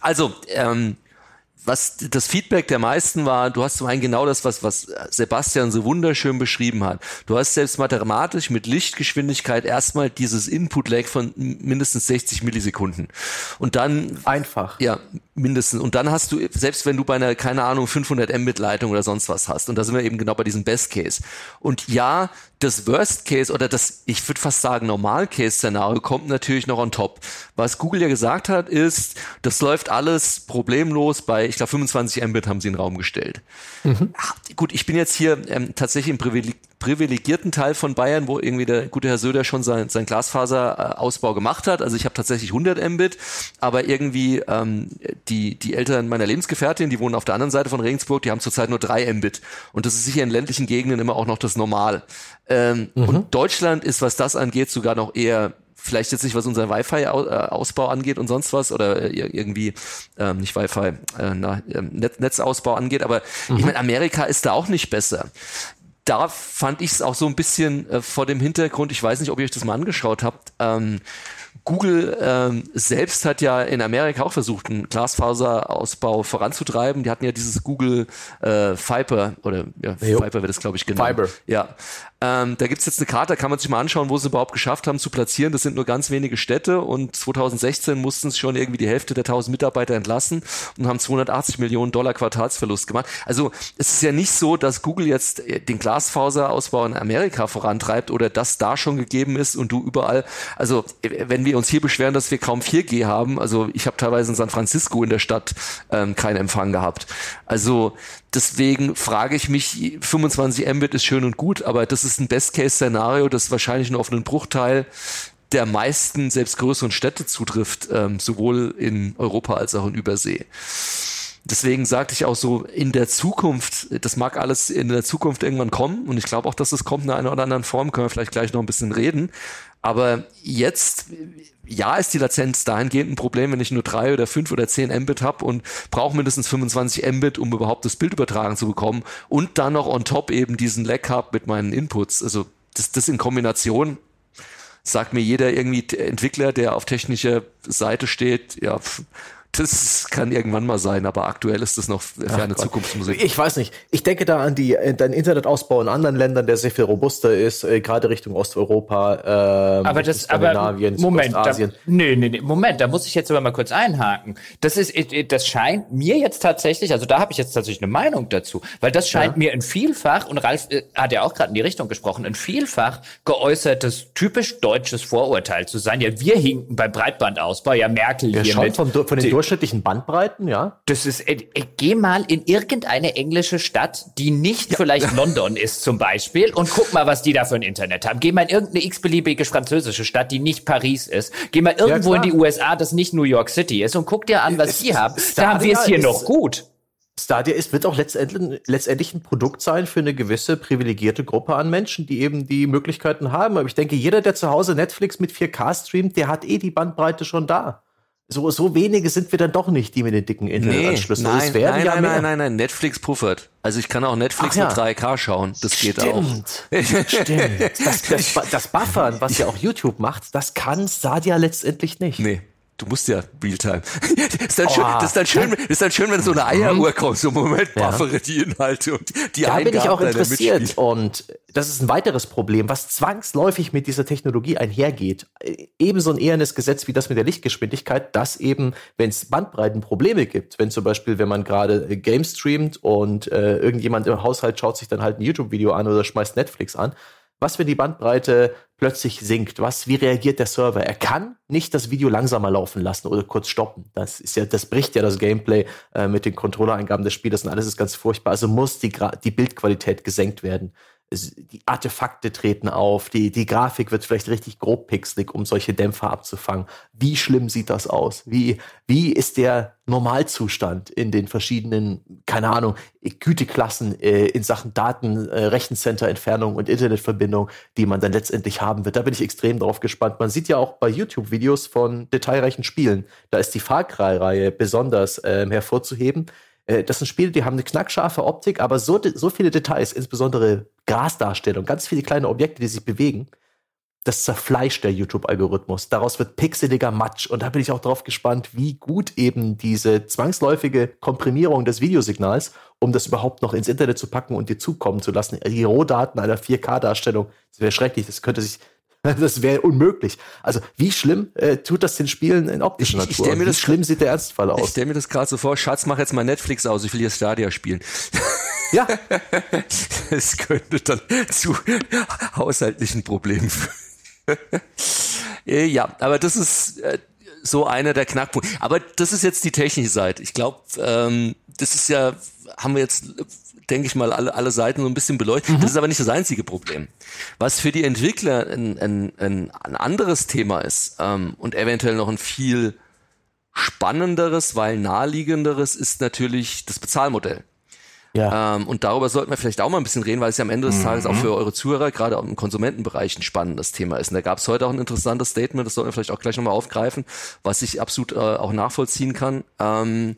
Speaker 3: Also, ähm, was das Feedback der meisten war, du hast zum einen genau das, was, was Sebastian so wunderschön beschrieben hat. Du hast selbst mathematisch mit Lichtgeschwindigkeit erstmal dieses Input-Lag von mindestens 60 Millisekunden. Und dann.
Speaker 2: Einfach.
Speaker 3: Ja, mindestens. Und dann hast du, selbst wenn du bei einer, keine Ahnung, 500 Mbit-Leitung oder sonst was hast, und da sind wir eben genau bei diesem Best Case. Und ja, das Worst Case oder das, ich würde fast sagen, Normal Case Szenario kommt natürlich noch on top. Was Google ja gesagt hat, ist, das läuft alles problemlos bei, ich glaube, 25 Mbit haben sie in den Raum gestellt. Mhm. Gut, ich bin jetzt hier ähm, tatsächlich im Privileg privilegierten Teil von Bayern, wo irgendwie der gute Herr Söder schon sein, sein Glasfaserausbau gemacht hat. Also ich habe tatsächlich 100 Mbit, aber irgendwie ähm, die, die Eltern meiner Lebensgefährtin, die wohnen auf der anderen Seite von Regensburg, die haben zurzeit nur 3 Mbit. Und das ist sicher in ländlichen Gegenden immer auch noch das Normal. Ähm, mhm. Und Deutschland ist, was das angeht, sogar noch eher vielleicht jetzt nicht, was unser Wi-Fi-Ausbau angeht und sonst was oder äh, irgendwie ähm, nicht Wi-Fi, äh, na, äh, Netzausbau angeht, aber mhm. ich meine, Amerika ist da auch nicht besser da fand ich es auch so ein bisschen äh, vor dem Hintergrund, ich weiß nicht, ob ihr euch das mal angeschaut habt, ähm, Google ähm, selbst hat ja in Amerika auch versucht, einen Glasfaserausbau voranzutreiben. Die hatten ja dieses Google äh, Fiber oder ja, Fiber wird es, glaube ich, genannt. Fiber. Ja. Ähm, da gibt's jetzt eine Karte, da kann man sich mal anschauen, wo sie überhaupt geschafft haben zu platzieren. Das sind nur ganz wenige Städte und 2016 mussten sie schon irgendwie die Hälfte der 1000 Mitarbeiter entlassen und haben 280 Millionen Dollar Quartalsverlust gemacht. Also es ist ja nicht so, dass Google jetzt äh, den Glasfaserausbau in Amerika vorantreibt oder das da schon gegeben ist und du überall, also wenn wir uns hier beschweren, dass wir kaum 4G haben, also ich habe teilweise in San Francisco in der Stadt ähm, keinen Empfang gehabt. Also Deswegen frage ich mich, 25 Mbit ist schön und gut, aber das ist ein Best-Case-Szenario, das wahrscheinlich nur auf einen Bruchteil der meisten, selbst größeren Städte zutrifft, ähm, sowohl in Europa als auch in Übersee. Deswegen sagte ich auch so, in der Zukunft, das mag alles in der Zukunft irgendwann kommen und ich glaube auch, dass es kommt in einer oder anderen Form, können wir vielleicht gleich noch ein bisschen reden. Aber jetzt, ja, ist die Latenz dahingehend ein Problem, wenn ich nur drei oder fünf oder zehn Mbit habe und brauche mindestens 25 Mbit, um überhaupt das Bild übertragen zu bekommen und dann noch on top eben diesen Lag habe mit meinen Inputs. Also das, das in Kombination sagt mir jeder irgendwie Entwickler, der auf technischer Seite steht, ja, das kann irgendwann mal sein, aber aktuell ist das noch ferne Zukunftsmusik.
Speaker 2: Ich weiß nicht. Ich denke da an die, äh, den Internetausbau in anderen Ländern, der sehr viel robuster ist, äh, gerade Richtung Osteuropa,
Speaker 1: äh, aber das, Skandinavien, aber Moment, Ostasien. Da, nee, nee, nee, Moment, da muss ich jetzt aber mal kurz einhaken. Das ist, äh, das scheint mir jetzt tatsächlich, also da habe ich jetzt tatsächlich eine Meinung dazu, weil das scheint ja. mir ein Vielfach, und Ralf äh, hat ja auch gerade in die Richtung gesprochen, ein Vielfach geäußertes, typisch deutsches Vorurteil zu sein. Ja, wir hinken beim Breitbandausbau, ja Merkel
Speaker 2: ja,
Speaker 1: hier
Speaker 2: mit. Von, von den durchschnittlichen Bandbreiten, ja.
Speaker 1: Das ist, äh, äh, geh mal in irgendeine englische Stadt, die nicht ja. vielleicht London ist zum Beispiel und guck mal, was die da für ein Internet haben. Geh mal in irgendeine x-beliebige französische Stadt, die nicht Paris ist. Geh mal irgendwo ja, in die USA, das nicht New York City ist und guck dir an, was die haben. Da haben wir es hier noch gut.
Speaker 2: Stadia ist, wird auch letztendlich, letztendlich ein Produkt sein für eine gewisse privilegierte Gruppe an Menschen, die eben die Möglichkeiten haben. Aber ich denke, jeder, der zu Hause Netflix mit 4K streamt, der hat eh die Bandbreite schon da. So, so wenige sind wir dann doch nicht, die mit den dicken Internetanschlüssen.
Speaker 3: Nee, nein, nein, ja nein, nein, nein, nein, Netflix puffert. Also ich kann auch Netflix ja. mit 3K schauen. Das
Speaker 2: Stimmt.
Speaker 3: geht auch.
Speaker 2: Stimmt. Das, das, das Buffern, was ja auch YouTube macht, das kann Stadia letztendlich nicht.
Speaker 3: Nee. Du musst ja Realtime. das, ist dann oh, schön, das, ist dann schön, das ist dann schön, wenn so eine Eieruhr kommt, so Moment, ja. buffere die Inhalte und die
Speaker 2: Da bin ich auch interessiert und das ist ein weiteres Problem, was zwangsläufig mit dieser Technologie einhergeht. Ebenso ein ehernes Gesetz wie das mit der Lichtgeschwindigkeit, dass eben, wenn es Bandbreitenprobleme gibt, wenn zum Beispiel, wenn man gerade Games streamt und äh, irgendjemand im Haushalt schaut sich dann halt ein YouTube-Video an oder schmeißt Netflix an, was, wenn die Bandbreite plötzlich sinkt? Was, wie reagiert der Server? Er kann nicht das Video langsamer laufen lassen oder kurz stoppen. Das ist ja, das bricht ja das Gameplay äh, mit den Controllereingaben des Spielers und alles ist ganz furchtbar. Also muss die, die Bildqualität gesenkt werden die Artefakte treten auf, die, die Grafik wird vielleicht richtig grob pixelig, um solche Dämpfer abzufangen. Wie schlimm sieht das aus? Wie, wie ist der Normalzustand in den verschiedenen, keine Ahnung, Güteklassen äh, in Sachen Daten, äh, Rechencenter-Entfernung und Internetverbindung, die man dann letztendlich haben wird? Da bin ich extrem drauf gespannt. Man sieht ja auch bei YouTube-Videos von detailreichen Spielen, da ist die Far Cry-Reihe besonders äh, hervorzuheben das sind Spiele, die haben eine knackscharfe Optik, aber so, so viele Details, insbesondere Grasdarstellung, ganz viele kleine Objekte, die sich bewegen. Das zerfleischt der YouTube-Algorithmus. Daraus wird pixeliger Matsch. Und da bin ich auch drauf gespannt, wie gut eben diese zwangsläufige Komprimierung des Videosignals, um das überhaupt noch ins Internet zu packen und dir zukommen zu lassen. Die Rohdaten einer 4K-Darstellung, das wäre schrecklich. Das könnte sich Das wäre unmöglich. Also wie schlimm äh, tut das den Spielen in optischer Natur? Ich,
Speaker 3: ich mir
Speaker 2: wie
Speaker 3: das
Speaker 2: schlimm sieht der Ernstfall aus?
Speaker 3: Ich stelle mir das gerade so vor, Schatz, mach jetzt mal Netflix aus, ich will hier Stadia spielen.
Speaker 2: Ja.
Speaker 3: Es könnte dann zu haushaltlichen Problemen führen. Ja, aber das ist äh, so einer der Knackpunkte. Aber das ist jetzt die technische Seite. Ich glaube, ähm, das ist ja, haben wir jetzt denke ich mal, alle, alle Seiten so ein bisschen beleuchtet. Mhm. Das ist aber nicht das einzige Problem. Was für die Entwickler ein, ein, ein, ein anderes Thema ist ähm, und eventuell noch ein viel spannenderes, weil naheliegenderes ist natürlich das Bezahlmodell. Ja. Ähm, und darüber sollten wir vielleicht auch mal ein bisschen reden, weil es ja am Ende des mhm. Tages auch für eure Zuhörer, gerade auch im Konsumentenbereich, ein spannendes Thema ist. Und da gab es heute auch ein interessantes Statement, das sollten wir vielleicht auch gleich nochmal aufgreifen, was ich absolut äh, auch nachvollziehen kann. Ähm,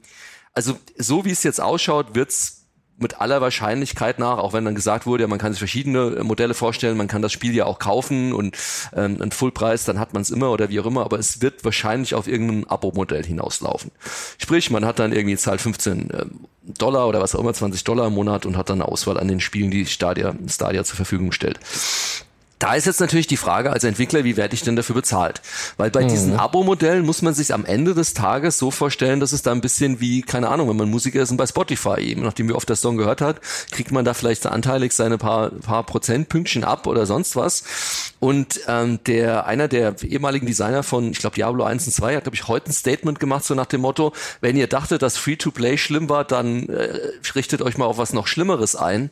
Speaker 3: also so wie es jetzt ausschaut, wird's mit aller Wahrscheinlichkeit nach, auch wenn dann gesagt wurde, ja, man kann sich verschiedene äh, Modelle vorstellen, man kann das Spiel ja auch kaufen und ähm, einen Fullpreis, dann hat man es immer oder wie auch immer, aber es wird wahrscheinlich auf irgendein Abo-Modell hinauslaufen. Sprich, man hat dann irgendwie zahlt 15 ähm, Dollar oder was auch immer, 20 Dollar im Monat und hat dann eine Auswahl an den Spielen, die Stadia, Stadia zur Verfügung stellt. Da ist jetzt natürlich die Frage als Entwickler, wie werde ich denn dafür bezahlt? Weil bei mhm. diesen Abo-Modellen muss man sich am Ende des Tages so vorstellen, dass es da ein bisschen wie, keine Ahnung, wenn man Musiker ist und bei Spotify eben, nachdem wie oft der Song gehört hat, kriegt man da vielleicht anteilig seine paar, paar Prozentpünktchen ab oder sonst was. Und ähm, der einer der ehemaligen Designer von, ich glaube, Diablo 1 und 2 hat, glaube ich, heute ein Statement gemacht, so nach dem Motto, wenn ihr dachtet, dass Free-to-Play schlimm war, dann äh, richtet euch mal auf was noch Schlimmeres ein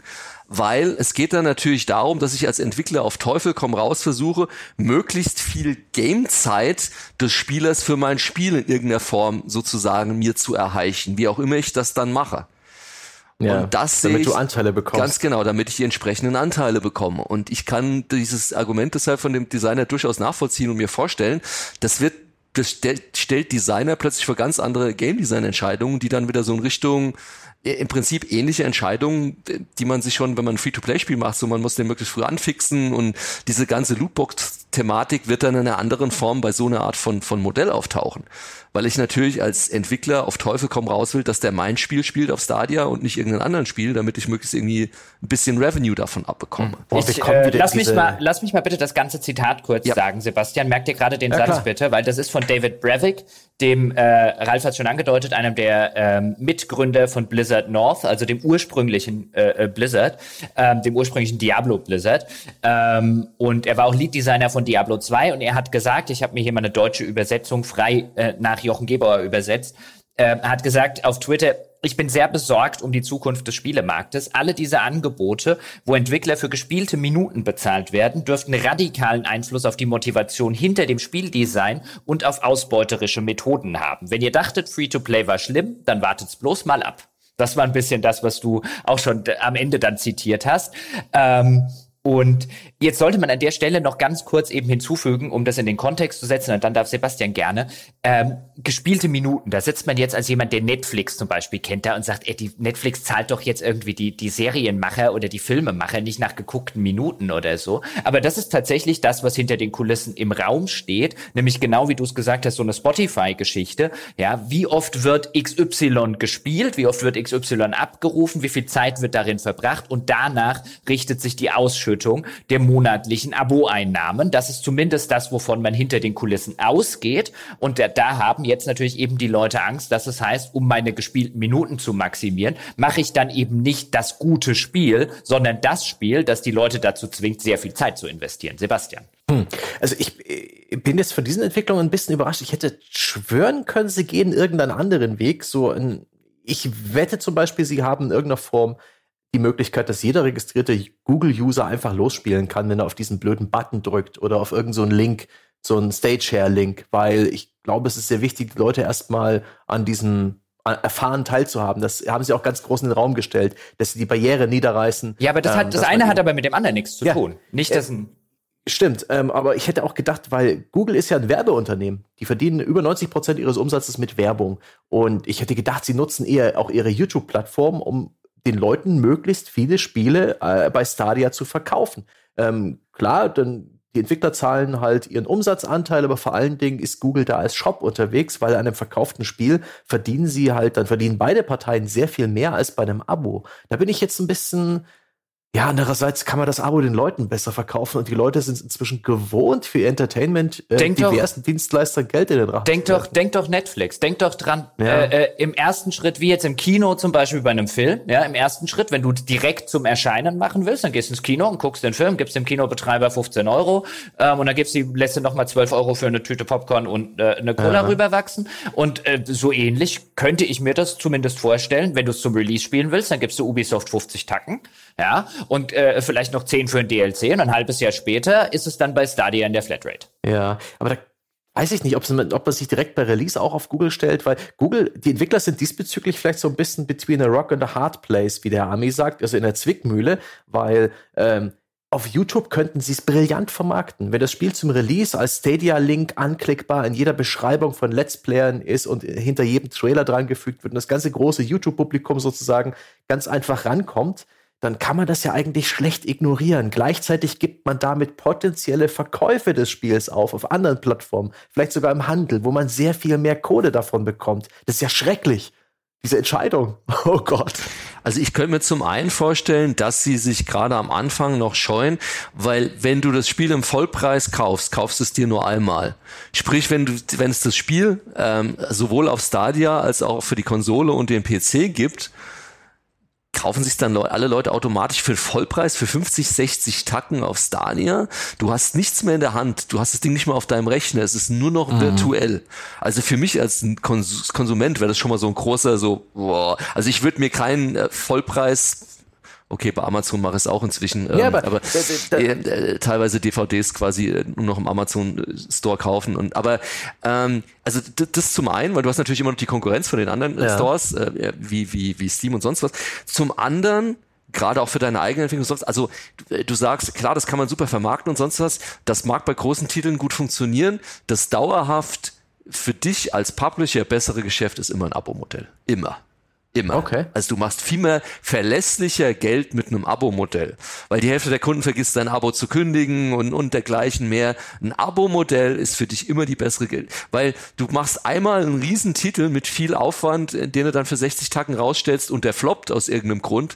Speaker 3: weil es geht dann natürlich darum, dass ich als Entwickler auf Teufel komm raus versuche, möglichst viel Gamezeit des Spielers für mein Spiel in irgendeiner Form sozusagen mir zu erreichen, wie auch immer ich das dann mache.
Speaker 2: Ja, und das damit du Anteile bekommst.
Speaker 3: Ganz genau, damit ich die entsprechenden Anteile bekomme. Und ich kann dieses Argument deshalb von dem Designer durchaus nachvollziehen und mir vorstellen, das wird das stellt Designer plötzlich vor ganz andere Game Design Entscheidungen, die dann wieder so in Richtung im Prinzip ähnliche Entscheidungen, die man sich schon, wenn man ein Free-to-Play-Spiel macht, so man muss den möglichst früh anfixen und diese ganze Lootbox-Thematik wird dann in einer anderen Form bei so einer Art von, von Modell auftauchen weil ich natürlich als Entwickler auf Teufel komm raus will, dass der mein Spiel spielt auf Stadia und nicht irgendein anderen Spiel, damit ich möglichst irgendwie ein bisschen Revenue davon abbekomme.
Speaker 1: Boah, ich, äh, lass, mich mal, lass mich mal bitte das ganze Zitat kurz ja. sagen, Sebastian. Merkt ihr gerade den ja, Satz klar. bitte, weil das ist von David Brevik, dem äh, Ralf hat schon angedeutet, einem der ähm, Mitgründer von Blizzard North, also dem ursprünglichen äh, äh Blizzard, ähm, dem ursprünglichen Diablo Blizzard. Ähm, und er war auch Lead Designer von Diablo 2 und er hat gesagt, ich habe mir hier mal eine deutsche Übersetzung frei äh, nach Jochen Gebauer übersetzt. Äh, hat gesagt auf Twitter, ich bin sehr besorgt um die Zukunft des Spielemarktes. Alle diese Angebote, wo Entwickler für gespielte Minuten bezahlt werden, dürften radikalen Einfluss auf die Motivation hinter dem Spieldesign und auf ausbeuterische Methoden haben. Wenn ihr dachtet, Free-to-Play war schlimm, dann wartet's bloß mal ab. Das war ein bisschen das, was du auch schon am Ende dann zitiert hast. Ähm, und jetzt sollte man an der Stelle noch ganz kurz eben hinzufügen, um das in den Kontext zu setzen, und dann darf Sebastian gerne, ähm, gespielte Minuten. Da sitzt man jetzt als jemand, der Netflix zum Beispiel kennt da und sagt, ey, die Netflix zahlt doch jetzt irgendwie die, die Serienmacher oder die Filmemacher nicht nach geguckten Minuten oder so. Aber das ist tatsächlich das, was hinter den Kulissen im Raum steht, nämlich genau wie du es gesagt hast, so eine Spotify-Geschichte. Ja, wie oft wird XY gespielt, wie oft wird XY abgerufen, wie viel Zeit wird darin verbracht und danach richtet sich die Ausschüttung Ausschüttung der monatlichen Abo-Einnahmen. Das ist zumindest das, wovon man hinter den Kulissen ausgeht. Und da, da haben jetzt natürlich eben die Leute Angst, dass es heißt, um meine gespielten Minuten zu maximieren, mache ich dann eben nicht das gute Spiel, sondern das Spiel, das die Leute dazu zwingt, sehr viel Zeit zu investieren. Sebastian.
Speaker 2: Hm. Also ich bin jetzt von diesen Entwicklungen ein bisschen überrascht. Ich hätte schwören können, sie gehen irgendeinen anderen Weg. So ein, ich wette zum Beispiel, sie haben in irgendeiner Form die Möglichkeit, dass jeder registrierte Google-User einfach losspielen kann, wenn er auf diesen blöden Button drückt oder auf irgendeinen so Link, so einen Stage-Share-Link, weil ich glaube, es ist sehr wichtig, die Leute erstmal an diesem erfahren teilzuhaben. Das haben sie auch ganz groß in den Raum gestellt, dass sie die Barriere niederreißen.
Speaker 1: Ja, aber das hat, ähm, das eine hat aber mit dem anderen nichts zu ja, tun. Nicht, dass
Speaker 2: ein Stimmt, ähm, aber ich hätte auch gedacht, weil Google ist ja ein Werbeunternehmen. Die verdienen über 90 Prozent ihres Umsatzes mit Werbung. Und ich hätte gedacht, sie nutzen eher auch ihre YouTube-Plattform, um den Leuten möglichst viele Spiele äh, bei Stadia zu verkaufen. Ähm, klar, dann die Entwickler zahlen halt ihren Umsatzanteil, aber vor allen Dingen ist Google da als Shop unterwegs, weil an einem verkauften Spiel verdienen sie halt, dann verdienen beide Parteien sehr viel mehr als bei einem Abo. Da bin ich jetzt ein bisschen ja, andererseits kann man das Abo den Leuten besser verkaufen und die Leute sind inzwischen gewohnt für Entertainment äh, denk diversen doch, Dienstleister Geld in den Rachen.
Speaker 1: Denk doch, denk doch Netflix, denk doch dran. Ja. Äh, äh, Im ersten Schritt, wie jetzt im Kino zum Beispiel bei einem Film, ja, im ersten Schritt, wenn du direkt zum Erscheinen machen willst, dann gehst du ins Kino und guckst den Film, gibst dem Kinobetreiber 15 Euro ähm, und dann gibst du, lässt du nochmal 12 Euro für eine Tüte Popcorn und äh, eine Cola ja. rüberwachsen. Und äh, so ähnlich könnte ich mir das zumindest vorstellen, wenn du es zum Release spielen willst, dann gibst du Ubisoft 50 Tacken ja, und äh, vielleicht noch 10 für ein DLC und ein halbes Jahr später ist es dann bei Stadia in der Flatrate.
Speaker 2: Ja, aber da weiß ich nicht, ob man sich direkt bei Release auch auf Google stellt, weil Google, die Entwickler sind diesbezüglich vielleicht so ein bisschen between a rock and a hard place, wie der Ami sagt, also in der Zwickmühle, weil ähm, auf YouTube könnten sie es brillant vermarkten. Wenn das Spiel zum Release als Stadia-Link anklickbar in jeder Beschreibung von Let's Playern ist und hinter jedem Trailer dran gefügt wird und das ganze große YouTube-Publikum sozusagen ganz einfach rankommt, dann kann man das ja eigentlich schlecht ignorieren. Gleichzeitig gibt man damit potenzielle Verkäufe des Spiels auf, auf anderen Plattformen, vielleicht sogar im Handel, wo man sehr viel mehr Kohle davon bekommt. Das ist ja schrecklich. Diese Entscheidung. Oh Gott.
Speaker 3: Also ich könnte mir zum einen vorstellen, dass sie sich gerade am Anfang noch scheuen, weil wenn du das Spiel im Vollpreis kaufst, kaufst es dir nur einmal. Sprich, wenn du, wenn es das Spiel ähm, sowohl auf Stadia als auch für die Konsole und den PC gibt, kaufen sich dann alle Leute automatisch für Vollpreis für 50, 60 Tacken auf Stadia. Du hast nichts mehr in der Hand. Du hast das Ding nicht mehr auf deinem Rechner. Es ist nur noch mhm. virtuell. Also für mich als Konsument wäre das schon mal so ein großer so, boah. Also ich würde mir keinen äh, Vollpreis Okay, bei Amazon mache ich es auch inzwischen, ähm, ja, aber, aber äh, äh, teilweise DVDs quasi äh, nur noch im Amazon äh, Store kaufen. Und aber ähm, also das zum einen, weil du hast natürlich immer noch die Konkurrenz von den anderen ja. Stores, äh, wie, wie, wie Steam und sonst was. Zum anderen gerade auch für deine eigene Entwicklung sonst, also du, du, sagst, klar, das kann man super vermarkten und sonst was, das mag bei großen Titeln gut funktionieren, das dauerhaft für dich als Publisher bessere Geschäft ist immer ein Abo-Modell. Immer. Immer. Okay. Also du machst viel mehr verlässlicher Geld mit einem Abo-Modell. Weil die Hälfte der Kunden vergisst sein Abo zu kündigen und, und dergleichen mehr. Ein Abo-Modell ist für dich immer die bessere Geld. Weil du machst einmal einen Riesentitel mit viel Aufwand, den du dann für 60 Tacken rausstellst und der floppt aus irgendeinem Grund.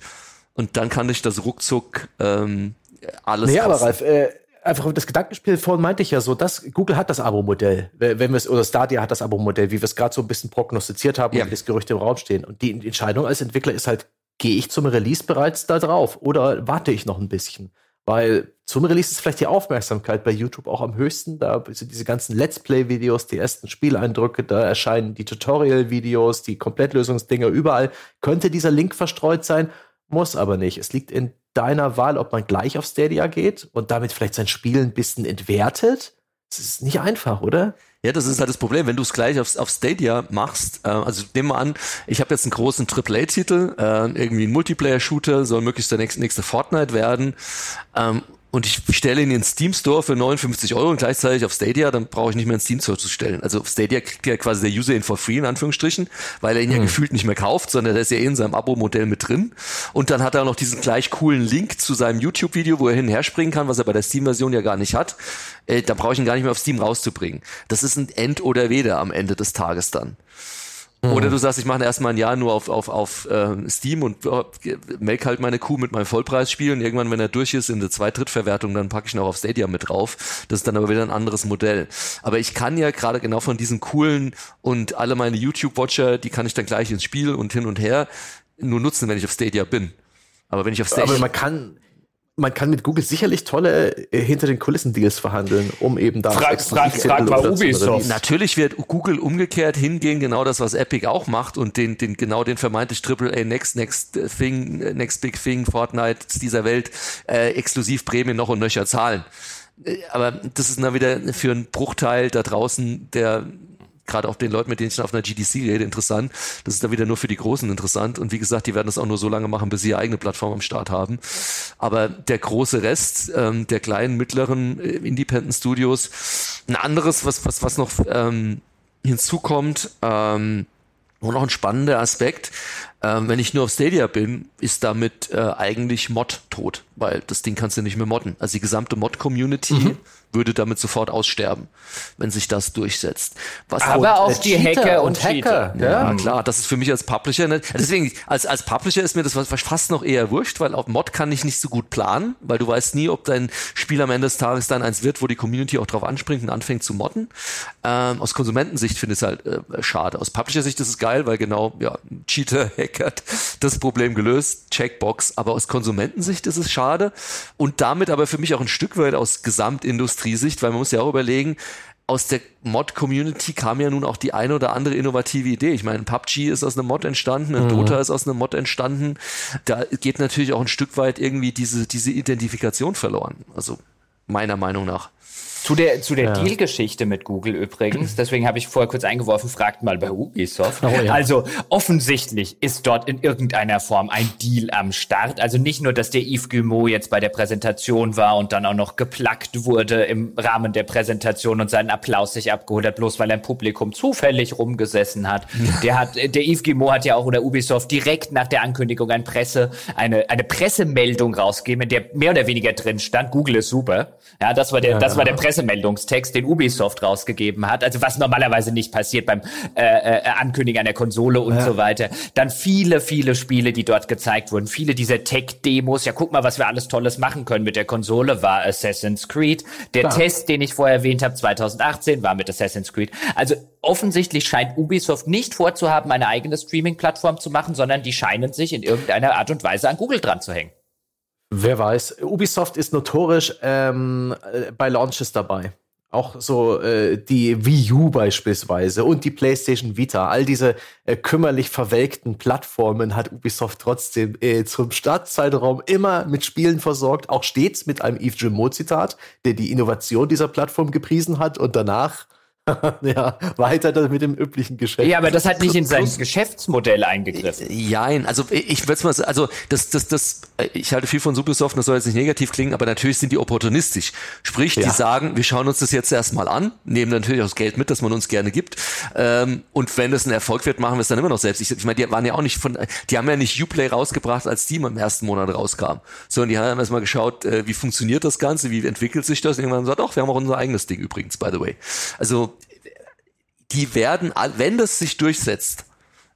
Speaker 3: Und dann kann dich das ruckzuck ähm, alles.
Speaker 2: Nee, aber Ralf, äh, einfach das Gedankenspiel vorhin meinte ich ja so, dass Google hat das Abo-Modell, wenn wir es, oder Stadia hat das Abo-Modell, wie wir es gerade so ein bisschen prognostiziert haben ja. und das Gerüchte im Raum stehen. Und die Entscheidung als Entwickler ist halt, gehe ich zum Release bereits da drauf oder warte ich noch ein bisschen? Weil zum Release ist vielleicht die Aufmerksamkeit bei YouTube auch am höchsten. Da sind diese ganzen Let's Play-Videos, die ersten Spieleindrücke, da erscheinen die Tutorial-Videos, die Komplettlösungsdinger überall. Könnte dieser Link verstreut sein, muss aber nicht. Es liegt in deiner Wahl, ob man gleich auf Stadia geht und damit vielleicht sein Spiel ein bisschen entwertet. Es ist nicht einfach, oder?
Speaker 3: Ja, das ist halt das Problem, wenn du es gleich auf, auf Stadia machst. Äh, also nehmen wir an, ich habe jetzt einen großen AAA-Titel, äh, irgendwie ein Multiplayer-Shooter, soll möglichst der nächste, nächste Fortnite werden. Ähm, und ich stelle ihn in den Steam Store für 59 Euro und gleichzeitig auf Stadia, dann brauche ich nicht mehr in Steam Store zu stellen. Also auf Stadia kriegt ja quasi der User ihn for free in Anführungsstrichen, weil er ihn hm. ja gefühlt nicht mehr kauft, sondern der ist ja eh in seinem Abo-Modell mit drin. Und dann hat er noch diesen gleich coolen Link zu seinem YouTube-Video, wo er hin springen kann, was er bei der Steam-Version ja gar nicht hat. Äh, da brauche ich ihn gar nicht mehr auf Steam rauszubringen. Das ist ein End oder Weder am Ende des Tages dann. Oder du sagst, ich mache erstmal ein Jahr nur auf, auf, auf äh, Steam und äh, melk halt meine Kuh mit meinem Vollpreisspiel und irgendwann, wenn er durch ist in der Zweit-Drittverwertung, dann packe ich ihn auch auf Stadia mit drauf. Das ist dann aber wieder ein anderes Modell. Aber ich kann ja gerade genau von diesen coolen und alle meine YouTube-Watcher, die kann ich dann gleich ins Spiel und hin und her nur nutzen, wenn ich auf Stadia bin. Aber wenn ich auf
Speaker 2: Stadia. Aber man kann, man kann mit Google sicherlich tolle äh, hinter den Kulissen Deals verhandeln, um eben da
Speaker 3: frag, frag, frag mal Ubisoft. Natürlich wird Google umgekehrt hingehen, genau das, was Epic auch macht und den, den genau den vermeintlich AAA Next Next Thing, Next Big Thing, Fortnite dieser Welt äh, exklusiv Prämien noch und nöcher zahlen. Äh, aber das ist dann wieder für einen Bruchteil da draußen, der gerade auch den Leuten, mit denen ich dann auf einer GDC rede, interessant. Das ist dann wieder nur für die Großen interessant. Und wie gesagt, die werden das auch nur so lange machen, bis sie ihre eigene Plattform am Start haben. Aber der große Rest ähm, der kleinen, mittleren äh, Independent Studios, ein anderes, was, was, was noch ähm, hinzukommt, ähm, und noch ein spannender Aspekt, ähm, wenn ich nur auf Stadia bin, ist damit äh, eigentlich Mod tot, weil das Ding kannst du nicht mehr modden. Also die gesamte Mod-Community mhm würde damit sofort aussterben, wenn sich das durchsetzt.
Speaker 1: Was Aber auch die Hacker und, und Hacker.
Speaker 3: Ja, ja, klar, das ist für mich als Publisher, nicht, deswegen, als, als Publisher ist mir das fast noch eher wurscht, weil auf Mod kann ich nicht so gut planen, weil du weißt nie, ob dein Spiel am Ende des Tages dann eins wird, wo die Community auch drauf anspringt und anfängt zu modden. Ähm, aus Konsumentensicht finde ich es halt äh, schade. Aus Publisher-Sicht ist es geil, weil genau, ja, Cheater hackert das Problem gelöst, Checkbox. Aber aus Konsumentensicht ist es schade und damit aber für mich auch ein Stück weit aus Gesamtindustrie Industriesicht, weil man muss ja auch überlegen, aus der Mod-Community kam ja nun auch die eine oder andere innovative Idee. Ich meine, PUBG ist aus einem Mod entstanden, ein mhm. Dota ist aus einem Mod entstanden. Da geht natürlich auch ein Stück weit irgendwie diese, diese Identifikation verloren. Also meiner Meinung nach.
Speaker 1: Zu der, zu der ja. Deal-Geschichte mit Google übrigens, deswegen habe ich vorher kurz eingeworfen, fragt mal bei Ubisoft. Oh, ja. Also offensichtlich ist dort in irgendeiner Form ein Deal am Start. Also nicht nur, dass der Yves Guillemot jetzt bei der Präsentation war und dann auch noch geplackt wurde im Rahmen der Präsentation und seinen Applaus sich abgeholt hat, bloß weil ein Publikum zufällig rumgesessen hat. Der hat, der Yves Guillemot hat ja auch oder Ubisoft direkt nach der Ankündigung ein Presse, eine, eine Pressemeldung rausgegeben, in der mehr oder weniger drin stand, Google ist super. Ja, das war der, ja, das war der Presse Pressemeldungstext, den Ubisoft rausgegeben hat, also was normalerweise nicht passiert beim äh, äh, Ankündigen einer Konsole und ja. so weiter. Dann viele, viele Spiele, die dort gezeigt wurden, viele dieser Tech-Demos. Ja, guck mal, was wir alles Tolles machen können mit der Konsole, war Assassin's Creed. Der Klar. Test, den ich vorher erwähnt habe, 2018, war mit Assassin's Creed. Also offensichtlich scheint Ubisoft nicht vorzuhaben, eine eigene Streaming-Plattform zu machen, sondern die scheinen sich in irgendeiner Art und Weise an Google dran zu hängen.
Speaker 2: Wer weiß. Ubisoft ist notorisch ähm, äh, bei Launches dabei. Auch so äh, die Wii U beispielsweise und die PlayStation Vita. All diese äh, kümmerlich verwelkten Plattformen hat Ubisoft trotzdem äh, zum Startzeitraum immer mit Spielen versorgt. Auch stets mit einem Yves Guillemot-Zitat, der die Innovation dieser Plattform gepriesen hat und danach ja, weiter mit dem üblichen Geschäft.
Speaker 1: Ja, aber das hat nicht in sein Geschäftsmodell eingegriffen.
Speaker 3: Nein, also ich würde mal sagen, also das, das, das, ich halte viel von Ubisoft, das soll jetzt nicht negativ klingen, aber natürlich sind die opportunistisch. Sprich, ja. die sagen, wir schauen uns das jetzt erstmal an, nehmen natürlich auch das Geld mit, das man uns gerne gibt. Ähm, und wenn das ein Erfolg wird, machen wir es dann immer noch selbst. Ich, ich meine, die waren ja auch nicht von, die haben ja nicht Uplay rausgebracht, als Steam im ersten Monat rauskam, sondern die haben erstmal geschaut, äh, wie funktioniert das Ganze, wie entwickelt sich das. Und irgendwann gesagt, doch, wir haben auch unser eigenes Ding übrigens, by the way. Also die werden, wenn das sich durchsetzt,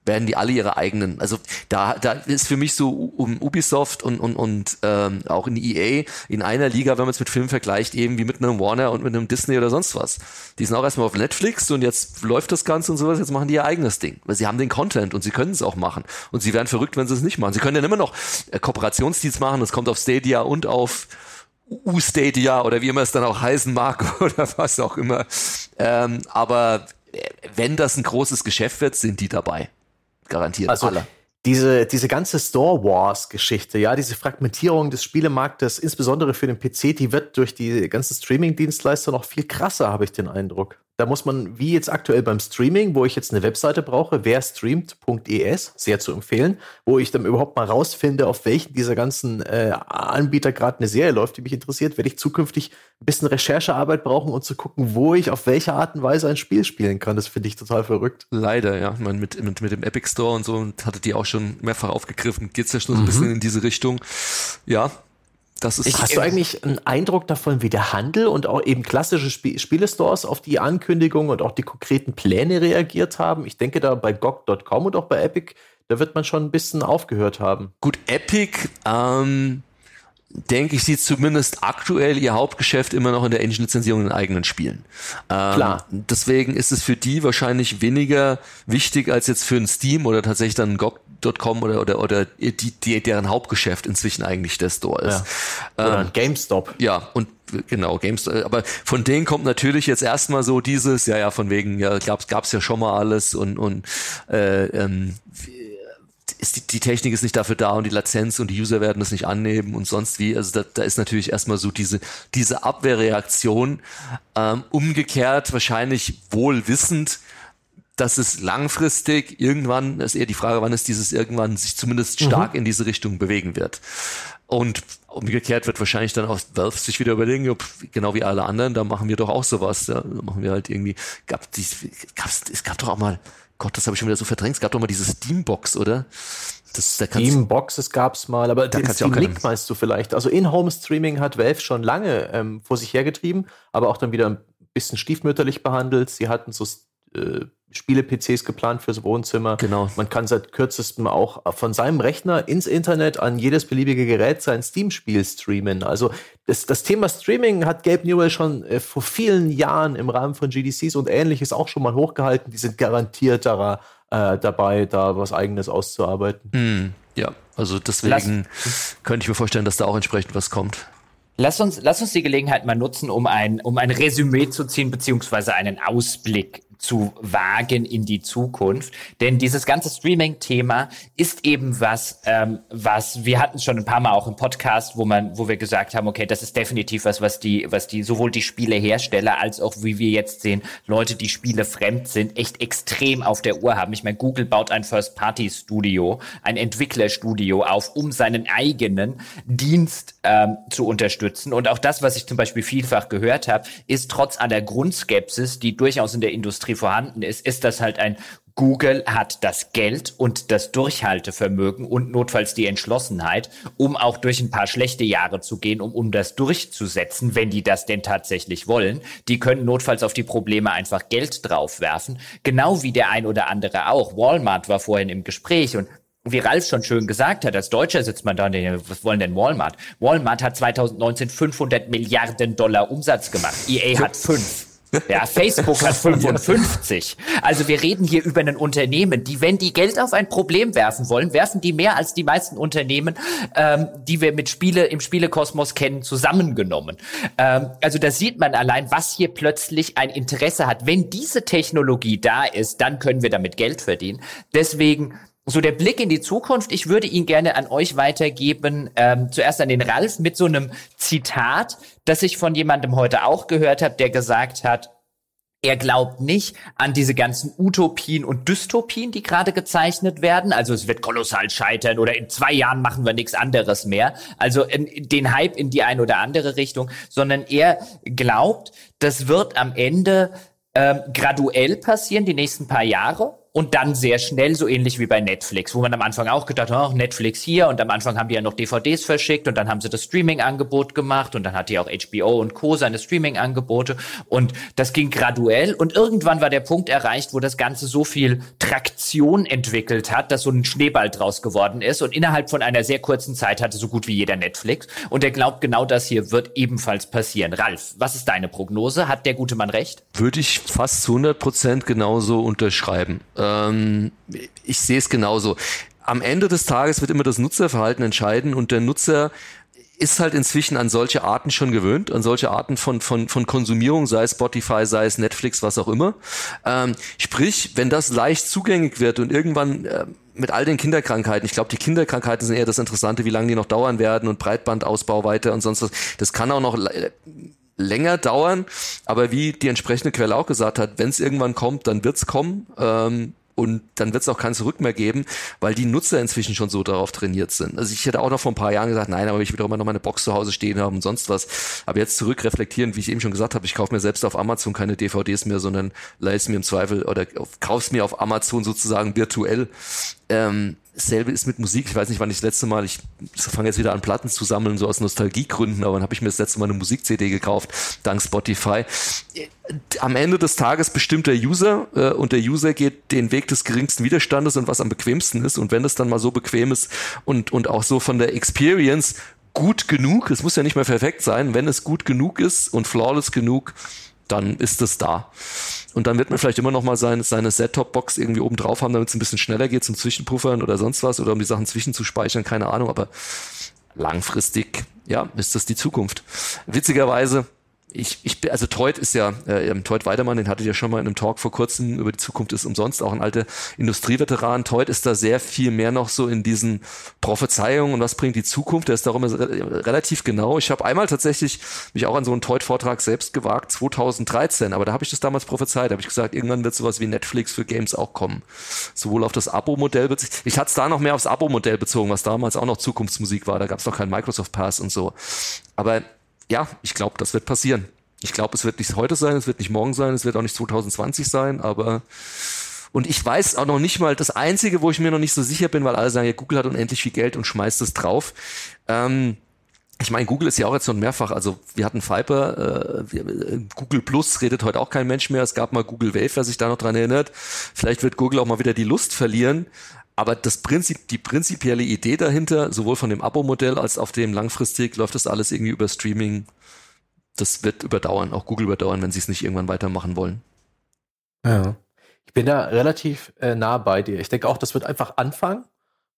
Speaker 3: werden die alle ihre eigenen. Also da, da ist für mich so um Ubisoft und, und, und ähm, auch in EA in einer Liga, wenn man es mit Filmen vergleicht, eben wie mit einem Warner und mit einem Disney oder sonst was. Die sind auch erstmal auf Netflix und jetzt läuft das Ganze und sowas, jetzt machen die ihr eigenes Ding. Weil sie haben den Content und sie können es auch machen. Und sie werden verrückt, wenn sie es nicht machen. Sie können dann immer noch äh, Kooperationsdeals machen, das kommt auf Stadia und auf U-Stadia oder wie immer es dann auch heißen mag oder was auch immer. Ähm, aber wenn das ein großes Geschäft wird, sind die dabei. Garantiert
Speaker 2: also, alle diese, diese ganze Store Wars-Geschichte, ja, diese Fragmentierung des Spielemarktes, insbesondere für den PC, die wird durch die ganzen Streaming-Dienstleister noch viel krasser, habe ich den Eindruck. Da muss man, wie jetzt aktuell beim Streaming, wo ich jetzt eine Webseite brauche, werstreamt.es, sehr zu empfehlen, wo ich dann überhaupt mal rausfinde, auf welchen dieser ganzen äh, Anbieter gerade eine Serie läuft, die mich interessiert, werde ich zukünftig ein bisschen Recherchearbeit brauchen, um zu gucken, wo ich auf welche Art und Weise ein Spiel spielen kann. Das finde ich total verrückt.
Speaker 3: Leider, ja. Ich meine, mit, mit, mit dem Epic Store und so hatte die auch schon mehrfach aufgegriffen. Geht es ja schon so ein mhm. bisschen in diese Richtung. Ja,
Speaker 2: Hast du eigentlich einen Eindruck davon, wie der Handel und auch eben klassische Sp Spielestores auf die Ankündigungen und auch die konkreten Pläne reagiert haben? Ich denke da bei GOG.com und auch bei Epic, da wird man schon ein bisschen aufgehört haben.
Speaker 3: Gut, Epic, ähm, denke ich, sieht zumindest aktuell ihr Hauptgeschäft immer noch in der Engine-Lizenzierung in eigenen Spielen. Ähm, Klar. Deswegen ist es für die wahrscheinlich weniger wichtig als jetzt für ein Steam oder tatsächlich dann ein GOG.com oder, oder, oder die, die, deren Hauptgeschäft inzwischen eigentlich der Store ist.
Speaker 2: Ja. Oder ähm, GameStop.
Speaker 3: Ja, und genau, GameStop, aber von denen kommt natürlich jetzt erstmal so dieses, ja, ja, von wegen, ja, gab's, gab's ja schon mal alles und, und äh, ähm, ist die, die Technik ist nicht dafür da und die Latenz und die User werden das nicht annehmen und sonst wie. Also da, da ist natürlich erstmal so diese, diese Abwehrreaktion. Ähm, umgekehrt wahrscheinlich wohl wissend, dass es langfristig irgendwann, ist eher die Frage, wann es dieses irgendwann sich zumindest stark mhm. in diese Richtung bewegen wird. Und umgekehrt wird wahrscheinlich dann auch Valve sich wieder überlegen, ob, genau wie alle anderen, da machen wir doch auch sowas. Da machen wir halt irgendwie, gab, die, gab's, es gab doch auch mal, Gott, das habe ich schon wieder so verdrängt. Es gab doch mal diese Steambox, oder?
Speaker 2: Das, da Steamboxes gab's mal, aber da den Steam Link meinst du vielleicht. Also In-Home-Streaming hat Valve schon lange ähm, vor sich hergetrieben, aber auch dann wieder ein bisschen stiefmütterlich behandelt. Sie hatten so äh, Spiele-PCs geplant fürs Wohnzimmer.
Speaker 3: Genau.
Speaker 2: Man kann seit kürzestem auch von seinem Rechner ins Internet an jedes beliebige Gerät sein Steam-Spiel streamen. Also das, das Thema Streaming hat Gabe Newell schon äh, vor vielen Jahren im Rahmen von GDCs und ähnliches auch schon mal hochgehalten. Die sind garantiert da, äh, dabei, da was eigenes auszuarbeiten.
Speaker 3: Mm, ja, also deswegen Lass könnte ich mir vorstellen, dass da auch entsprechend was kommt.
Speaker 1: Lass uns, lass uns die Gelegenheit mal nutzen, um ein, um ein Resümee zu ziehen, beziehungsweise einen Ausblick zu wagen in die Zukunft. Denn dieses ganze Streaming-Thema ist eben was, ähm, was wir hatten schon ein paar Mal auch im Podcast, wo man, wo wir gesagt haben, okay, das ist definitiv was, was die, was die sowohl die Spielehersteller als auch wie wir jetzt sehen, Leute, die Spiele fremd sind, echt extrem auf der Uhr haben. Ich meine, Google baut ein First-Party-Studio, ein Entwicklerstudio auf, um seinen eigenen Dienst ähm, zu unterstützen. Und auch das, was ich zum Beispiel vielfach gehört habe, ist trotz aller Grundskepsis, die durchaus in der Industrie Industrie vorhanden ist, ist das halt ein Google hat das Geld und das Durchhaltevermögen und notfalls die Entschlossenheit, um auch durch ein paar schlechte Jahre zu gehen, um, um das durchzusetzen, wenn die das denn tatsächlich wollen. Die können notfalls auf die Probleme einfach Geld draufwerfen. Genau wie der ein oder andere auch. Walmart war vorhin im Gespräch und wie Ralf schon schön gesagt hat, als Deutscher sitzt man da und denkt, was wollen denn Walmart? Walmart hat 2019 500 Milliarden Dollar Umsatz gemacht. EA hat fünf. Ja, Facebook hat 55. Also wir reden hier über ein Unternehmen, die, wenn die Geld auf ein Problem werfen wollen, werfen die mehr als die meisten Unternehmen, ähm, die wir mit Spiele im Spielekosmos kennen, zusammengenommen. Ähm, also da sieht man allein, was hier plötzlich ein Interesse hat. Wenn diese Technologie da ist, dann können wir damit Geld verdienen. Deswegen so der Blick in die Zukunft, ich würde ihn gerne an euch weitergeben, ähm, zuerst an den Ralf mit so einem Zitat, das ich von jemandem heute auch gehört habe, der gesagt hat, er glaubt nicht an diese ganzen Utopien und Dystopien, die gerade gezeichnet werden. Also es wird kolossal scheitern oder in zwei Jahren machen wir nichts anderes mehr. Also in, den Hype in die eine oder andere Richtung, sondern er glaubt, das wird am Ende ähm, graduell passieren, die nächsten paar Jahre und dann sehr schnell, so ähnlich wie bei Netflix, wo man am Anfang auch gedacht hat, oh, Netflix hier und am Anfang haben die ja noch DVDs verschickt und dann haben sie das Streaming-Angebot gemacht und dann hat die auch HBO und Co. seine Streaming-Angebote und das ging graduell und irgendwann war der Punkt erreicht, wo das Ganze so viel Traktion entwickelt hat, dass so ein Schneeball draus geworden ist und innerhalb von einer sehr kurzen Zeit hatte so gut wie jeder Netflix und er glaubt, genau das hier wird ebenfalls passieren. Ralf, was ist deine Prognose? Hat der gute Mann recht?
Speaker 3: Würde ich fast zu 100 Prozent genauso unterschreiben. Ähm, ich sehe es genauso. Am Ende des Tages wird immer das Nutzerverhalten entscheiden und der Nutzer ist halt inzwischen an solche Arten schon gewöhnt, an solche Arten von, von, von Konsumierung, sei es Spotify, sei es Netflix, was auch immer. Ähm, sprich, wenn das leicht zugänglich wird und irgendwann äh, mit all den Kinderkrankheiten, ich glaube, die Kinderkrankheiten sind eher das Interessante, wie lange die noch dauern werden und Breitbandausbau weiter und sonst was. Das kann auch noch länger dauern, aber wie die entsprechende Quelle auch gesagt hat, wenn es irgendwann kommt, dann wird's kommen. Ähm, und dann wird es auch kein Zurück mehr geben, weil die Nutzer inzwischen schon so darauf trainiert sind. Also ich hätte auch noch vor ein paar Jahren gesagt, nein, aber ich will doch immer noch meine Box zu Hause stehen haben und sonst was. Aber jetzt zurückreflektieren, wie ich eben schon gesagt habe, ich kaufe mir selbst auf Amazon keine DVDs mehr, sondern leise mir im Zweifel oder kauf's mir auf Amazon sozusagen virtuell. Ähm, Dasselbe ist mit Musik. Ich weiß nicht, wann ich das letzte Mal, ich fange jetzt wieder an Platten zu sammeln, so aus Nostalgiegründen, aber dann habe ich mir das letzte Mal eine Musik-CD gekauft, dank Spotify. Am Ende des Tages bestimmt der User äh, und der User geht den Weg des geringsten Widerstandes und was am bequemsten ist. Und wenn das dann mal so bequem ist und, und auch so von der Experience gut genug, es muss ja nicht mehr perfekt sein, wenn es gut genug ist und flawless genug, dann ist es da. Und dann wird man vielleicht immer noch mal seine, seine Set-Top-Box irgendwie oben drauf haben, damit es ein bisschen schneller geht zum Zwischenpuffern oder sonst was oder um die Sachen zwischenzuspeichern, keine Ahnung, aber langfristig, ja, ist das die Zukunft. Witzigerweise ich, ich also Teut ist ja, äh, Teut Weidemann, den hattet ihr schon mal in einem Talk vor kurzem über die Zukunft ist umsonst, auch ein alter Industrieveteran. Teut ist da sehr viel mehr noch so in diesen Prophezeiungen und was bringt die Zukunft. Der ist darum relativ genau. Ich habe einmal tatsächlich mich auch an so einen Teut-Vortrag selbst gewagt, 2013, aber da habe ich das damals prophezeit. Da habe ich gesagt, irgendwann wird sowas wie Netflix für Games auch kommen. Sowohl auf das Abo-Modell, ich hatte es da noch mehr aufs Abo-Modell bezogen, was damals auch noch Zukunftsmusik war. Da gab es noch keinen Microsoft Pass und so. Aber ja, ich glaube, das wird passieren. Ich glaube, es wird nicht heute sein, es wird nicht morgen sein, es wird auch nicht 2020 sein, aber und ich weiß auch noch nicht mal, das Einzige, wo ich mir noch nicht so sicher bin, weil alle sagen, ja, Google hat unendlich viel Geld und schmeißt es drauf. Ähm, ich meine, Google ist ja auch jetzt schon mehrfach, also wir hatten Viper, äh, äh, Google Plus redet heute auch kein Mensch mehr. Es gab mal Google Wave, wer sich da noch dran erinnert. Vielleicht wird Google auch mal wieder die Lust verlieren. Aber das Prinzip, die prinzipielle Idee dahinter, sowohl von dem Abo-Modell als auch dem langfristig, läuft das alles irgendwie über Streaming. Das wird überdauern, auch Google überdauern, wenn sie es nicht irgendwann weitermachen wollen.
Speaker 2: Ja. Ich bin da relativ äh, nah bei dir. Ich denke auch, das wird einfach anfangen.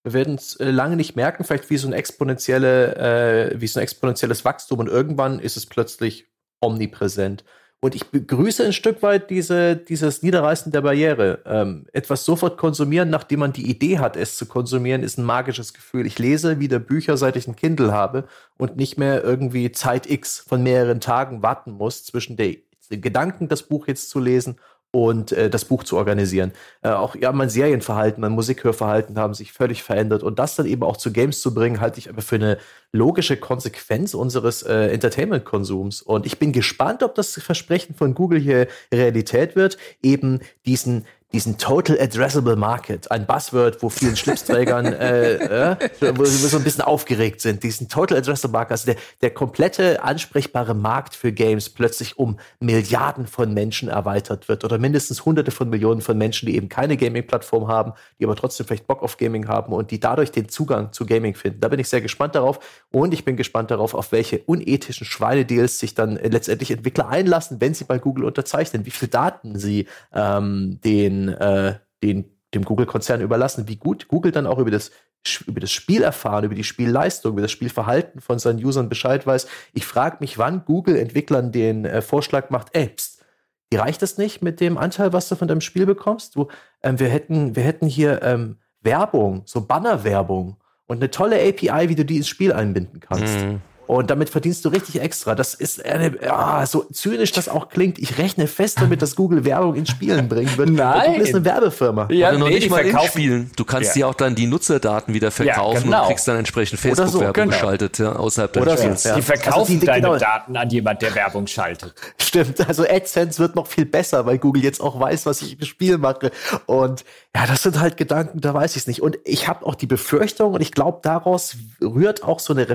Speaker 2: Wir werden es äh, lange nicht merken, vielleicht wie so ein exponentielle, äh, wie so ein exponentielles Wachstum und irgendwann ist es plötzlich omnipräsent. Und ich begrüße ein Stück weit diese, dieses Niederreißen der Barriere. Ähm, etwas sofort konsumieren, nachdem man die Idee hat, es zu konsumieren, ist ein magisches Gefühl. Ich lese wieder Bücher, seit ich ein Kindle habe und nicht mehr irgendwie Zeit X von mehreren Tagen warten muss zwischen der Gedanken, das Buch jetzt zu lesen und äh, das Buch zu organisieren. Äh, auch ja, mein Serienverhalten, mein Musikhörverhalten haben sich völlig verändert und das dann eben auch zu Games zu bringen, halte ich aber für eine logische Konsequenz unseres äh, Entertainment-Konsums. Und ich bin gespannt, ob das Versprechen von Google hier Realität wird, eben diesen diesen Total Addressable Market, ein Buzzword, wo vielen Schlipsträgern äh, äh, wo wir so ein bisschen aufgeregt sind. Diesen Total Addressable Market, also der, der komplette ansprechbare Markt für Games plötzlich um Milliarden von Menschen erweitert wird oder mindestens Hunderte von Millionen von Menschen, die eben keine Gaming-Plattform haben, die aber trotzdem vielleicht Bock auf Gaming haben und die dadurch den Zugang zu Gaming finden. Da bin ich sehr gespannt darauf und ich bin gespannt darauf, auf welche unethischen Schweinedeals sich dann letztendlich Entwickler einlassen, wenn sie bei Google unterzeichnen, wie viel Daten sie ähm, den äh, den, dem Google-Konzern überlassen, wie gut Google dann auch über das, über das Spiel erfahren, über die Spielleistung, über das Spielverhalten von seinen Usern Bescheid weiß. Ich frage mich, wann Google Entwicklern den äh, Vorschlag macht, ey, pst, dir reicht das nicht mit dem Anteil, was du von deinem Spiel bekommst? Du, ähm, wir, hätten, wir hätten hier ähm, Werbung, so Bannerwerbung und eine tolle API, wie du die ins Spiel einbinden kannst. Mhm. Und damit verdienst du richtig extra. Das ist eine, ja, so zynisch das auch klingt. Ich rechne fest damit, dass Google Werbung in Spielen bringen wird.
Speaker 3: Nein.
Speaker 2: Google ist eine Werbefirma.
Speaker 3: Ja, noch nee, nicht mal in Spielen. Du kannst ja. dir auch dann die Nutzerdaten wieder verkaufen ja, genau. und kriegst dann entsprechend Facebook-Werbung so, genau. geschaltet, ja, außerhalb
Speaker 1: deines Spiels. Ja. Die verkaufen also die, deine genau. Daten an jemand, der Werbung schaltet.
Speaker 2: Stimmt. Also AdSense wird noch viel besser, weil Google jetzt auch weiß, was ich im Spiel mache. Und ja, das sind halt Gedanken, da weiß ich es nicht. Und ich habe auch die Befürchtung, und ich glaube, daraus rührt auch so eine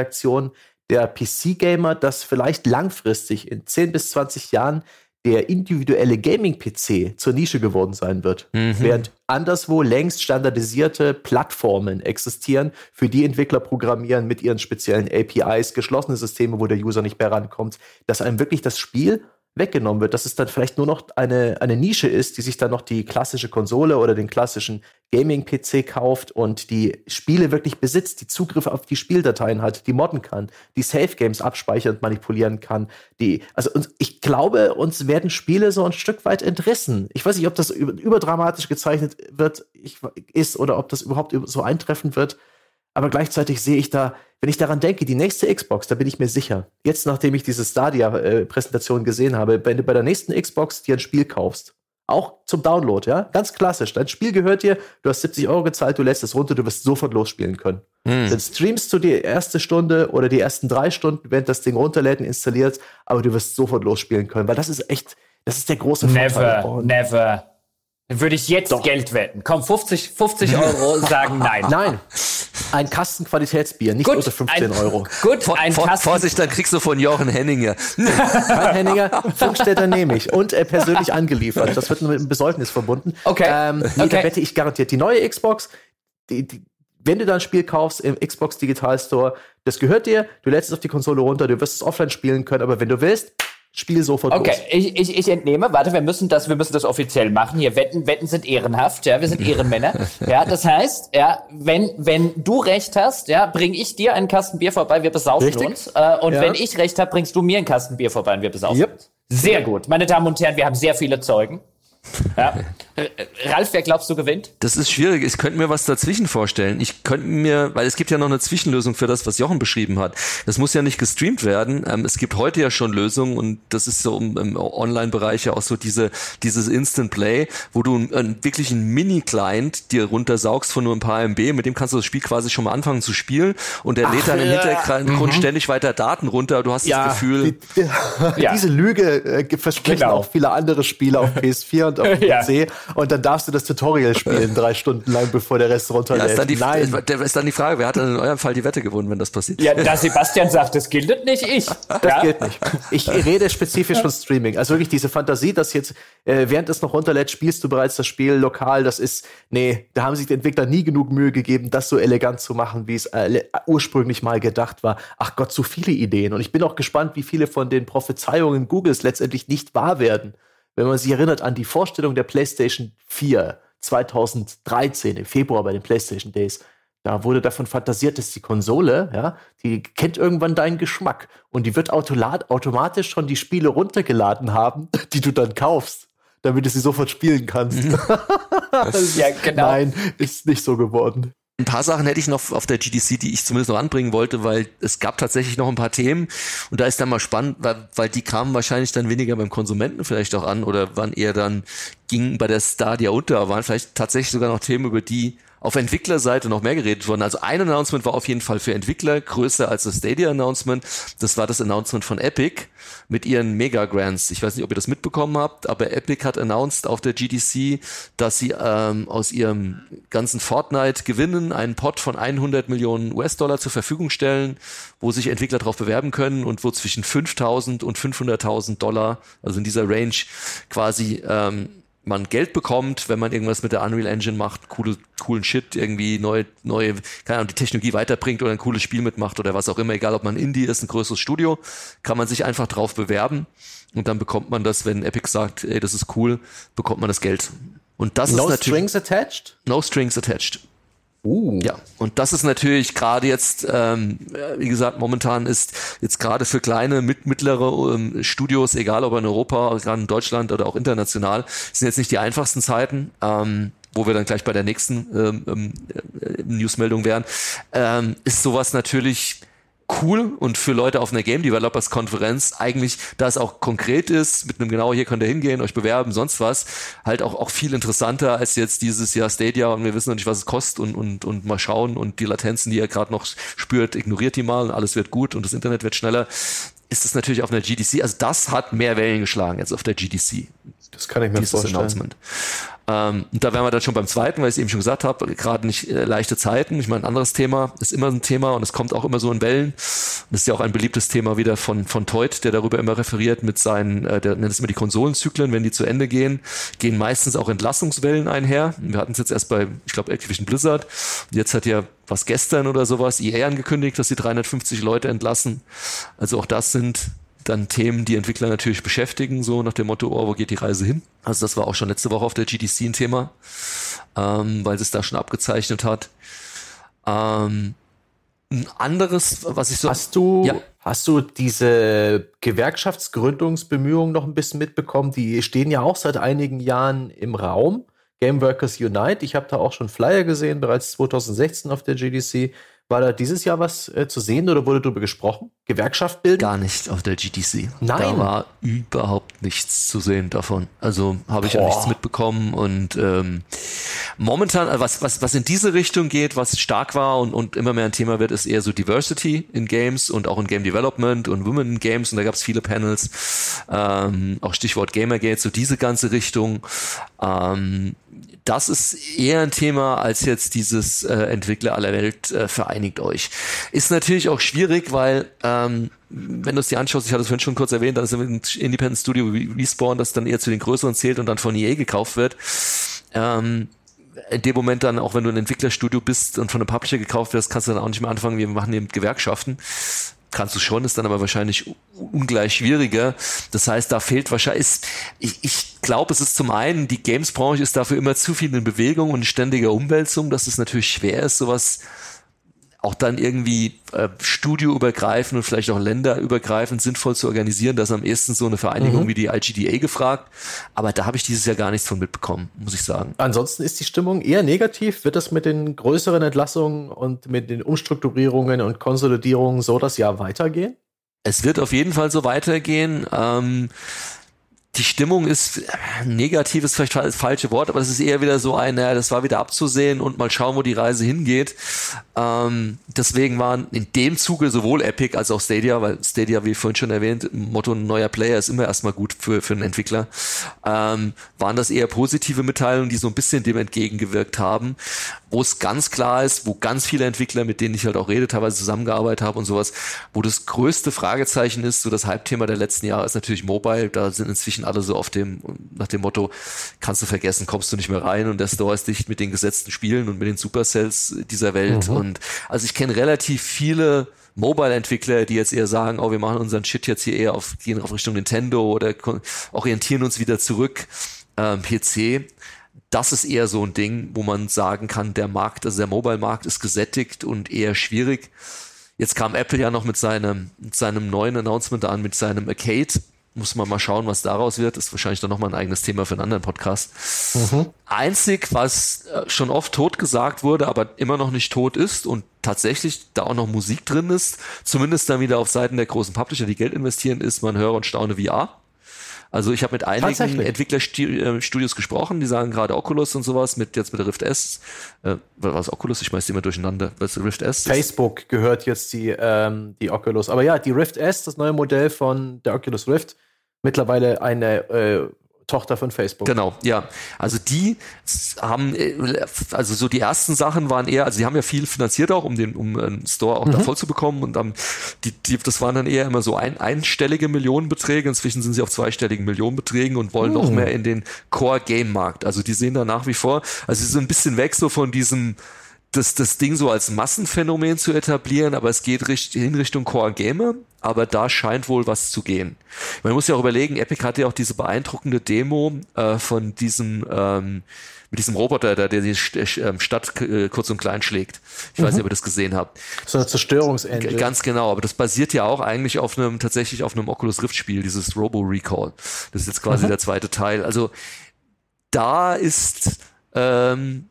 Speaker 2: Reflex-Negativreaktion der PC-Gamer, dass vielleicht langfristig in 10 bis 20 Jahren der individuelle Gaming-PC zur Nische geworden sein wird. Mhm. Während anderswo längst standardisierte Plattformen existieren, für die Entwickler programmieren mit ihren speziellen APIs, geschlossene Systeme, wo der User nicht mehr rankommt, dass einem wirklich das Spiel weggenommen wird, dass es dann vielleicht nur noch eine, eine Nische ist, die sich dann noch die klassische Konsole oder den klassischen Gaming-PC kauft und die Spiele wirklich besitzt, die Zugriff auf die Spieldateien hat, die modden kann, die Safe Games abspeichern und manipulieren kann, die, also ich glaube, uns werden Spiele so ein Stück weit entrissen. Ich weiß nicht, ob das überdramatisch gezeichnet wird, ich, ist oder ob das überhaupt so eintreffen wird. Aber gleichzeitig sehe ich da, wenn ich daran denke, die nächste Xbox, da bin ich mir sicher. Jetzt, nachdem ich diese Stadia-Präsentation gesehen habe, wenn du bei der nächsten Xbox dir ein Spiel kaufst, auch zum Download, ja, ganz klassisch. Dein Spiel gehört dir, du hast 70 Euro gezahlt, du lässt es runter, du wirst sofort losspielen können. Mhm. Dann streamst du die erste Stunde oder die ersten drei Stunden, wenn das Ding runterlädt und installiert, aber du wirst sofort losspielen können, weil das ist echt, das ist der große
Speaker 1: never, Vorteil. Never, never. Würde ich jetzt Doch. Geld wetten. Komm, 50, 50 Euro sagen nein.
Speaker 2: Nein. Ein Kasten Qualitätsbier, nicht gut, unter 15 ein, Euro.
Speaker 3: Gut, ein Vor, Kasten. Vorsicht, dann kriegst du von Jochen Henninger.
Speaker 2: Kein Henninger, Funkstätter nehme ich. Und äh, persönlich angeliefert. Das wird mit einem Besäugnis verbunden.
Speaker 1: Okay.
Speaker 2: Ähm, nee, okay. Da wette ich garantiert. Die neue Xbox, die, die, wenn du da ein Spiel kaufst im Xbox Digital Store, das gehört dir, du lädst es auf die Konsole runter, du wirst es offline spielen können, aber wenn du willst, Spiel sofort
Speaker 1: Okay, ich, ich, ich entnehme, warte, wir müssen das, wir müssen das offiziell machen. Hier, Wetten, Wetten sind ehrenhaft, ja, wir sind Ehrenmänner. ja, das heißt, ja, wenn, wenn du recht hast, ja, bring ich dir einen Kasten Bier vorbei, wir besaufen Richtig? uns. Äh, und ja. wenn ich recht habe, bringst du mir einen Kasten Bier vorbei und wir besaufen yep. uns. Sehr gut. Meine Damen und Herren, wir haben sehr viele Zeugen. Ja. Ralf, wer glaubst du gewinnt?
Speaker 3: Das ist schwierig. Ich könnte mir was dazwischen vorstellen. Ich könnte mir, weil es gibt ja noch eine Zwischenlösung für das, was Jochen beschrieben hat. Das muss ja nicht gestreamt werden. Ähm, es gibt heute ja schon Lösungen und das ist so im, Online-Bereich ja auch so diese, dieses Instant Play, wo du einen, wirklich einen Mini-Client dir runtersaugst von nur ein paar MB. Mit dem kannst du das Spiel quasi schon mal anfangen zu spielen und der Ach, lädt dann im Hintergrund mhm. ständig weiter Daten runter. Du hast ja, das Gefühl.
Speaker 2: Die, die, ja. Diese Lüge äh, versprechen genau. auch viele andere Spiele auf PS4 und auf ja. PC und dann darfst du das Tutorial spielen drei Stunden lang, bevor der Rest runterlädt. Ja, ist, dann
Speaker 3: die, Nein. ist dann die Frage, wer hat dann in eurem Fall die Wette gewonnen, wenn das passiert?
Speaker 1: Ja, da Sebastian sagt, das gilt nicht ich.
Speaker 2: Das ja? gilt nicht. Ich rede spezifisch von Streaming. Also wirklich diese Fantasie, dass jetzt, äh, während es noch runterlädt, spielst du bereits das Spiel lokal. Das ist, nee, da haben sich die Entwickler nie genug Mühe gegeben, das so elegant zu machen, wie es äh, ursprünglich mal gedacht war. Ach Gott, so viele Ideen. Und ich bin auch gespannt, wie viele von den Prophezeiungen Googles letztendlich nicht wahr werden wenn man sich erinnert an die Vorstellung der PlayStation 4 2013 im Februar bei den PlayStation Days, da wurde davon fantasiert, dass die Konsole, ja, die kennt irgendwann deinen Geschmack und die wird automatisch schon die Spiele runtergeladen haben, die du dann kaufst, damit du sie sofort spielen kannst. Mhm. ja, genau. Nein, ist nicht so geworden.
Speaker 3: Ein paar Sachen hätte ich noch auf der GDC, die ich zumindest noch anbringen wollte, weil es gab tatsächlich noch ein paar Themen. Und da ist dann mal spannend, weil, weil die kamen wahrscheinlich dann weniger beim Konsumenten vielleicht auch an oder waren eher dann, gingen bei der Stadia unter, waren vielleicht tatsächlich sogar noch Themen, über die auf Entwicklerseite noch mehr geredet worden. Also ein Announcement war auf jeden Fall für Entwickler größer als das Stadia-Announcement. Das war das Announcement von Epic mit ihren Mega-Grants. Ich weiß nicht, ob ihr das mitbekommen habt, aber Epic hat announced auf der GDC, dass sie ähm, aus ihrem ganzen Fortnite-Gewinnen einen Pot von 100 Millionen US-Dollar zur Verfügung stellen, wo sich Entwickler darauf bewerben können und wo zwischen 5.000 und 500.000 Dollar, also in dieser Range, quasi ähm, man Geld bekommt, wenn man irgendwas mit der Unreal Engine macht, coole, coolen Shit, irgendwie neue, neue, keine Ahnung, die Technologie weiterbringt oder ein cooles Spiel mitmacht oder was auch immer, egal ob man Indie ist, ein größeres Studio, kann man sich einfach drauf bewerben und dann bekommt man das, wenn Epic sagt, ey, das ist cool, bekommt man das Geld. Und das
Speaker 2: no
Speaker 3: ist natürlich.
Speaker 2: No strings attached?
Speaker 3: No strings attached. Uh. Ja, und das ist natürlich gerade jetzt, ähm, wie gesagt, momentan ist jetzt gerade für kleine, mit, mittlere ähm, Studios, egal ob in Europa, gerade in Deutschland oder auch international, sind jetzt nicht die einfachsten Zeiten. Ähm, wo wir dann gleich bei der nächsten ähm, ähm äh, Newsmeldung wären, ähm, ist sowas natürlich cool und für Leute auf einer Game Developers Konferenz eigentlich, da es auch konkret ist, mit einem genau hier könnt ihr hingehen, euch bewerben, sonst was, halt auch, auch viel interessanter als jetzt dieses Jahr Stadia und wir wissen noch nicht, was es kostet und, und, und mal schauen und die Latenzen, die ihr gerade noch spürt, ignoriert die mal und alles wird gut und das Internet wird schneller ist es natürlich auf einer GDC, also das hat mehr Wellen geschlagen jetzt auf der GDC.
Speaker 2: Das kann ich mir Dieses vorstellen. Announcement.
Speaker 3: Ähm, und da wären wir dann schon beim zweiten, weil ich es eben schon gesagt habe, gerade nicht äh, leichte Zeiten. Ich meine, ein anderes Thema ist immer ein Thema und es kommt auch immer so in Wellen. Das ist ja auch ein beliebtes Thema wieder von, von Teut, der darüber immer referiert mit seinen, äh, der nennt es immer die Konsolenzyklen, wenn die zu Ende gehen, gehen meistens auch Entlassungswellen einher. Wir hatten es jetzt erst bei, ich glaube, Activision Blizzard. Jetzt hat ja was gestern oder sowas EA angekündigt, dass sie 350 Leute entlassen. Also auch das sind dann Themen, die Entwickler natürlich beschäftigen, so nach dem Motto, oh, wo geht die Reise hin? Also das war auch schon letzte Woche auf der GDC ein Thema, ähm, weil es da schon abgezeichnet hat. Ähm, ein anderes, was ich so.
Speaker 2: Hast du, ja. hast du diese Gewerkschaftsgründungsbemühungen noch ein bisschen mitbekommen? Die stehen ja auch seit einigen Jahren im Raum. Game Workers Unite. Ich habe da auch schon Flyer gesehen, bereits 2016 auf der GDC. War da dieses Jahr was äh, zu sehen oder wurde darüber gesprochen? Gewerkschaft bilden?
Speaker 3: Gar nicht auf der GDC.
Speaker 2: Nein.
Speaker 3: Da war überhaupt nichts zu sehen davon. Also habe ich Boah. ja nichts mitbekommen und ähm, momentan, äh, was, was, was in diese Richtung geht, was stark war und, und immer mehr ein Thema wird, ist eher so Diversity in Games und auch in Game Development und Women in Games und da gab es viele Panels, ähm, auch Stichwort Gamergate, so diese ganze Richtung. Ähm, das ist eher ein Thema als jetzt dieses äh, Entwickler aller Welt äh, vereinigt euch. Ist natürlich auch schwierig, weil ähm, wenn du es dir anschaust, ich hatte es vorhin schon kurz erwähnt, dann ist ein Independent Studio Respawn, das dann eher zu den größeren zählt und dann von EA gekauft wird. Ähm, in dem Moment dann, auch wenn du ein Entwicklerstudio bist und von einem Publisher gekauft wirst, kannst du dann auch nicht mehr anfangen, wir machen eben Gewerkschaften kannst du schon, ist dann aber wahrscheinlich ungleich schwieriger. Das heißt, da fehlt wahrscheinlich, ist, ich, ich glaube, es ist zum einen, die Games-Branche ist dafür immer zu viel in Bewegung und ständiger Umwälzung, dass es natürlich schwer ist, sowas auch dann irgendwie äh, studioübergreifend und vielleicht auch länderübergreifend sinnvoll zu organisieren. Da ist am ehesten so eine Vereinigung mhm. wie die IGDA gefragt. Aber da habe ich dieses Jahr gar nichts von mitbekommen, muss ich sagen.
Speaker 2: Ansonsten ist die Stimmung eher negativ. Wird das mit den größeren Entlassungen und mit den Umstrukturierungen und Konsolidierungen so das Jahr weitergehen?
Speaker 3: Es wird auf jeden Fall so weitergehen. Ähm, die Stimmung ist äh, negativ ist vielleicht das falsche Wort, aber es ist eher wieder so ein, ja, das war wieder abzusehen und mal schauen, wo die Reise hingeht. Ähm, deswegen waren in dem Zuge sowohl Epic als auch Stadia, weil Stadia, wie vorhin schon erwähnt, Motto neuer Player ist immer erstmal gut für, für einen Entwickler, ähm, waren das eher positive Mitteilungen, die so ein bisschen dem entgegengewirkt haben, wo es ganz klar ist, wo ganz viele Entwickler, mit denen ich halt auch rede, teilweise zusammengearbeitet habe und sowas, wo das größte Fragezeichen ist, so das Halbthema der letzten Jahre ist natürlich Mobile, da sind inzwischen alle so auf dem, nach dem Motto, kannst du vergessen, kommst du nicht mehr rein und der Store ist dicht mit den gesetzten Spielen und mit den Supercells dieser Welt mhm. und also ich kenne relativ viele Mobile-Entwickler, die jetzt eher sagen, oh, wir machen unseren Shit jetzt hier eher auf, gehen auf Richtung Nintendo oder orientieren uns wieder zurück ähm, PC. Das ist eher so ein Ding, wo man sagen kann, der Markt, also der Mobile-Markt ist gesättigt und eher schwierig. Jetzt kam Apple ja noch mit seinem, mit seinem neuen Announcement an, mit seinem Arcade muss man mal schauen, was daraus wird. Ist wahrscheinlich dann nochmal ein eigenes Thema für einen anderen Podcast. Mhm. Einzig, was äh, schon oft tot gesagt wurde, aber immer noch nicht tot ist und tatsächlich da auch noch Musik drin ist, zumindest dann wieder auf Seiten der großen Publisher, die Geld investieren, ist, man höre und staune VR. Also ich habe mit einigen Entwicklerstudios gesprochen, die sagen gerade Oculus und sowas, mit jetzt mit der Rift S. Äh, was Oculus? Ich weiß immer durcheinander. Was ist Rift S?
Speaker 2: Facebook gehört jetzt die, ähm, die Oculus. Aber ja, die Rift S, das neue Modell von der Oculus Rift, mittlerweile eine äh, Tochter von Facebook.
Speaker 3: Genau, ja. Also die haben, äh, also so die ersten Sachen waren eher, also die haben ja viel finanziert auch, um den, um einen Store auch mhm. da voll zu bekommen und dann, die, die, das waren dann eher immer so ein, einstellige Millionenbeträge. Inzwischen sind sie auf zweistelligen Millionenbeträgen und wollen mhm. noch mehr in den Core-Game-Markt. Also die sehen da nach wie vor, also sie sind ein bisschen weg so von diesem, das, das Ding so als Massenphänomen zu etablieren, aber es geht in Richtung Core Gamer, aber da scheint wohl was zu gehen. Man muss ja auch überlegen, Epic hatte ja auch diese beeindruckende Demo äh, von diesem ähm, mit diesem Roboter, der, der die ähm, Stadt äh, kurz und klein schlägt. Ich mhm. weiß nicht, ob ihr das gesehen habt.
Speaker 2: So eine Zerstörungsengine.
Speaker 3: Ganz genau, aber das basiert ja auch eigentlich auf einem, tatsächlich auf einem Oculus Rift Spiel, dieses Robo Recall. Das ist jetzt quasi mhm. der zweite Teil. Also da ist ähm,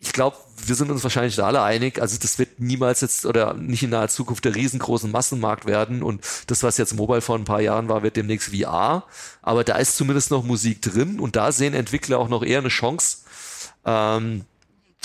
Speaker 3: ich glaube, wir sind uns wahrscheinlich da alle einig. Also das wird niemals jetzt oder nicht in naher Zukunft der riesengroßen Massenmarkt werden. Und das, was jetzt Mobile vor ein paar Jahren war, wird demnächst VR. Aber da ist zumindest noch Musik drin und da sehen Entwickler auch noch eher eine Chance. Ähm,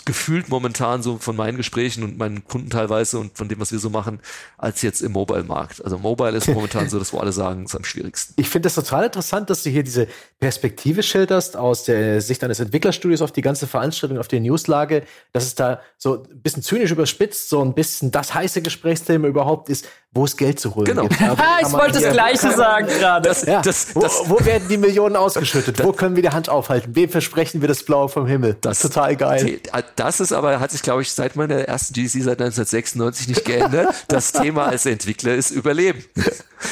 Speaker 3: gefühlt momentan so von meinen Gesprächen und meinen Kunden teilweise und von dem, was wir so machen, als jetzt im Mobile-Markt. Also Mobile ist momentan so, dass wo alle sagen, ist am schwierigsten.
Speaker 2: Ich finde das total interessant, dass du hier diese Perspektive schilderst aus der Sicht eines Entwicklerstudios auf die ganze Veranstaltung, auf die Newslage, dass es da so ein bisschen zynisch überspitzt, so ein bisschen das heiße Gesprächsthema überhaupt ist, wo es Geld zu holen
Speaker 1: genau. gibt. ich wollte das Gleiche sagen gerade.
Speaker 2: Ja, das, wo, wo, werden die Millionen ausgeschüttet? wo können wir die Hand aufhalten? Wem versprechen wir das Blaue vom Himmel?
Speaker 3: Das ist total geil das ist aber, hat sich, glaube ich, seit meiner ersten GC seit 1996 nicht geändert. Das Thema als Entwickler ist Überleben.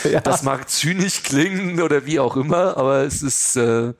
Speaker 3: Ja. Das mag zynisch klingen oder wie auch immer, aber es ist, äh,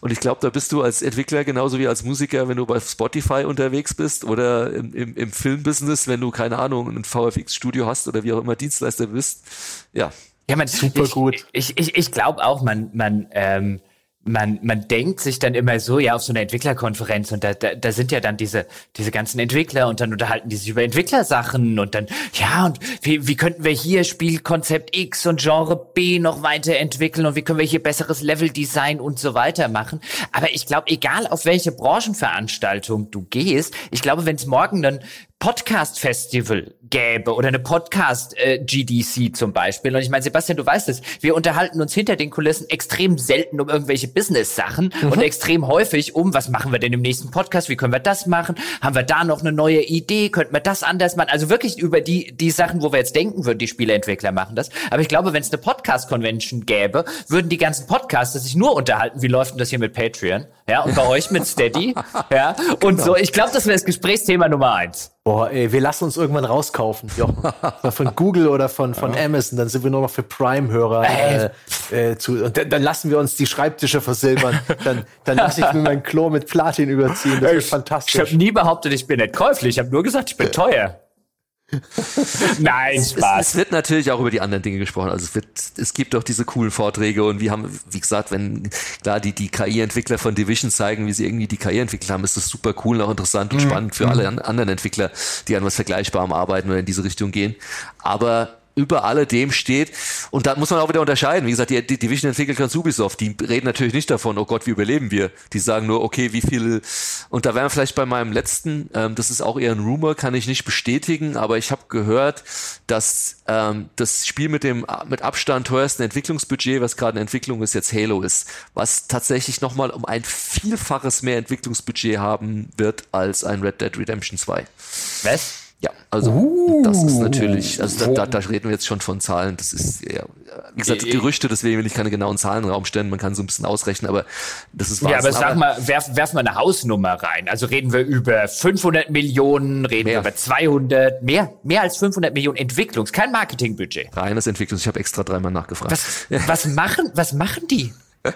Speaker 3: und ich glaube, da bist du als Entwickler genauso wie als Musiker, wenn du bei Spotify unterwegs bist oder im, im, im Filmbusiness, wenn du, keine Ahnung, ein VFX-Studio hast oder wie auch immer Dienstleister bist. Ja.
Speaker 1: Ja, man, super ich, gut. Ich, ich, ich glaube auch, man, man, ähm, man, man denkt sich dann immer so, ja, auf so einer Entwicklerkonferenz und da, da, da sind ja dann diese, diese ganzen Entwickler und dann unterhalten die sich über Entwicklersachen und dann, ja, und wie, wie könnten wir hier Spielkonzept X und Genre B noch weiterentwickeln und wie können wir hier besseres Leveldesign und so weiter machen. Aber ich glaube, egal auf welche Branchenveranstaltung du gehst, ich glaube, wenn es morgen dann Podcast-Festival gäbe oder eine Podcast-GDC äh, zum Beispiel. Und ich meine, Sebastian, du weißt es, wir unterhalten uns hinter den Kulissen extrem selten um irgendwelche Business-Sachen mhm. und extrem häufig um, was machen wir denn im nächsten Podcast, wie können wir das machen, haben wir da noch eine neue Idee, könnten wir das anders machen. Also wirklich über die, die Sachen, wo wir jetzt denken würden, die Spieleentwickler machen das. Aber ich glaube, wenn es eine Podcast-Convention gäbe, würden die ganzen Podcaster sich nur unterhalten, wie läuft denn das hier mit Patreon? Ja, und bei euch mit Steady. ja, und genau. so. Ich glaube, das wäre das Gesprächsthema Nummer eins.
Speaker 2: Boah, ey, wir lassen uns irgendwann rauskaufen, Jochen. von Google oder von, von ja. Amazon, dann sind wir nur noch für Prime-Hörer äh, äh, zu. Und dann, dann, lassen wir uns die Schreibtische versilbern. Dann, dann lasse ich mir mein Klo mit Platin überziehen. Das ist fantastisch.
Speaker 1: Ich habe nie behauptet, ich bin nicht käuflich. Ich habe nur gesagt, ich bin teuer. Nein, Spaß.
Speaker 3: Es, wird natürlich auch über die anderen Dinge gesprochen. Also es wird, es gibt auch diese coolen Vorträge und wir haben, wie gesagt, wenn klar die, die KI-Entwickler von Division zeigen, wie sie irgendwie die KI entwickelt haben, ist das super cool und auch interessant und mhm. spannend für alle mhm. anderen Entwickler, die an was Vergleichbarem arbeiten oder in diese Richtung gehen. Aber über alledem steht. Und da muss man auch wieder unterscheiden. Wie gesagt, die, die Division entwickelt ganz Ubisoft. Die reden natürlich nicht davon, oh Gott, wie überleben wir? Die sagen nur, okay, wie viel. Und da wären wir vielleicht bei meinem letzten, ähm, das ist auch eher ein Rumor, kann ich nicht bestätigen, aber ich habe gehört, dass ähm, das Spiel mit dem mit Abstand teuersten Entwicklungsbudget, was gerade in Entwicklung ist, jetzt Halo ist, was tatsächlich nochmal um ein Vielfaches mehr Entwicklungsbudget haben wird als ein Red Dead Redemption 2.
Speaker 1: Was?
Speaker 3: Ja, also uh, das ist natürlich, also da, da, da, reden wir jetzt schon von Zahlen. Das ist ja, wie gesagt, Gerüchte, deswegen will ich keine genauen Zahlen in den Raum stellen. Man kann so ein bisschen ausrechnen, aber das ist
Speaker 1: Wahnsinn. Ja, aber sag mal, werf, werf mal eine Hausnummer rein. Also reden wir über 500 Millionen, reden mehr. wir über 200, mehr, mehr als 500 Millionen Entwicklungs, kein Marketingbudget.
Speaker 3: Reines Entwicklungs. Ich habe extra dreimal nachgefragt.
Speaker 1: Was, was machen, was machen die?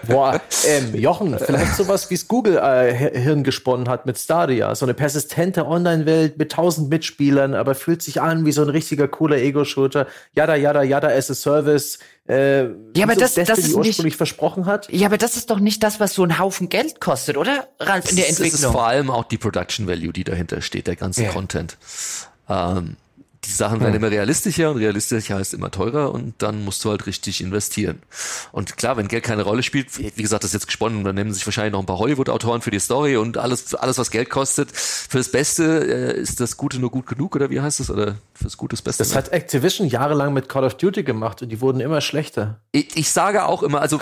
Speaker 2: Boah, ähm, Jochen, vielleicht sowas wie es Google äh, Hirn gesponnen hat mit Stadia. So eine persistente Online-Welt mit tausend Mitspielern, aber fühlt sich an wie so ein richtiger cooler Ego-Shooter. Yada, yada, yada as a Service.
Speaker 1: Äh, ja, aber das,
Speaker 2: das
Speaker 1: ist
Speaker 2: ursprünglich nicht, versprochen hat.
Speaker 1: Ja, aber das ist doch nicht das, was so einen Haufen Geld kostet, oder?
Speaker 3: Ralf, in der Entwicklung. Das ist vor allem auch die Production Value, die dahinter steht, der ganze ja. Content. Ähm, die Sachen werden hm. immer realistischer und realistischer heißt immer teurer und dann musst du halt richtig investieren. Und klar, wenn Geld keine Rolle spielt, wie gesagt, das ist jetzt gesponnen, dann nehmen sich wahrscheinlich noch ein paar Hollywood-Autoren für die Story und alles, alles, was Geld kostet. Fürs Beste äh, ist das Gute nur gut genug oder wie heißt das? Oder fürs Gutes Beste?
Speaker 2: Das hat Activision jahrelang mit Call of Duty gemacht und die wurden immer schlechter.
Speaker 3: Ich, ich sage auch immer, also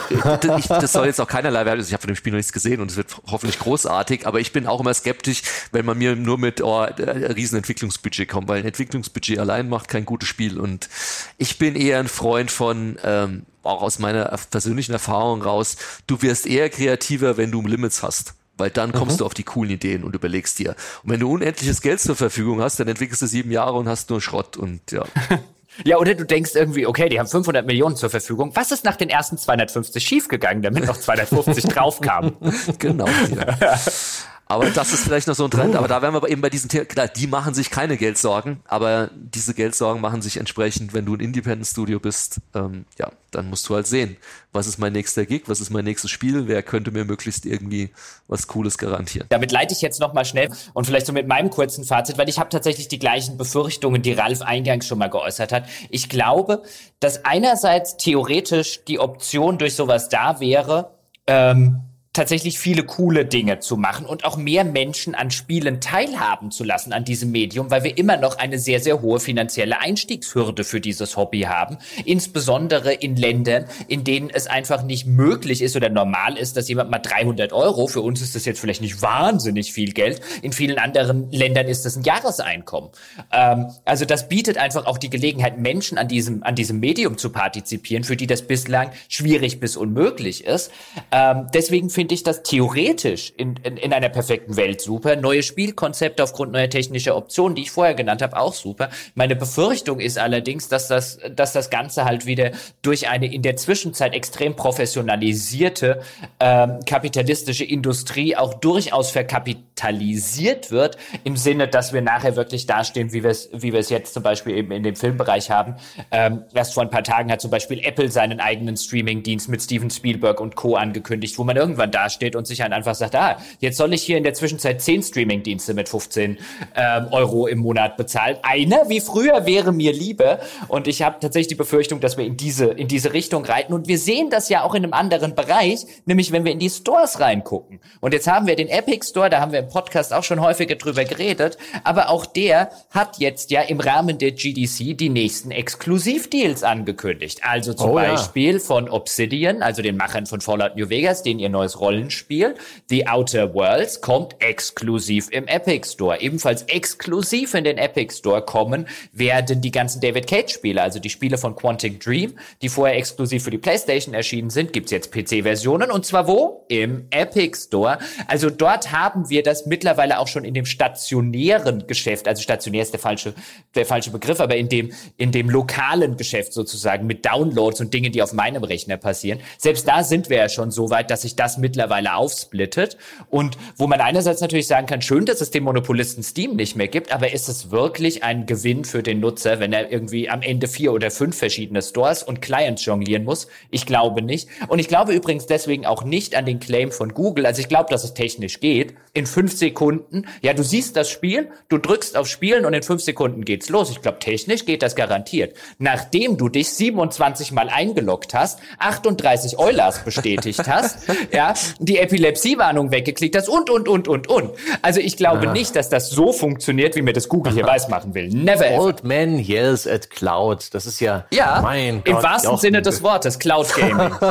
Speaker 3: ich, das soll jetzt auch keinerlei werden, also ich habe von dem Spiel noch nichts gesehen und es wird hoffentlich großartig, aber ich bin auch immer skeptisch, wenn man mir nur mit oh, äh, riesen Entwicklungsbudget kommt, weil ein Entwicklungsbudget Strategy allein macht kein gutes Spiel. Und ich bin eher ein Freund von, ähm, auch aus meiner persönlichen Erfahrung raus, du wirst eher kreativer, wenn du Limits hast. Weil dann kommst mhm. du auf die coolen Ideen und überlegst dir. Und wenn du unendliches Geld zur Verfügung hast, dann entwickelst du sieben Jahre und hast nur Schrott und ja.
Speaker 1: Ja, oder du denkst irgendwie, okay, die haben 500 Millionen zur Verfügung. Was ist nach den ersten 250 schiefgegangen, damit noch 250 draufkamen?
Speaker 3: genau. Ja. Aber das ist vielleicht noch so ein Trend. Aber da wären wir eben bei diesen Themen, klar, die machen sich keine Geldsorgen, aber diese Geldsorgen machen sich entsprechend, wenn du ein Independent Studio bist, ähm, ja, dann musst du halt sehen, was ist mein nächster Gig, was ist mein nächstes Spiel, wer könnte mir möglichst irgendwie was Cooles garantieren.
Speaker 1: Damit leite ich jetzt nochmal schnell und vielleicht so mit meinem kurzen Fazit, weil ich habe tatsächlich die gleichen Befürchtungen, die Ralf eingangs schon mal geäußert hat. Ich glaube, dass einerseits theoretisch die Option durch sowas da wäre, ähm, tatsächlich viele coole Dinge zu machen und auch mehr Menschen an Spielen teilhaben zu lassen an diesem Medium, weil wir immer noch eine sehr, sehr hohe finanzielle Einstiegshürde für dieses Hobby haben. Insbesondere in Ländern, in denen es einfach nicht möglich ist oder normal ist, dass jemand mal 300 Euro, für uns ist das jetzt vielleicht nicht wahnsinnig viel Geld, in vielen anderen Ländern ist das ein Jahreseinkommen. Ähm, also das bietet einfach auch die Gelegenheit, Menschen an diesem, an diesem Medium zu partizipieren, für die das bislang schwierig bis unmöglich ist. Ähm, deswegen finde finde ich das theoretisch in, in, in einer perfekten Welt super. Neue Spielkonzepte aufgrund neuer technischer Optionen, die ich vorher genannt habe, auch super. Meine Befürchtung ist allerdings, dass das, dass das Ganze halt wieder durch eine in der Zwischenzeit extrem professionalisierte ähm, kapitalistische Industrie auch durchaus verkapitalisiert wird, im Sinne, dass wir nachher wirklich dastehen, wie wir es wie wir es jetzt zum Beispiel eben in dem Filmbereich haben. Ähm, erst vor ein paar Tagen hat zum Beispiel Apple seinen eigenen Streaming-Dienst mit Steven Spielberg und Co. angekündigt, wo man irgendwann dasteht und sich halt einfach sagt, ah, jetzt soll ich hier in der Zwischenzeit zehn Streaming-Dienste mit 15 ähm, Euro im Monat bezahlen. Einer wie früher wäre mir lieber. Und ich habe tatsächlich die Befürchtung, dass wir in diese, in diese Richtung reiten. Und wir sehen das ja auch in einem anderen Bereich, nämlich wenn wir in die Stores reingucken. Und jetzt haben wir den Epic Store, da haben wir im Podcast auch schon häufiger drüber geredet. Aber auch der hat jetzt ja im Rahmen der GDC die nächsten Exklusivdeals angekündigt. Also zum oh, Beispiel ja. von Obsidian, also den Machern von Fallout New Vegas, den ihr neues Rollenspiel, The Outer Worlds, kommt exklusiv im Epic Store. Ebenfalls exklusiv in den Epic Store kommen werden die ganzen David Cage Spiele, also die Spiele von Quantic Dream, die vorher exklusiv für die PlayStation erschienen sind, gibt's jetzt PC-Versionen und zwar wo? Im Epic Store. Also dort haben wir das mittlerweile auch schon in dem stationären Geschäft, also stationär ist der falsche, der falsche Begriff, aber in dem, in dem lokalen Geschäft sozusagen mit Downloads und Dingen, die auf meinem Rechner passieren. Selbst da sind wir ja schon so weit, dass sich das mittlerweile aufsplittet und wo man einerseits natürlich sagen kann, schön, dass es den Monopolisten Steam nicht mehr gibt, aber ist es wirklich ein Gewinn für den Nutzer, wenn er irgendwie am Ende vier oder fünf verschiedene Stores und Clients jonglieren muss? Ich glaube nicht. Und ich glaube übrigens deswegen auch nicht an den Claim von Google. Also ich glaube, dass es technisch geht. In fünf Sekunden, ja, du siehst das Spiel, du drückst auf Spielen und in fünf Sekunden geht's los. Ich glaube, technisch geht das garantiert. Nachdem du dich 27 Mal eingeloggt hast, 38 Eulers bestätigt hast, ja, die Epilepsiewarnung weggeklickt hast und, und, und, und, und. Also ich glaube ah. nicht, dass das so funktioniert, wie mir das Google hier weiß machen will. Never
Speaker 2: ever. Old man yells at Cloud. Das ist ja,
Speaker 1: ja mein Gott, im wahrsten Sinne des Wortes, Cloud Gaming.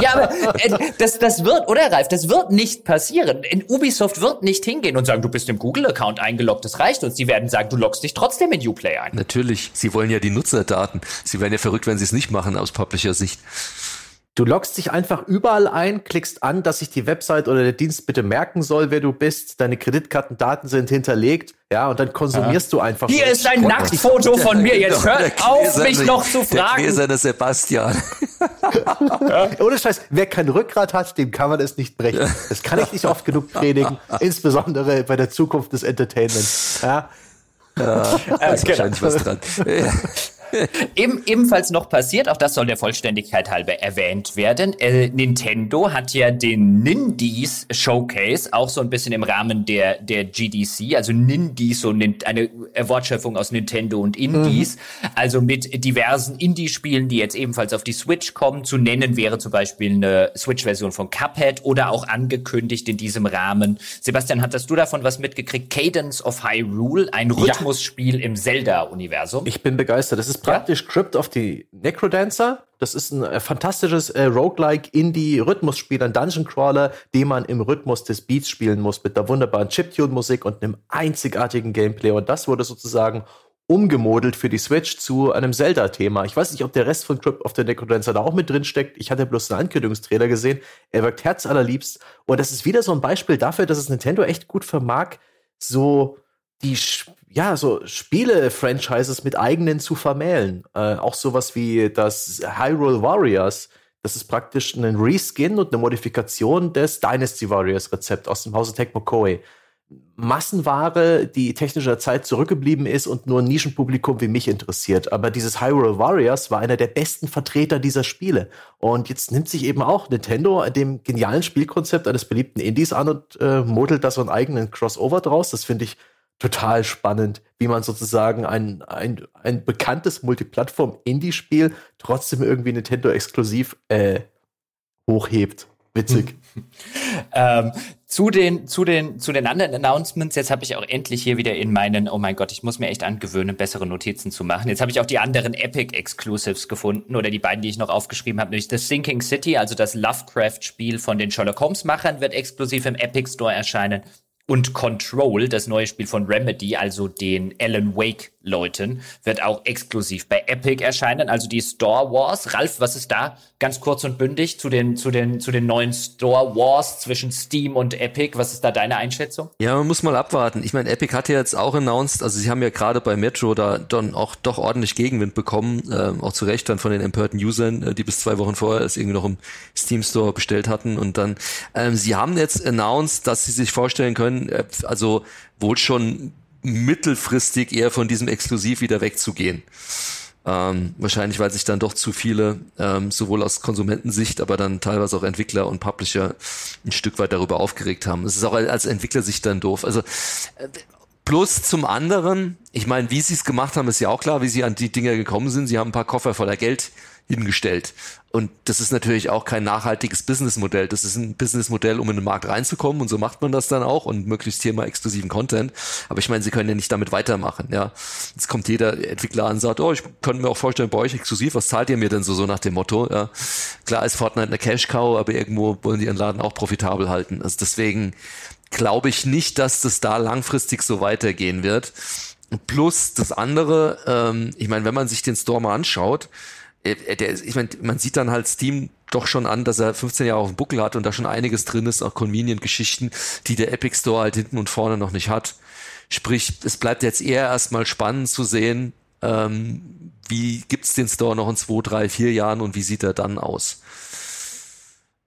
Speaker 1: ja, aber äh, das, das wird, oder Ralf, das wird nicht passieren. In Ubisoft wird nicht hingehen und sagen, du bist im Google-Account eingeloggt, das reicht uns. Die werden sagen, du loggst dich trotzdem in Uplay ein.
Speaker 3: Natürlich, sie wollen ja die Nutzerdaten. Sie werden ja verrückt, wenn sie es nicht machen aus Publisher-Sicht.
Speaker 2: Du loggst dich einfach überall ein, klickst an, dass sich die Website oder der Dienst bitte merken soll, wer du bist. Deine Kreditkartendaten sind hinterlegt. Ja, und dann konsumierst ja. du einfach.
Speaker 1: Hier ist ein Nacktfoto von mir. Jetzt hört auf, mich noch zu fragen.
Speaker 3: Der Gläserne Sebastian.
Speaker 2: Ohne Scheiß, wer kein Rückgrat hat, dem kann man es nicht brechen. Das kann ich nicht oft genug predigen, insbesondere bei der Zukunft des Entertainments. Ja.
Speaker 3: Ja, da ist genau. wahrscheinlich was dran.
Speaker 1: Eben, ebenfalls noch passiert, auch das soll der Vollständigkeit halber erwähnt werden. Äh, Nintendo hat ja den Nindies Showcase auch so ein bisschen im Rahmen der, der GDC, also Nindies, so eine Wortschöpfung aus Nintendo und Indies, mhm. also mit diversen Indie-Spielen, die jetzt ebenfalls auf die Switch kommen. Zu nennen wäre zum Beispiel eine Switch-Version von Cuphead oder auch angekündigt in diesem Rahmen. Sebastian, hattest du davon was mitgekriegt? Cadence of Hyrule, ein Rhythmusspiel ja. im Zelda-Universum.
Speaker 2: Ich bin begeistert. Das ist praktisch ja? Crypt of the Necrodancer. Das ist ein äh, fantastisches äh, Roguelike Indie-Rhythmusspiel, ein Dungeon Crawler, den man im Rhythmus des Beats spielen muss, mit der wunderbaren Chiptune-Musik und einem einzigartigen Gameplay. Und das wurde sozusagen umgemodelt für die Switch zu einem Zelda-Thema. Ich weiß nicht, ob der Rest von Crypt of the Necrodancer da auch mit drin steckt. Ich hatte bloß einen Ankündigungstrailer gesehen. Er wirkt herzallerliebst. Und das ist wieder so ein Beispiel dafür, dass es Nintendo echt gut vermag, so die ja, so Spiele-Franchises mit eigenen zu vermählen. Äh, auch sowas wie das Hyrule Warriors. Das ist praktisch ein Reskin und eine Modifikation des Dynasty Warriors Rezept aus dem Hause Tecmo Koei. Massenware, die technischer Zeit zurückgeblieben ist und nur ein Nischenpublikum wie mich interessiert. Aber dieses Hyrule Warriors war einer der besten Vertreter dieser Spiele. Und jetzt nimmt sich eben auch Nintendo dem genialen Spielkonzept eines beliebten Indies an und äh, modelt da so einen eigenen Crossover draus. Das finde ich total spannend, wie man sozusagen ein, ein, ein bekanntes Multiplattform-Indie-Spiel trotzdem irgendwie Nintendo-exklusiv äh, hochhebt. Witzig.
Speaker 1: ähm, zu den, zu den, zu den anderen Announcements, jetzt habe ich auch endlich hier wieder in meinen, oh mein Gott, ich muss mir echt angewöhnen, bessere Notizen zu machen. Jetzt habe ich auch die anderen Epic Exclusives gefunden oder die beiden, die ich noch aufgeschrieben habe, nämlich das Sinking City, also das Lovecraft-Spiel von den Sherlock Holmes-Machern, wird exklusiv im Epic Store erscheinen. Und Control, das neue Spiel von Remedy, also den Alan Wake-Leuten, wird auch exklusiv bei Epic erscheinen. Also die Store Wars. Ralf, was ist da ganz kurz und bündig zu den, zu den, zu den neuen Store Wars zwischen Steam und Epic? Was ist da deine Einschätzung?
Speaker 3: Ja, man muss mal abwarten. Ich meine, Epic hat ja jetzt auch announced, also sie haben ja gerade bei Metro da dann auch doch ordentlich Gegenwind bekommen, äh, auch zu Recht dann von den empörten Usern, äh, die bis zwei Wochen vorher es irgendwie noch im Steam Store bestellt hatten. Und dann, ähm, sie haben jetzt announced, dass sie sich vorstellen können, können, äh, also wohl schon mittelfristig eher von diesem Exklusiv wieder wegzugehen. Ähm, wahrscheinlich, weil sich dann doch zu viele, ähm, sowohl aus Konsumentensicht, aber dann teilweise auch Entwickler und Publisher ein Stück weit darüber aufgeregt haben. Es ist auch als Entwickler sich dann doof. Also äh, plus zum anderen, ich meine, wie sie es gemacht haben, ist ja auch klar, wie sie an die Dinger gekommen sind. Sie haben ein paar Koffer voller Geld hingestellt. Und das ist natürlich auch kein nachhaltiges Businessmodell. Das ist ein Businessmodell, um in den Markt reinzukommen und so macht man das dann auch und möglichst hier mal exklusiven Content. Aber ich meine, sie können ja nicht damit weitermachen, ja. Jetzt kommt jeder Entwickler an und sagt, oh, ich könnte mir auch vorstellen, bei euch exklusiv, was zahlt ihr mir denn so, so nach dem Motto, ja. Klar ist Fortnite eine Cash-Cow, aber irgendwo wollen die ihren Laden auch profitabel halten. Also deswegen glaube ich nicht, dass das da langfristig so weitergehen wird. Plus das andere, ähm, ich meine, wenn man sich den Store mal anschaut, der, ich meine, man sieht dann halt Steam doch schon an, dass er 15 Jahre auf dem Buckel hat und da schon einiges drin ist, auch Convenient-Geschichten, die der Epic Store halt hinten und vorne noch nicht hat. Sprich, es bleibt jetzt eher erstmal spannend zu sehen, ähm, wie gibt's den Store noch in zwei, drei, vier Jahren und wie sieht er dann aus.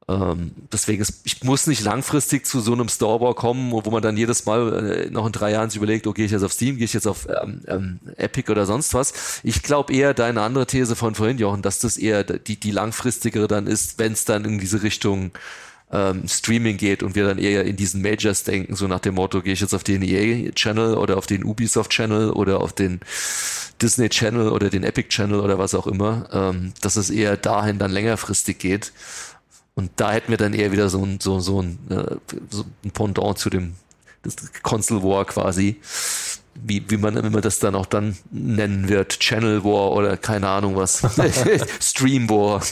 Speaker 3: Ähm, deswegen, ist, ich muss nicht langfristig zu so einem Store kommen, wo man dann jedes Mal äh, noch in drei Jahren sich überlegt, okay, gehe ich jetzt auf Steam, gehe ich jetzt auf ähm, ähm, Epic oder sonst was. Ich glaube eher deine andere These von vorhin, Jochen, dass das eher die, die langfristigere dann ist, wenn es dann in diese Richtung ähm, Streaming geht und wir dann eher in diesen Majors denken, so nach dem Motto, gehe ich jetzt auf den EA-Channel oder auf den Ubisoft-Channel oder auf den Disney-Channel oder den Epic-Channel oder was auch immer, ähm, dass es eher dahin dann längerfristig geht. Und da hätten wir dann eher wieder so ein, so, so ein, äh, so ein Pendant zu dem das Console War quasi. Wie, wie man immer das dann auch dann nennen wird. Channel War oder keine Ahnung was. Stream War.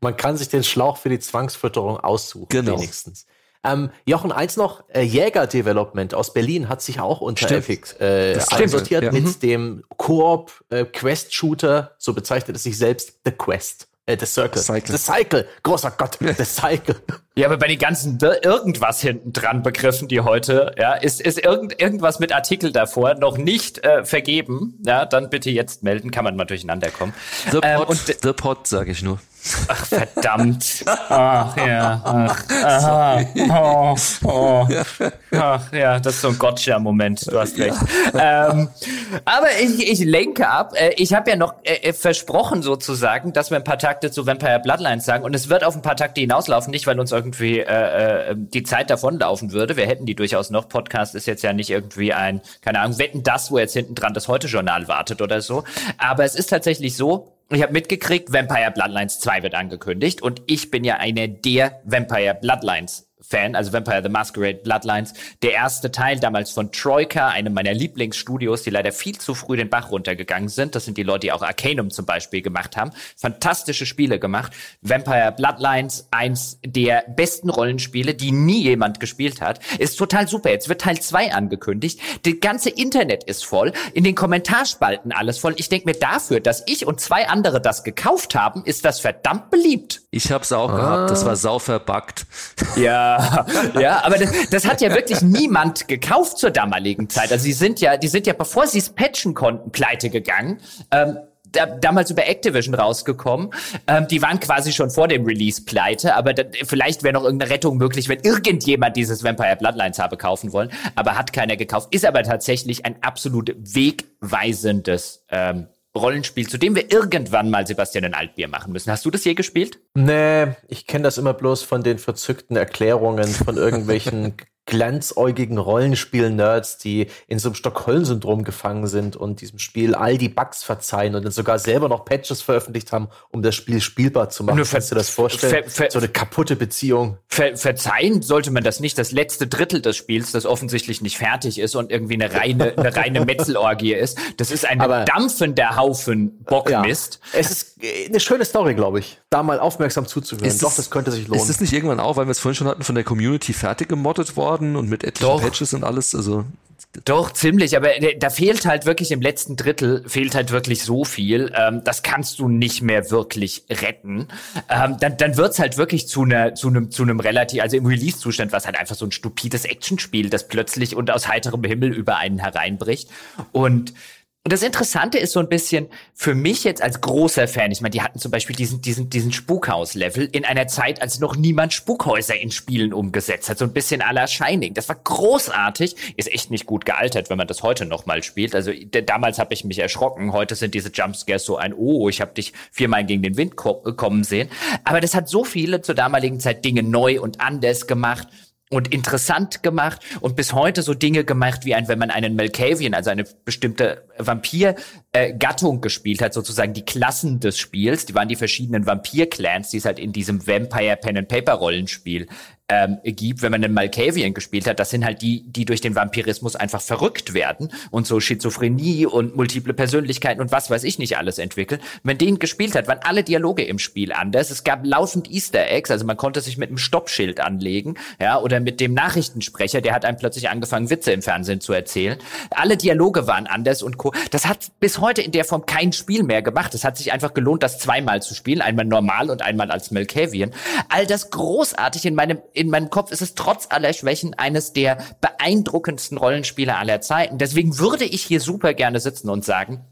Speaker 2: man kann sich den Schlauch für die Zwangsfütterung aussuchen,
Speaker 3: genau.
Speaker 2: wenigstens. Ähm, Jochen, eins noch, äh, Jäger Development aus Berlin hat sich auch unter Stimmt. Epic äh, einsortiert ja. mit mhm. dem Koop äh, Quest Shooter, so bezeichnet es sich selbst, The Quest. Äh, The Circle.
Speaker 3: Cycle.
Speaker 2: The Cycle. Großer Gott. The Cycle.
Speaker 1: Ja, aber bei den ganzen irgendwas hinten dran Begriffen, die heute, ja, ist, ist irgend, irgendwas mit Artikel davor noch nicht äh, vergeben, ja, dann bitte jetzt melden, kann man mal durcheinander kommen.
Speaker 3: The ähm, Pot, The Pot, sage ich nur.
Speaker 1: Ach, verdammt. Ach, ja. Ach, aha. Oh, oh. Ach, ja, das ist so ein Gotcha-Moment. Du hast recht. Ähm, aber ich, ich lenke ab. Äh, ich habe ja noch äh, äh, versprochen sozusagen, dass wir ein paar Takte zu Vampire Bloodlines sagen. Und es wird auf ein paar Takte hinauslaufen. Nicht, weil uns irgendwie äh, äh, die Zeit davonlaufen würde. Wir hätten die durchaus noch. Podcast ist jetzt ja nicht irgendwie ein, keine Ahnung, wetten das, wo jetzt hinten dran das Heute-Journal wartet oder so. Aber es ist tatsächlich so, ich habe mitgekriegt, Vampire Bloodlines 2 wird angekündigt und ich bin ja eine der Vampire Bloodlines Fan, also Vampire the Masquerade Bloodlines. Der erste Teil damals von Troika, einem meiner Lieblingsstudios, die leider viel zu früh den Bach runtergegangen sind. Das sind die Leute, die auch Arcanum zum Beispiel gemacht haben. Fantastische Spiele gemacht. Vampire Bloodlines, eins der besten Rollenspiele, die nie jemand gespielt hat. Ist total super. Jetzt wird Teil 2 angekündigt. Das ganze Internet ist voll. In den Kommentarspalten alles voll. Ich denke mir dafür, dass ich und zwei andere das gekauft haben, ist das verdammt beliebt.
Speaker 3: Ich hab's auch ah. gehabt. Das war sau verbuggt.
Speaker 1: Ja. ja, aber das, das hat ja wirklich niemand gekauft zur damaligen Zeit. Also sie sind ja, die sind ja, bevor sie es patchen konnten, pleite gegangen. Ähm, da, damals über Activision rausgekommen. Ähm, die waren quasi schon vor dem Release pleite, aber da, vielleicht wäre noch irgendeine Rettung möglich, wenn irgendjemand dieses Vampire Bloodlines habe kaufen wollen, aber hat keiner gekauft. Ist aber tatsächlich ein absolut wegweisendes ähm, Rollenspiel, zu dem wir irgendwann mal Sebastian ein Altbier machen müssen. Hast du das je gespielt?
Speaker 2: Nee, ich kenne das immer bloß von den verzückten Erklärungen von irgendwelchen glanzäugigen Rollenspiel-Nerds, die in so einem Stockholm-Syndrom gefangen sind und diesem Spiel all die Bugs verzeihen und dann sogar selber noch Patches veröffentlicht haben, um das Spiel spielbar zu machen. Kannst du das vorstellen? Ver, ver, so eine kaputte Beziehung.
Speaker 1: Ver, verzeihen sollte man das nicht. Das letzte Drittel des Spiels, das offensichtlich nicht fertig ist und irgendwie eine reine, eine reine Metzelorgie ist, das ist ein Aber, dampfender Haufen Bockmist.
Speaker 2: Ja, es ist eine schöne Story, glaube ich, da mal aufmerksam zuzuhören.
Speaker 3: Ist
Speaker 2: Doch, das könnte sich lohnen.
Speaker 3: Ist das nicht irgendwann auch, weil wir es vorhin schon hatten, von der Community fertig gemoddet worden und mit etlichen
Speaker 1: Doch.
Speaker 3: Patches und alles? Also
Speaker 1: Doch, ziemlich, aber da fehlt halt wirklich im letzten Drittel, fehlt halt wirklich so viel. Ähm, das kannst du nicht mehr wirklich retten. Ähm, dann dann wird's halt wirklich zu einer zu einem zu einem relativ, also im Release-Zustand, was halt einfach so ein stupides Actionspiel, das plötzlich und aus heiterem Himmel über einen hereinbricht. Und und das Interessante ist so ein bisschen für mich jetzt als großer Fan, ich meine, die hatten zum Beispiel diesen, diesen, diesen Spukhaus-Level in einer Zeit, als noch niemand Spukhäuser in Spielen umgesetzt hat. So ein bisschen à la Shining. Das war großartig. Ist echt nicht gut gealtert, wenn man das heute nochmal spielt. Also damals habe ich mich erschrocken. Heute sind diese Jumpscares so ein, oh, ich habe dich viermal gegen den Wind ko kommen sehen. Aber das hat so viele zur damaligen Zeit Dinge neu und anders gemacht und interessant gemacht und bis heute so Dinge gemacht, wie ein, wenn man einen Malkavian, also eine bestimmte Vampir-Gattung äh, gespielt hat, sozusagen die Klassen des Spiels, die waren die verschiedenen Vampir-Clans, die es halt in diesem Vampire Pen and Paper Rollenspiel ähm, gibt, wenn man einen Malkavian gespielt hat, das sind halt die, die durch den Vampirismus einfach verrückt werden und so Schizophrenie und multiple Persönlichkeiten und was weiß ich nicht alles entwickeln. Wenn den gespielt hat, waren alle Dialoge im Spiel anders. Es gab laufend Easter Eggs, also man konnte sich mit einem Stoppschild anlegen, ja, oder mit dem Nachrichtensprecher, der hat einem plötzlich angefangen, Witze im Fernsehen zu erzählen. Alle Dialoge waren anders und Co. Das hat bis heute in der Form kein Spiel mehr gemacht. Es hat sich einfach gelohnt, das zweimal zu spielen, einmal normal und einmal als Malkavian. All das großartig in meinem in meinem Kopf ist es trotz aller Schwächen eines der beeindruckendsten Rollenspiele aller Zeiten. Deswegen würde ich hier super gerne sitzen und sagen,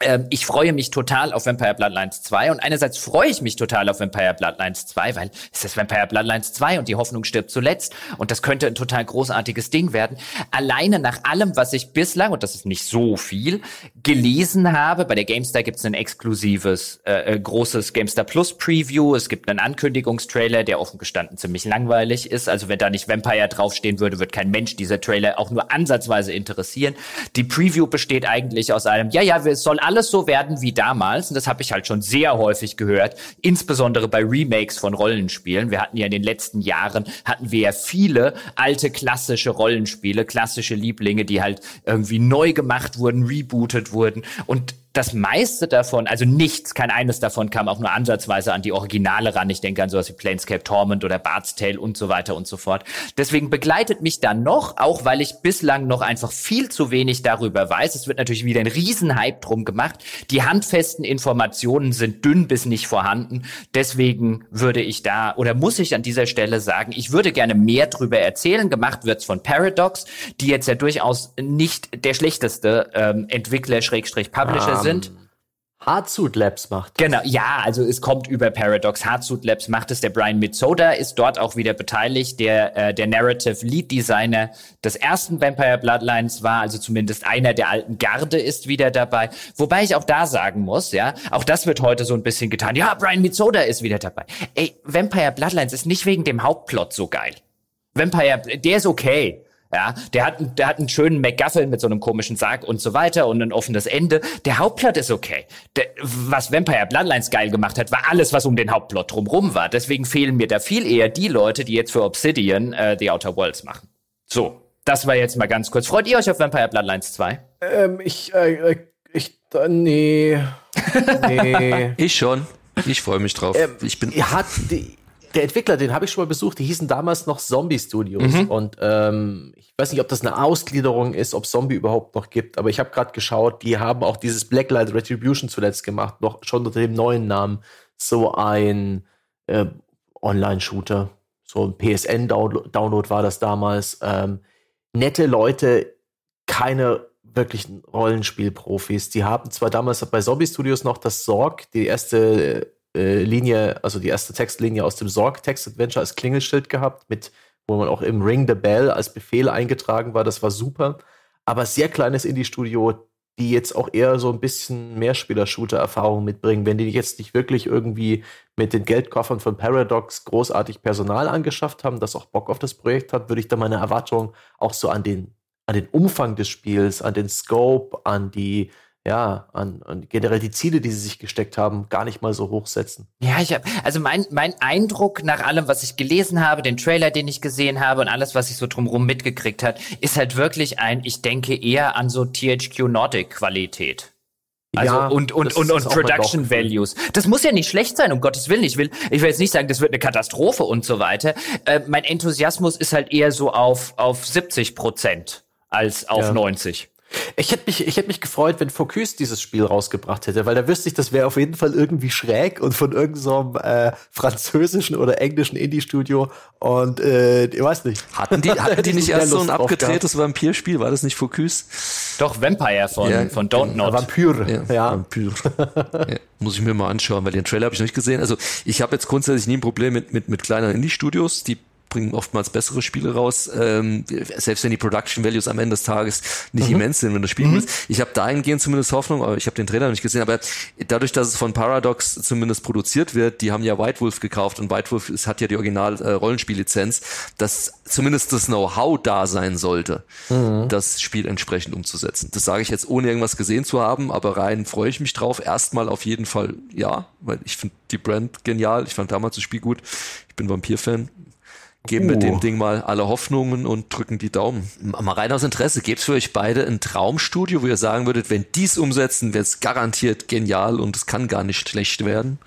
Speaker 1: ähm, ich freue mich total auf Vampire Bloodlines 2 und einerseits freue ich mich total auf Vampire Bloodlines 2, weil es ist Vampire Bloodlines 2 und die Hoffnung stirbt zuletzt und das könnte ein total großartiges Ding werden. Alleine nach allem, was ich bislang, und das ist nicht so viel, gelesen habe, bei der GameStar gibt es ein exklusives, äh, äh, großes GameStar Plus Preview, es gibt einen Ankündigungstrailer, der offen gestanden ziemlich langweilig ist, also wenn da nicht Vampire draufstehen würde, wird kein Mensch dieser Trailer auch nur ansatzweise interessieren. Die Preview besteht eigentlich aus einem, ja, ja, es soll alles so werden wie damals. Und das habe ich halt schon sehr häufig gehört, insbesondere bei Remakes von Rollenspielen. Wir hatten ja in den letzten Jahren, hatten wir ja viele alte klassische Rollenspiele, klassische Lieblinge, die halt irgendwie neu gemacht wurden, rebootet wurden. Und das meiste davon, also nichts, kein eines davon kam auch nur ansatzweise an die Originale ran. Ich denke an sowas wie Planescape Torment oder Bard's Tale und so weiter und so fort. Deswegen begleitet mich dann noch, auch weil ich bislang noch einfach viel zu wenig darüber weiß. Es wird natürlich wieder ein Riesenhype drum gemacht. Die handfesten Informationen sind dünn bis nicht vorhanden. Deswegen würde ich da oder muss ich an dieser Stelle sagen, ich würde gerne mehr drüber erzählen. Gemacht wird's von Paradox, die jetzt ja durchaus nicht der schlechteste ähm, Entwickler Schrägstrich Publisher
Speaker 2: um, sind. Hardsuit Labs macht.
Speaker 1: Genau, ja, also es kommt über Paradox. Hardsuit Labs macht es. Der Brian Mitsoda ist dort auch wieder beteiligt, der äh, der Narrative Lead Designer des ersten Vampire Bloodlines war, also zumindest einer der alten Garde ist wieder dabei. Wobei ich auch da sagen muss, ja, auch das wird heute so ein bisschen getan. Ja, Brian Mitsoda ist wieder dabei. Ey, Vampire Bloodlines ist nicht wegen dem Hauptplot so geil. Vampire, der ist okay. Ja, der hat, der hat einen schönen McGuffin mit so einem komischen Sarg und so weiter und ein offenes Ende. Der Hauptplot ist okay. Der, was Vampire Bloodlines geil gemacht hat, war alles, was um den Hauptplot drumrum war. Deswegen fehlen mir da viel eher die Leute, die jetzt für Obsidian äh, The Outer Worlds machen. So, das war jetzt mal ganz kurz. Freut ihr euch auf Vampire Bloodlines 2?
Speaker 2: Ähm, ich, äh, ich, äh, nee.
Speaker 3: nee. ich schon. Ich freue mich drauf. Ähm,
Speaker 2: ich bin. Hat die, der Entwickler, den habe ich schon mal besucht, die hießen damals noch Zombie Studios. Mhm. Und ähm, ich weiß nicht, ob das eine Ausgliederung ist, ob Zombie überhaupt noch gibt, aber ich habe gerade geschaut, die haben auch dieses Blacklight Retribution zuletzt gemacht, noch schon unter dem neuen Namen. So ein äh, Online-Shooter. So ein PSN-Download war das damals. Ähm, nette Leute, keine wirklichen Rollenspielprofis. Die haben zwar damals bei Zombie Studios noch das Sorg, die erste äh, Linie, also die erste Textlinie aus dem Sorg Text Adventure als Klingelschild gehabt, mit, wo man auch im Ring the Bell als Befehl eingetragen war. Das war super. Aber sehr kleines Indie-Studio, die jetzt auch eher so ein bisschen Mehrspieler-Shooter-Erfahrung mitbringen. Wenn die jetzt nicht wirklich irgendwie mit den Geldkoffern von Paradox großartig Personal angeschafft haben, das auch Bock auf das Projekt hat, würde ich da meine Erwartungen auch so an den, an den Umfang des Spiels, an den Scope, an die ja, an, an generell die Ziele, die sie sich gesteckt haben, gar nicht mal so hoch setzen.
Speaker 1: Ja, ich habe also mein mein Eindruck nach allem, was ich gelesen habe, den Trailer, den ich gesehen habe und alles, was ich so drumherum mitgekriegt hat, ist halt wirklich ein, ich denke eher an so THQ Nordic Qualität. Also ja, und und und, und Production Values. Das muss ja nicht schlecht sein, um Gottes Willen. Ich will ich will jetzt nicht sagen, das wird eine Katastrophe und so weiter. Äh, mein Enthusiasmus ist halt eher so auf auf 70 Prozent als auf ja. 90.
Speaker 2: Ich hätte mich, ich hätte mich gefreut, wenn Focus dieses Spiel rausgebracht hätte, weil da wüsste ich, das wäre auf jeden Fall irgendwie schräg und von irgendeinem so äh, französischen oder englischen Indie-Studio und äh, ich weiß nicht.
Speaker 3: Hatten die, hatten die nicht erst so ein abgedrehtes Vampirspiel? War das nicht Focus?
Speaker 1: Doch, Vampire von, ja, von Don't Not.
Speaker 2: Vampyr. Ja, ja.
Speaker 3: Vampyr. ja, muss ich mir mal anschauen, weil den Trailer habe ich noch nicht gesehen. Also ich habe jetzt grundsätzlich nie ein Problem mit, mit, mit kleinen Indie-Studios, die bringen oftmals bessere Spiele raus, ähm, selbst wenn die Production Values am Ende des Tages nicht mhm. immens sind, wenn du spielen mhm. willst. Ich habe dahingehend zumindest Hoffnung, aber ich habe den Trailer nicht gesehen, aber dadurch, dass es von Paradox zumindest produziert wird, die haben ja White Wolf gekauft und White Wolf ist, hat ja die original äh, Rollenspiellizenz, dass zumindest das Know-how da sein sollte, mhm. das Spiel entsprechend umzusetzen. Das sage ich jetzt ohne irgendwas gesehen zu haben, aber rein freue ich mich drauf. Erstmal auf jeden Fall ja, weil ich finde die Brand genial. Ich fand damals das Spiel gut. Ich bin Vampir-Fan geben uh. wir dem Ding mal alle Hoffnungen und drücken die Daumen. Mal rein aus Interesse, gäbe es für euch beide ein Traumstudio, wo ihr sagen würdet, wenn dies umsetzen, wird es garantiert genial und es kann gar nicht schlecht werden?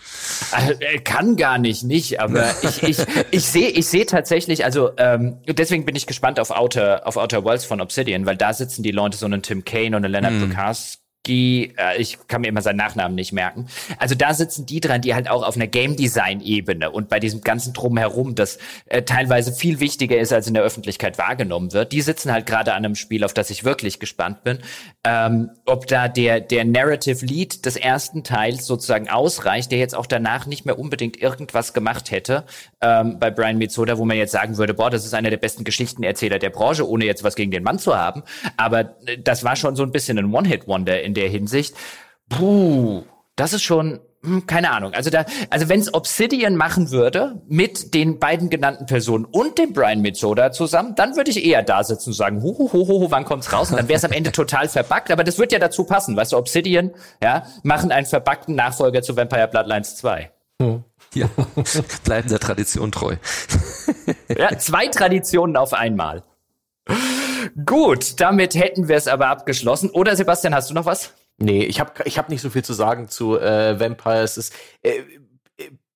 Speaker 1: Also, äh, kann gar nicht, nicht, aber ich, ich, ich sehe ich seh tatsächlich, also ähm, deswegen bin ich gespannt auf Outer, auf Outer Worlds von Obsidian, weil da sitzen die Leute, so einen Tim Kane und einen Leonard mm. Lucas die, äh, ich kann mir immer seinen Nachnamen nicht merken. Also da sitzen die dran, die halt auch auf einer Game Design Ebene und bei diesem ganzen Drumherum, das äh, teilweise viel wichtiger ist, als in der Öffentlichkeit wahrgenommen wird. Die sitzen halt gerade an einem Spiel, auf das ich wirklich gespannt bin. Ähm, ob da der, der Narrative Lead des ersten Teils sozusagen ausreicht, der jetzt auch danach nicht mehr unbedingt irgendwas gemacht hätte, ähm, bei Brian Mitsoda, wo man jetzt sagen würde, boah, das ist einer der besten Geschichtenerzähler der Branche, ohne jetzt was gegen den Mann zu haben. Aber äh, das war schon so ein bisschen ein One-Hit-Wonder in der Hinsicht. Puh, das ist schon, hm, keine Ahnung. Also da, also wenn es Obsidian machen würde mit den beiden genannten Personen und dem Brian Mitsoda zusammen, dann würde ich eher da sitzen und sagen, hu, hu, hu, hu wann kommt's raus? Und dann wäre es am Ende total verbuggt. Aber das wird ja dazu passen, weißt du, Obsidian, ja, machen einen verbuggten Nachfolger zu Vampire Bloodlines 2.
Speaker 3: Hm. Ja, bleiben der Tradition treu.
Speaker 1: ja, zwei Traditionen auf einmal. Gut, damit hätten wir es aber abgeschlossen. Oder Sebastian, hast du noch was?
Speaker 2: Nee, ich habe ich hab nicht so viel zu sagen zu äh, Vampires. Es äh,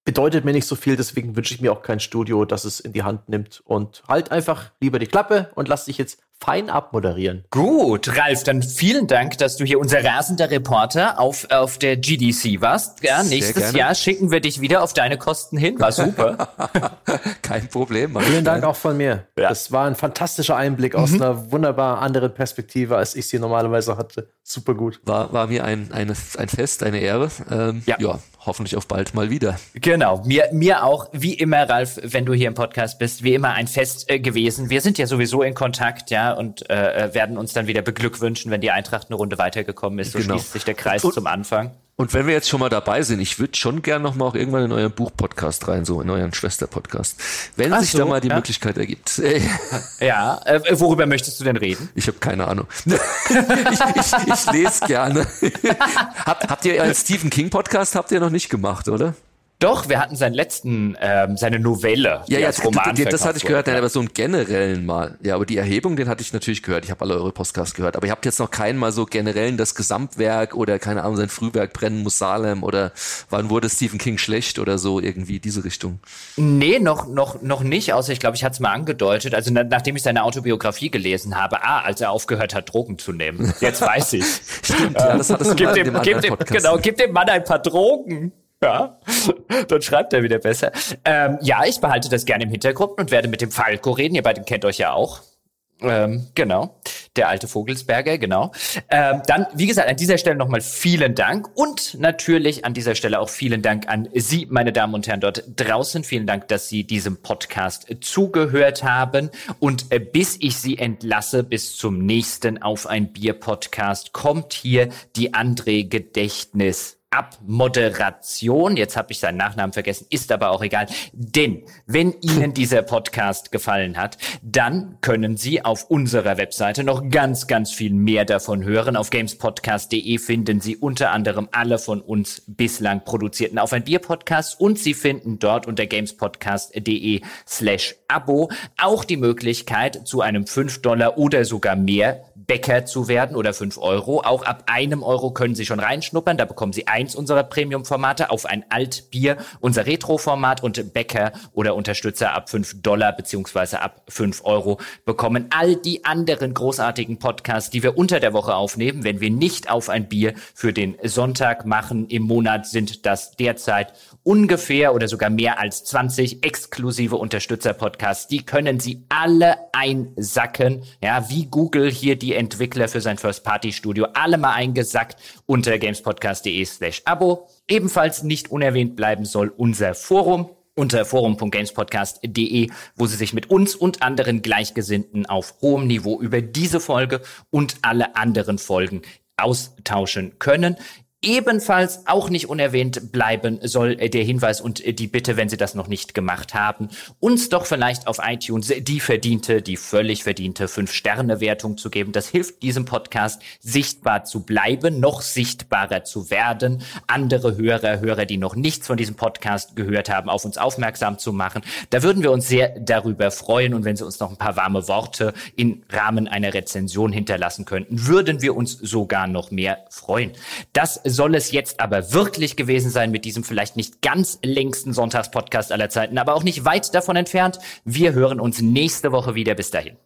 Speaker 2: bedeutet mir nicht so viel, deswegen wünsche ich mir auch kein Studio, das es in die Hand nimmt. Und halt einfach lieber die Klappe und lass dich jetzt fein abmoderieren.
Speaker 1: Gut, Ralf, dann vielen Dank, dass du hier unser rasender Reporter auf, auf der GDC warst. Ja, nächstes Jahr schicken wir dich wieder auf deine Kosten hin. War super.
Speaker 3: Kein Problem.
Speaker 2: Vielen Dank auch von mir. Ja. Das war ein fantastischer Einblick aus mhm. einer wunderbar anderen Perspektive, als ich sie normalerweise hatte. Super gut.
Speaker 3: War, war mir ein, eine, ein Fest, eine Ehre. Ähm, ja. ja hoffentlich auf bald mal wieder.
Speaker 1: Genau, mir, mir auch, wie immer, Ralf, wenn du hier im Podcast bist, wie immer ein Fest äh, gewesen. Wir sind ja sowieso in Kontakt, ja, und äh, äh, werden uns dann wieder beglückwünschen, wenn die Eintracht eine Runde weitergekommen ist. So genau. schließt sich der Kreis und, zum Anfang.
Speaker 3: Und wenn wir jetzt schon mal dabei sind, ich würde schon gern noch mal auch irgendwann in euren Buch-Podcast rein, so in euren Schwester-Podcast. Wenn Ach sich so, da mal die ja. Möglichkeit ergibt.
Speaker 1: ja, äh, worüber möchtest du denn reden?
Speaker 3: Ich habe keine Ahnung. ich, ich, ich lese gerne. habt, habt ihr einen Stephen King-Podcast habt ihr noch nicht gemacht, oder?
Speaker 1: Doch, wir hatten seinen letzten, ähm, seine Novelle.
Speaker 3: Ja, ja, als Roman das, das hatte ich gehört, nein, aber so einen generellen mal. Ja, aber die Erhebung, den hatte ich natürlich gehört. Ich habe alle eure Podcasts gehört, aber ihr habt jetzt noch keinen mal so generellen das Gesamtwerk oder keine Ahnung, sein Frühwerk brennen muss Salem oder wann wurde Stephen King schlecht oder so irgendwie diese Richtung.
Speaker 1: Nee, noch noch noch nicht, außer ich glaube, ich hatte es mal angedeutet, also na, nachdem ich seine Autobiografie gelesen habe, ah, als er aufgehört hat Drogen zu nehmen. Jetzt weiß ich.
Speaker 3: Stimmt, ja, das hattest du
Speaker 1: gib mal dem, in dem gib dem, Genau, gib dem Mann ein paar Drogen. Ja, dann schreibt er wieder besser. Ähm, ja, ich behalte das gerne im Hintergrund und werde mit dem Falco reden. Ihr beiden kennt euch ja auch. Ähm, genau, der alte Vogelsberger, genau. Ähm, dann, wie gesagt, an dieser Stelle nochmal vielen Dank und natürlich an dieser Stelle auch vielen Dank an Sie, meine Damen und Herren dort draußen. Vielen Dank, dass Sie diesem Podcast zugehört haben. Und äh, bis ich Sie entlasse, bis zum nächsten Auf ein Bier Podcast, kommt hier die André Gedächtnis Abmoderation. Jetzt habe ich seinen Nachnamen vergessen, ist aber auch egal. Denn wenn Ihnen dieser Podcast gefallen hat, dann können Sie auf unserer Webseite noch ganz, ganz viel mehr davon hören. Auf gamespodcast.de finden Sie unter anderem alle von uns bislang produzierten Auf ein Bier Podcasts und Sie finden dort unter gamespodcast.de slash Abo auch die Möglichkeit zu einem 5 Dollar oder sogar mehr Bäcker zu werden oder fünf Euro. Auch ab einem Euro können Sie schon reinschnuppern. Da bekommen Sie eins unserer Premium-Formate auf ein Altbier, unser Retro-Format und Bäcker oder Unterstützer ab fünf Dollar beziehungsweise ab fünf Euro bekommen all die anderen großartigen Podcasts, die wir unter der Woche aufnehmen, wenn wir nicht auf ein Bier für den Sonntag machen. Im Monat sind das derzeit ungefähr oder sogar mehr als 20 exklusive Unterstützer-Podcasts. Die können Sie alle einsacken. Ja, wie Google hier die Entwickler für sein First-Party-Studio alle mal eingesackt unter gamespodcast.de slash Abo. Ebenfalls nicht unerwähnt bleiben soll unser Forum unter forum.gamespodcast.de, wo Sie sich mit uns und anderen Gleichgesinnten auf hohem Niveau über diese Folge und alle anderen Folgen austauschen können. Ebenfalls auch nicht unerwähnt bleiben soll der Hinweis und die Bitte, wenn Sie das noch nicht gemacht haben, uns doch vielleicht auf iTunes die verdiente, die völlig verdiente 5-Sterne-Wertung zu geben. Das hilft diesem Podcast sichtbar zu bleiben, noch sichtbarer zu werden, andere Hörer, Hörer, die noch nichts von diesem Podcast gehört haben, auf uns aufmerksam zu machen. Da würden wir uns sehr darüber freuen und wenn Sie uns noch ein paar warme Worte im Rahmen einer Rezension hinterlassen könnten, würden wir uns sogar noch mehr freuen. Das soll es jetzt aber wirklich gewesen sein mit diesem vielleicht nicht ganz längsten Sonntagspodcast aller Zeiten, aber auch nicht weit davon entfernt. Wir hören uns nächste Woche wieder. Bis dahin.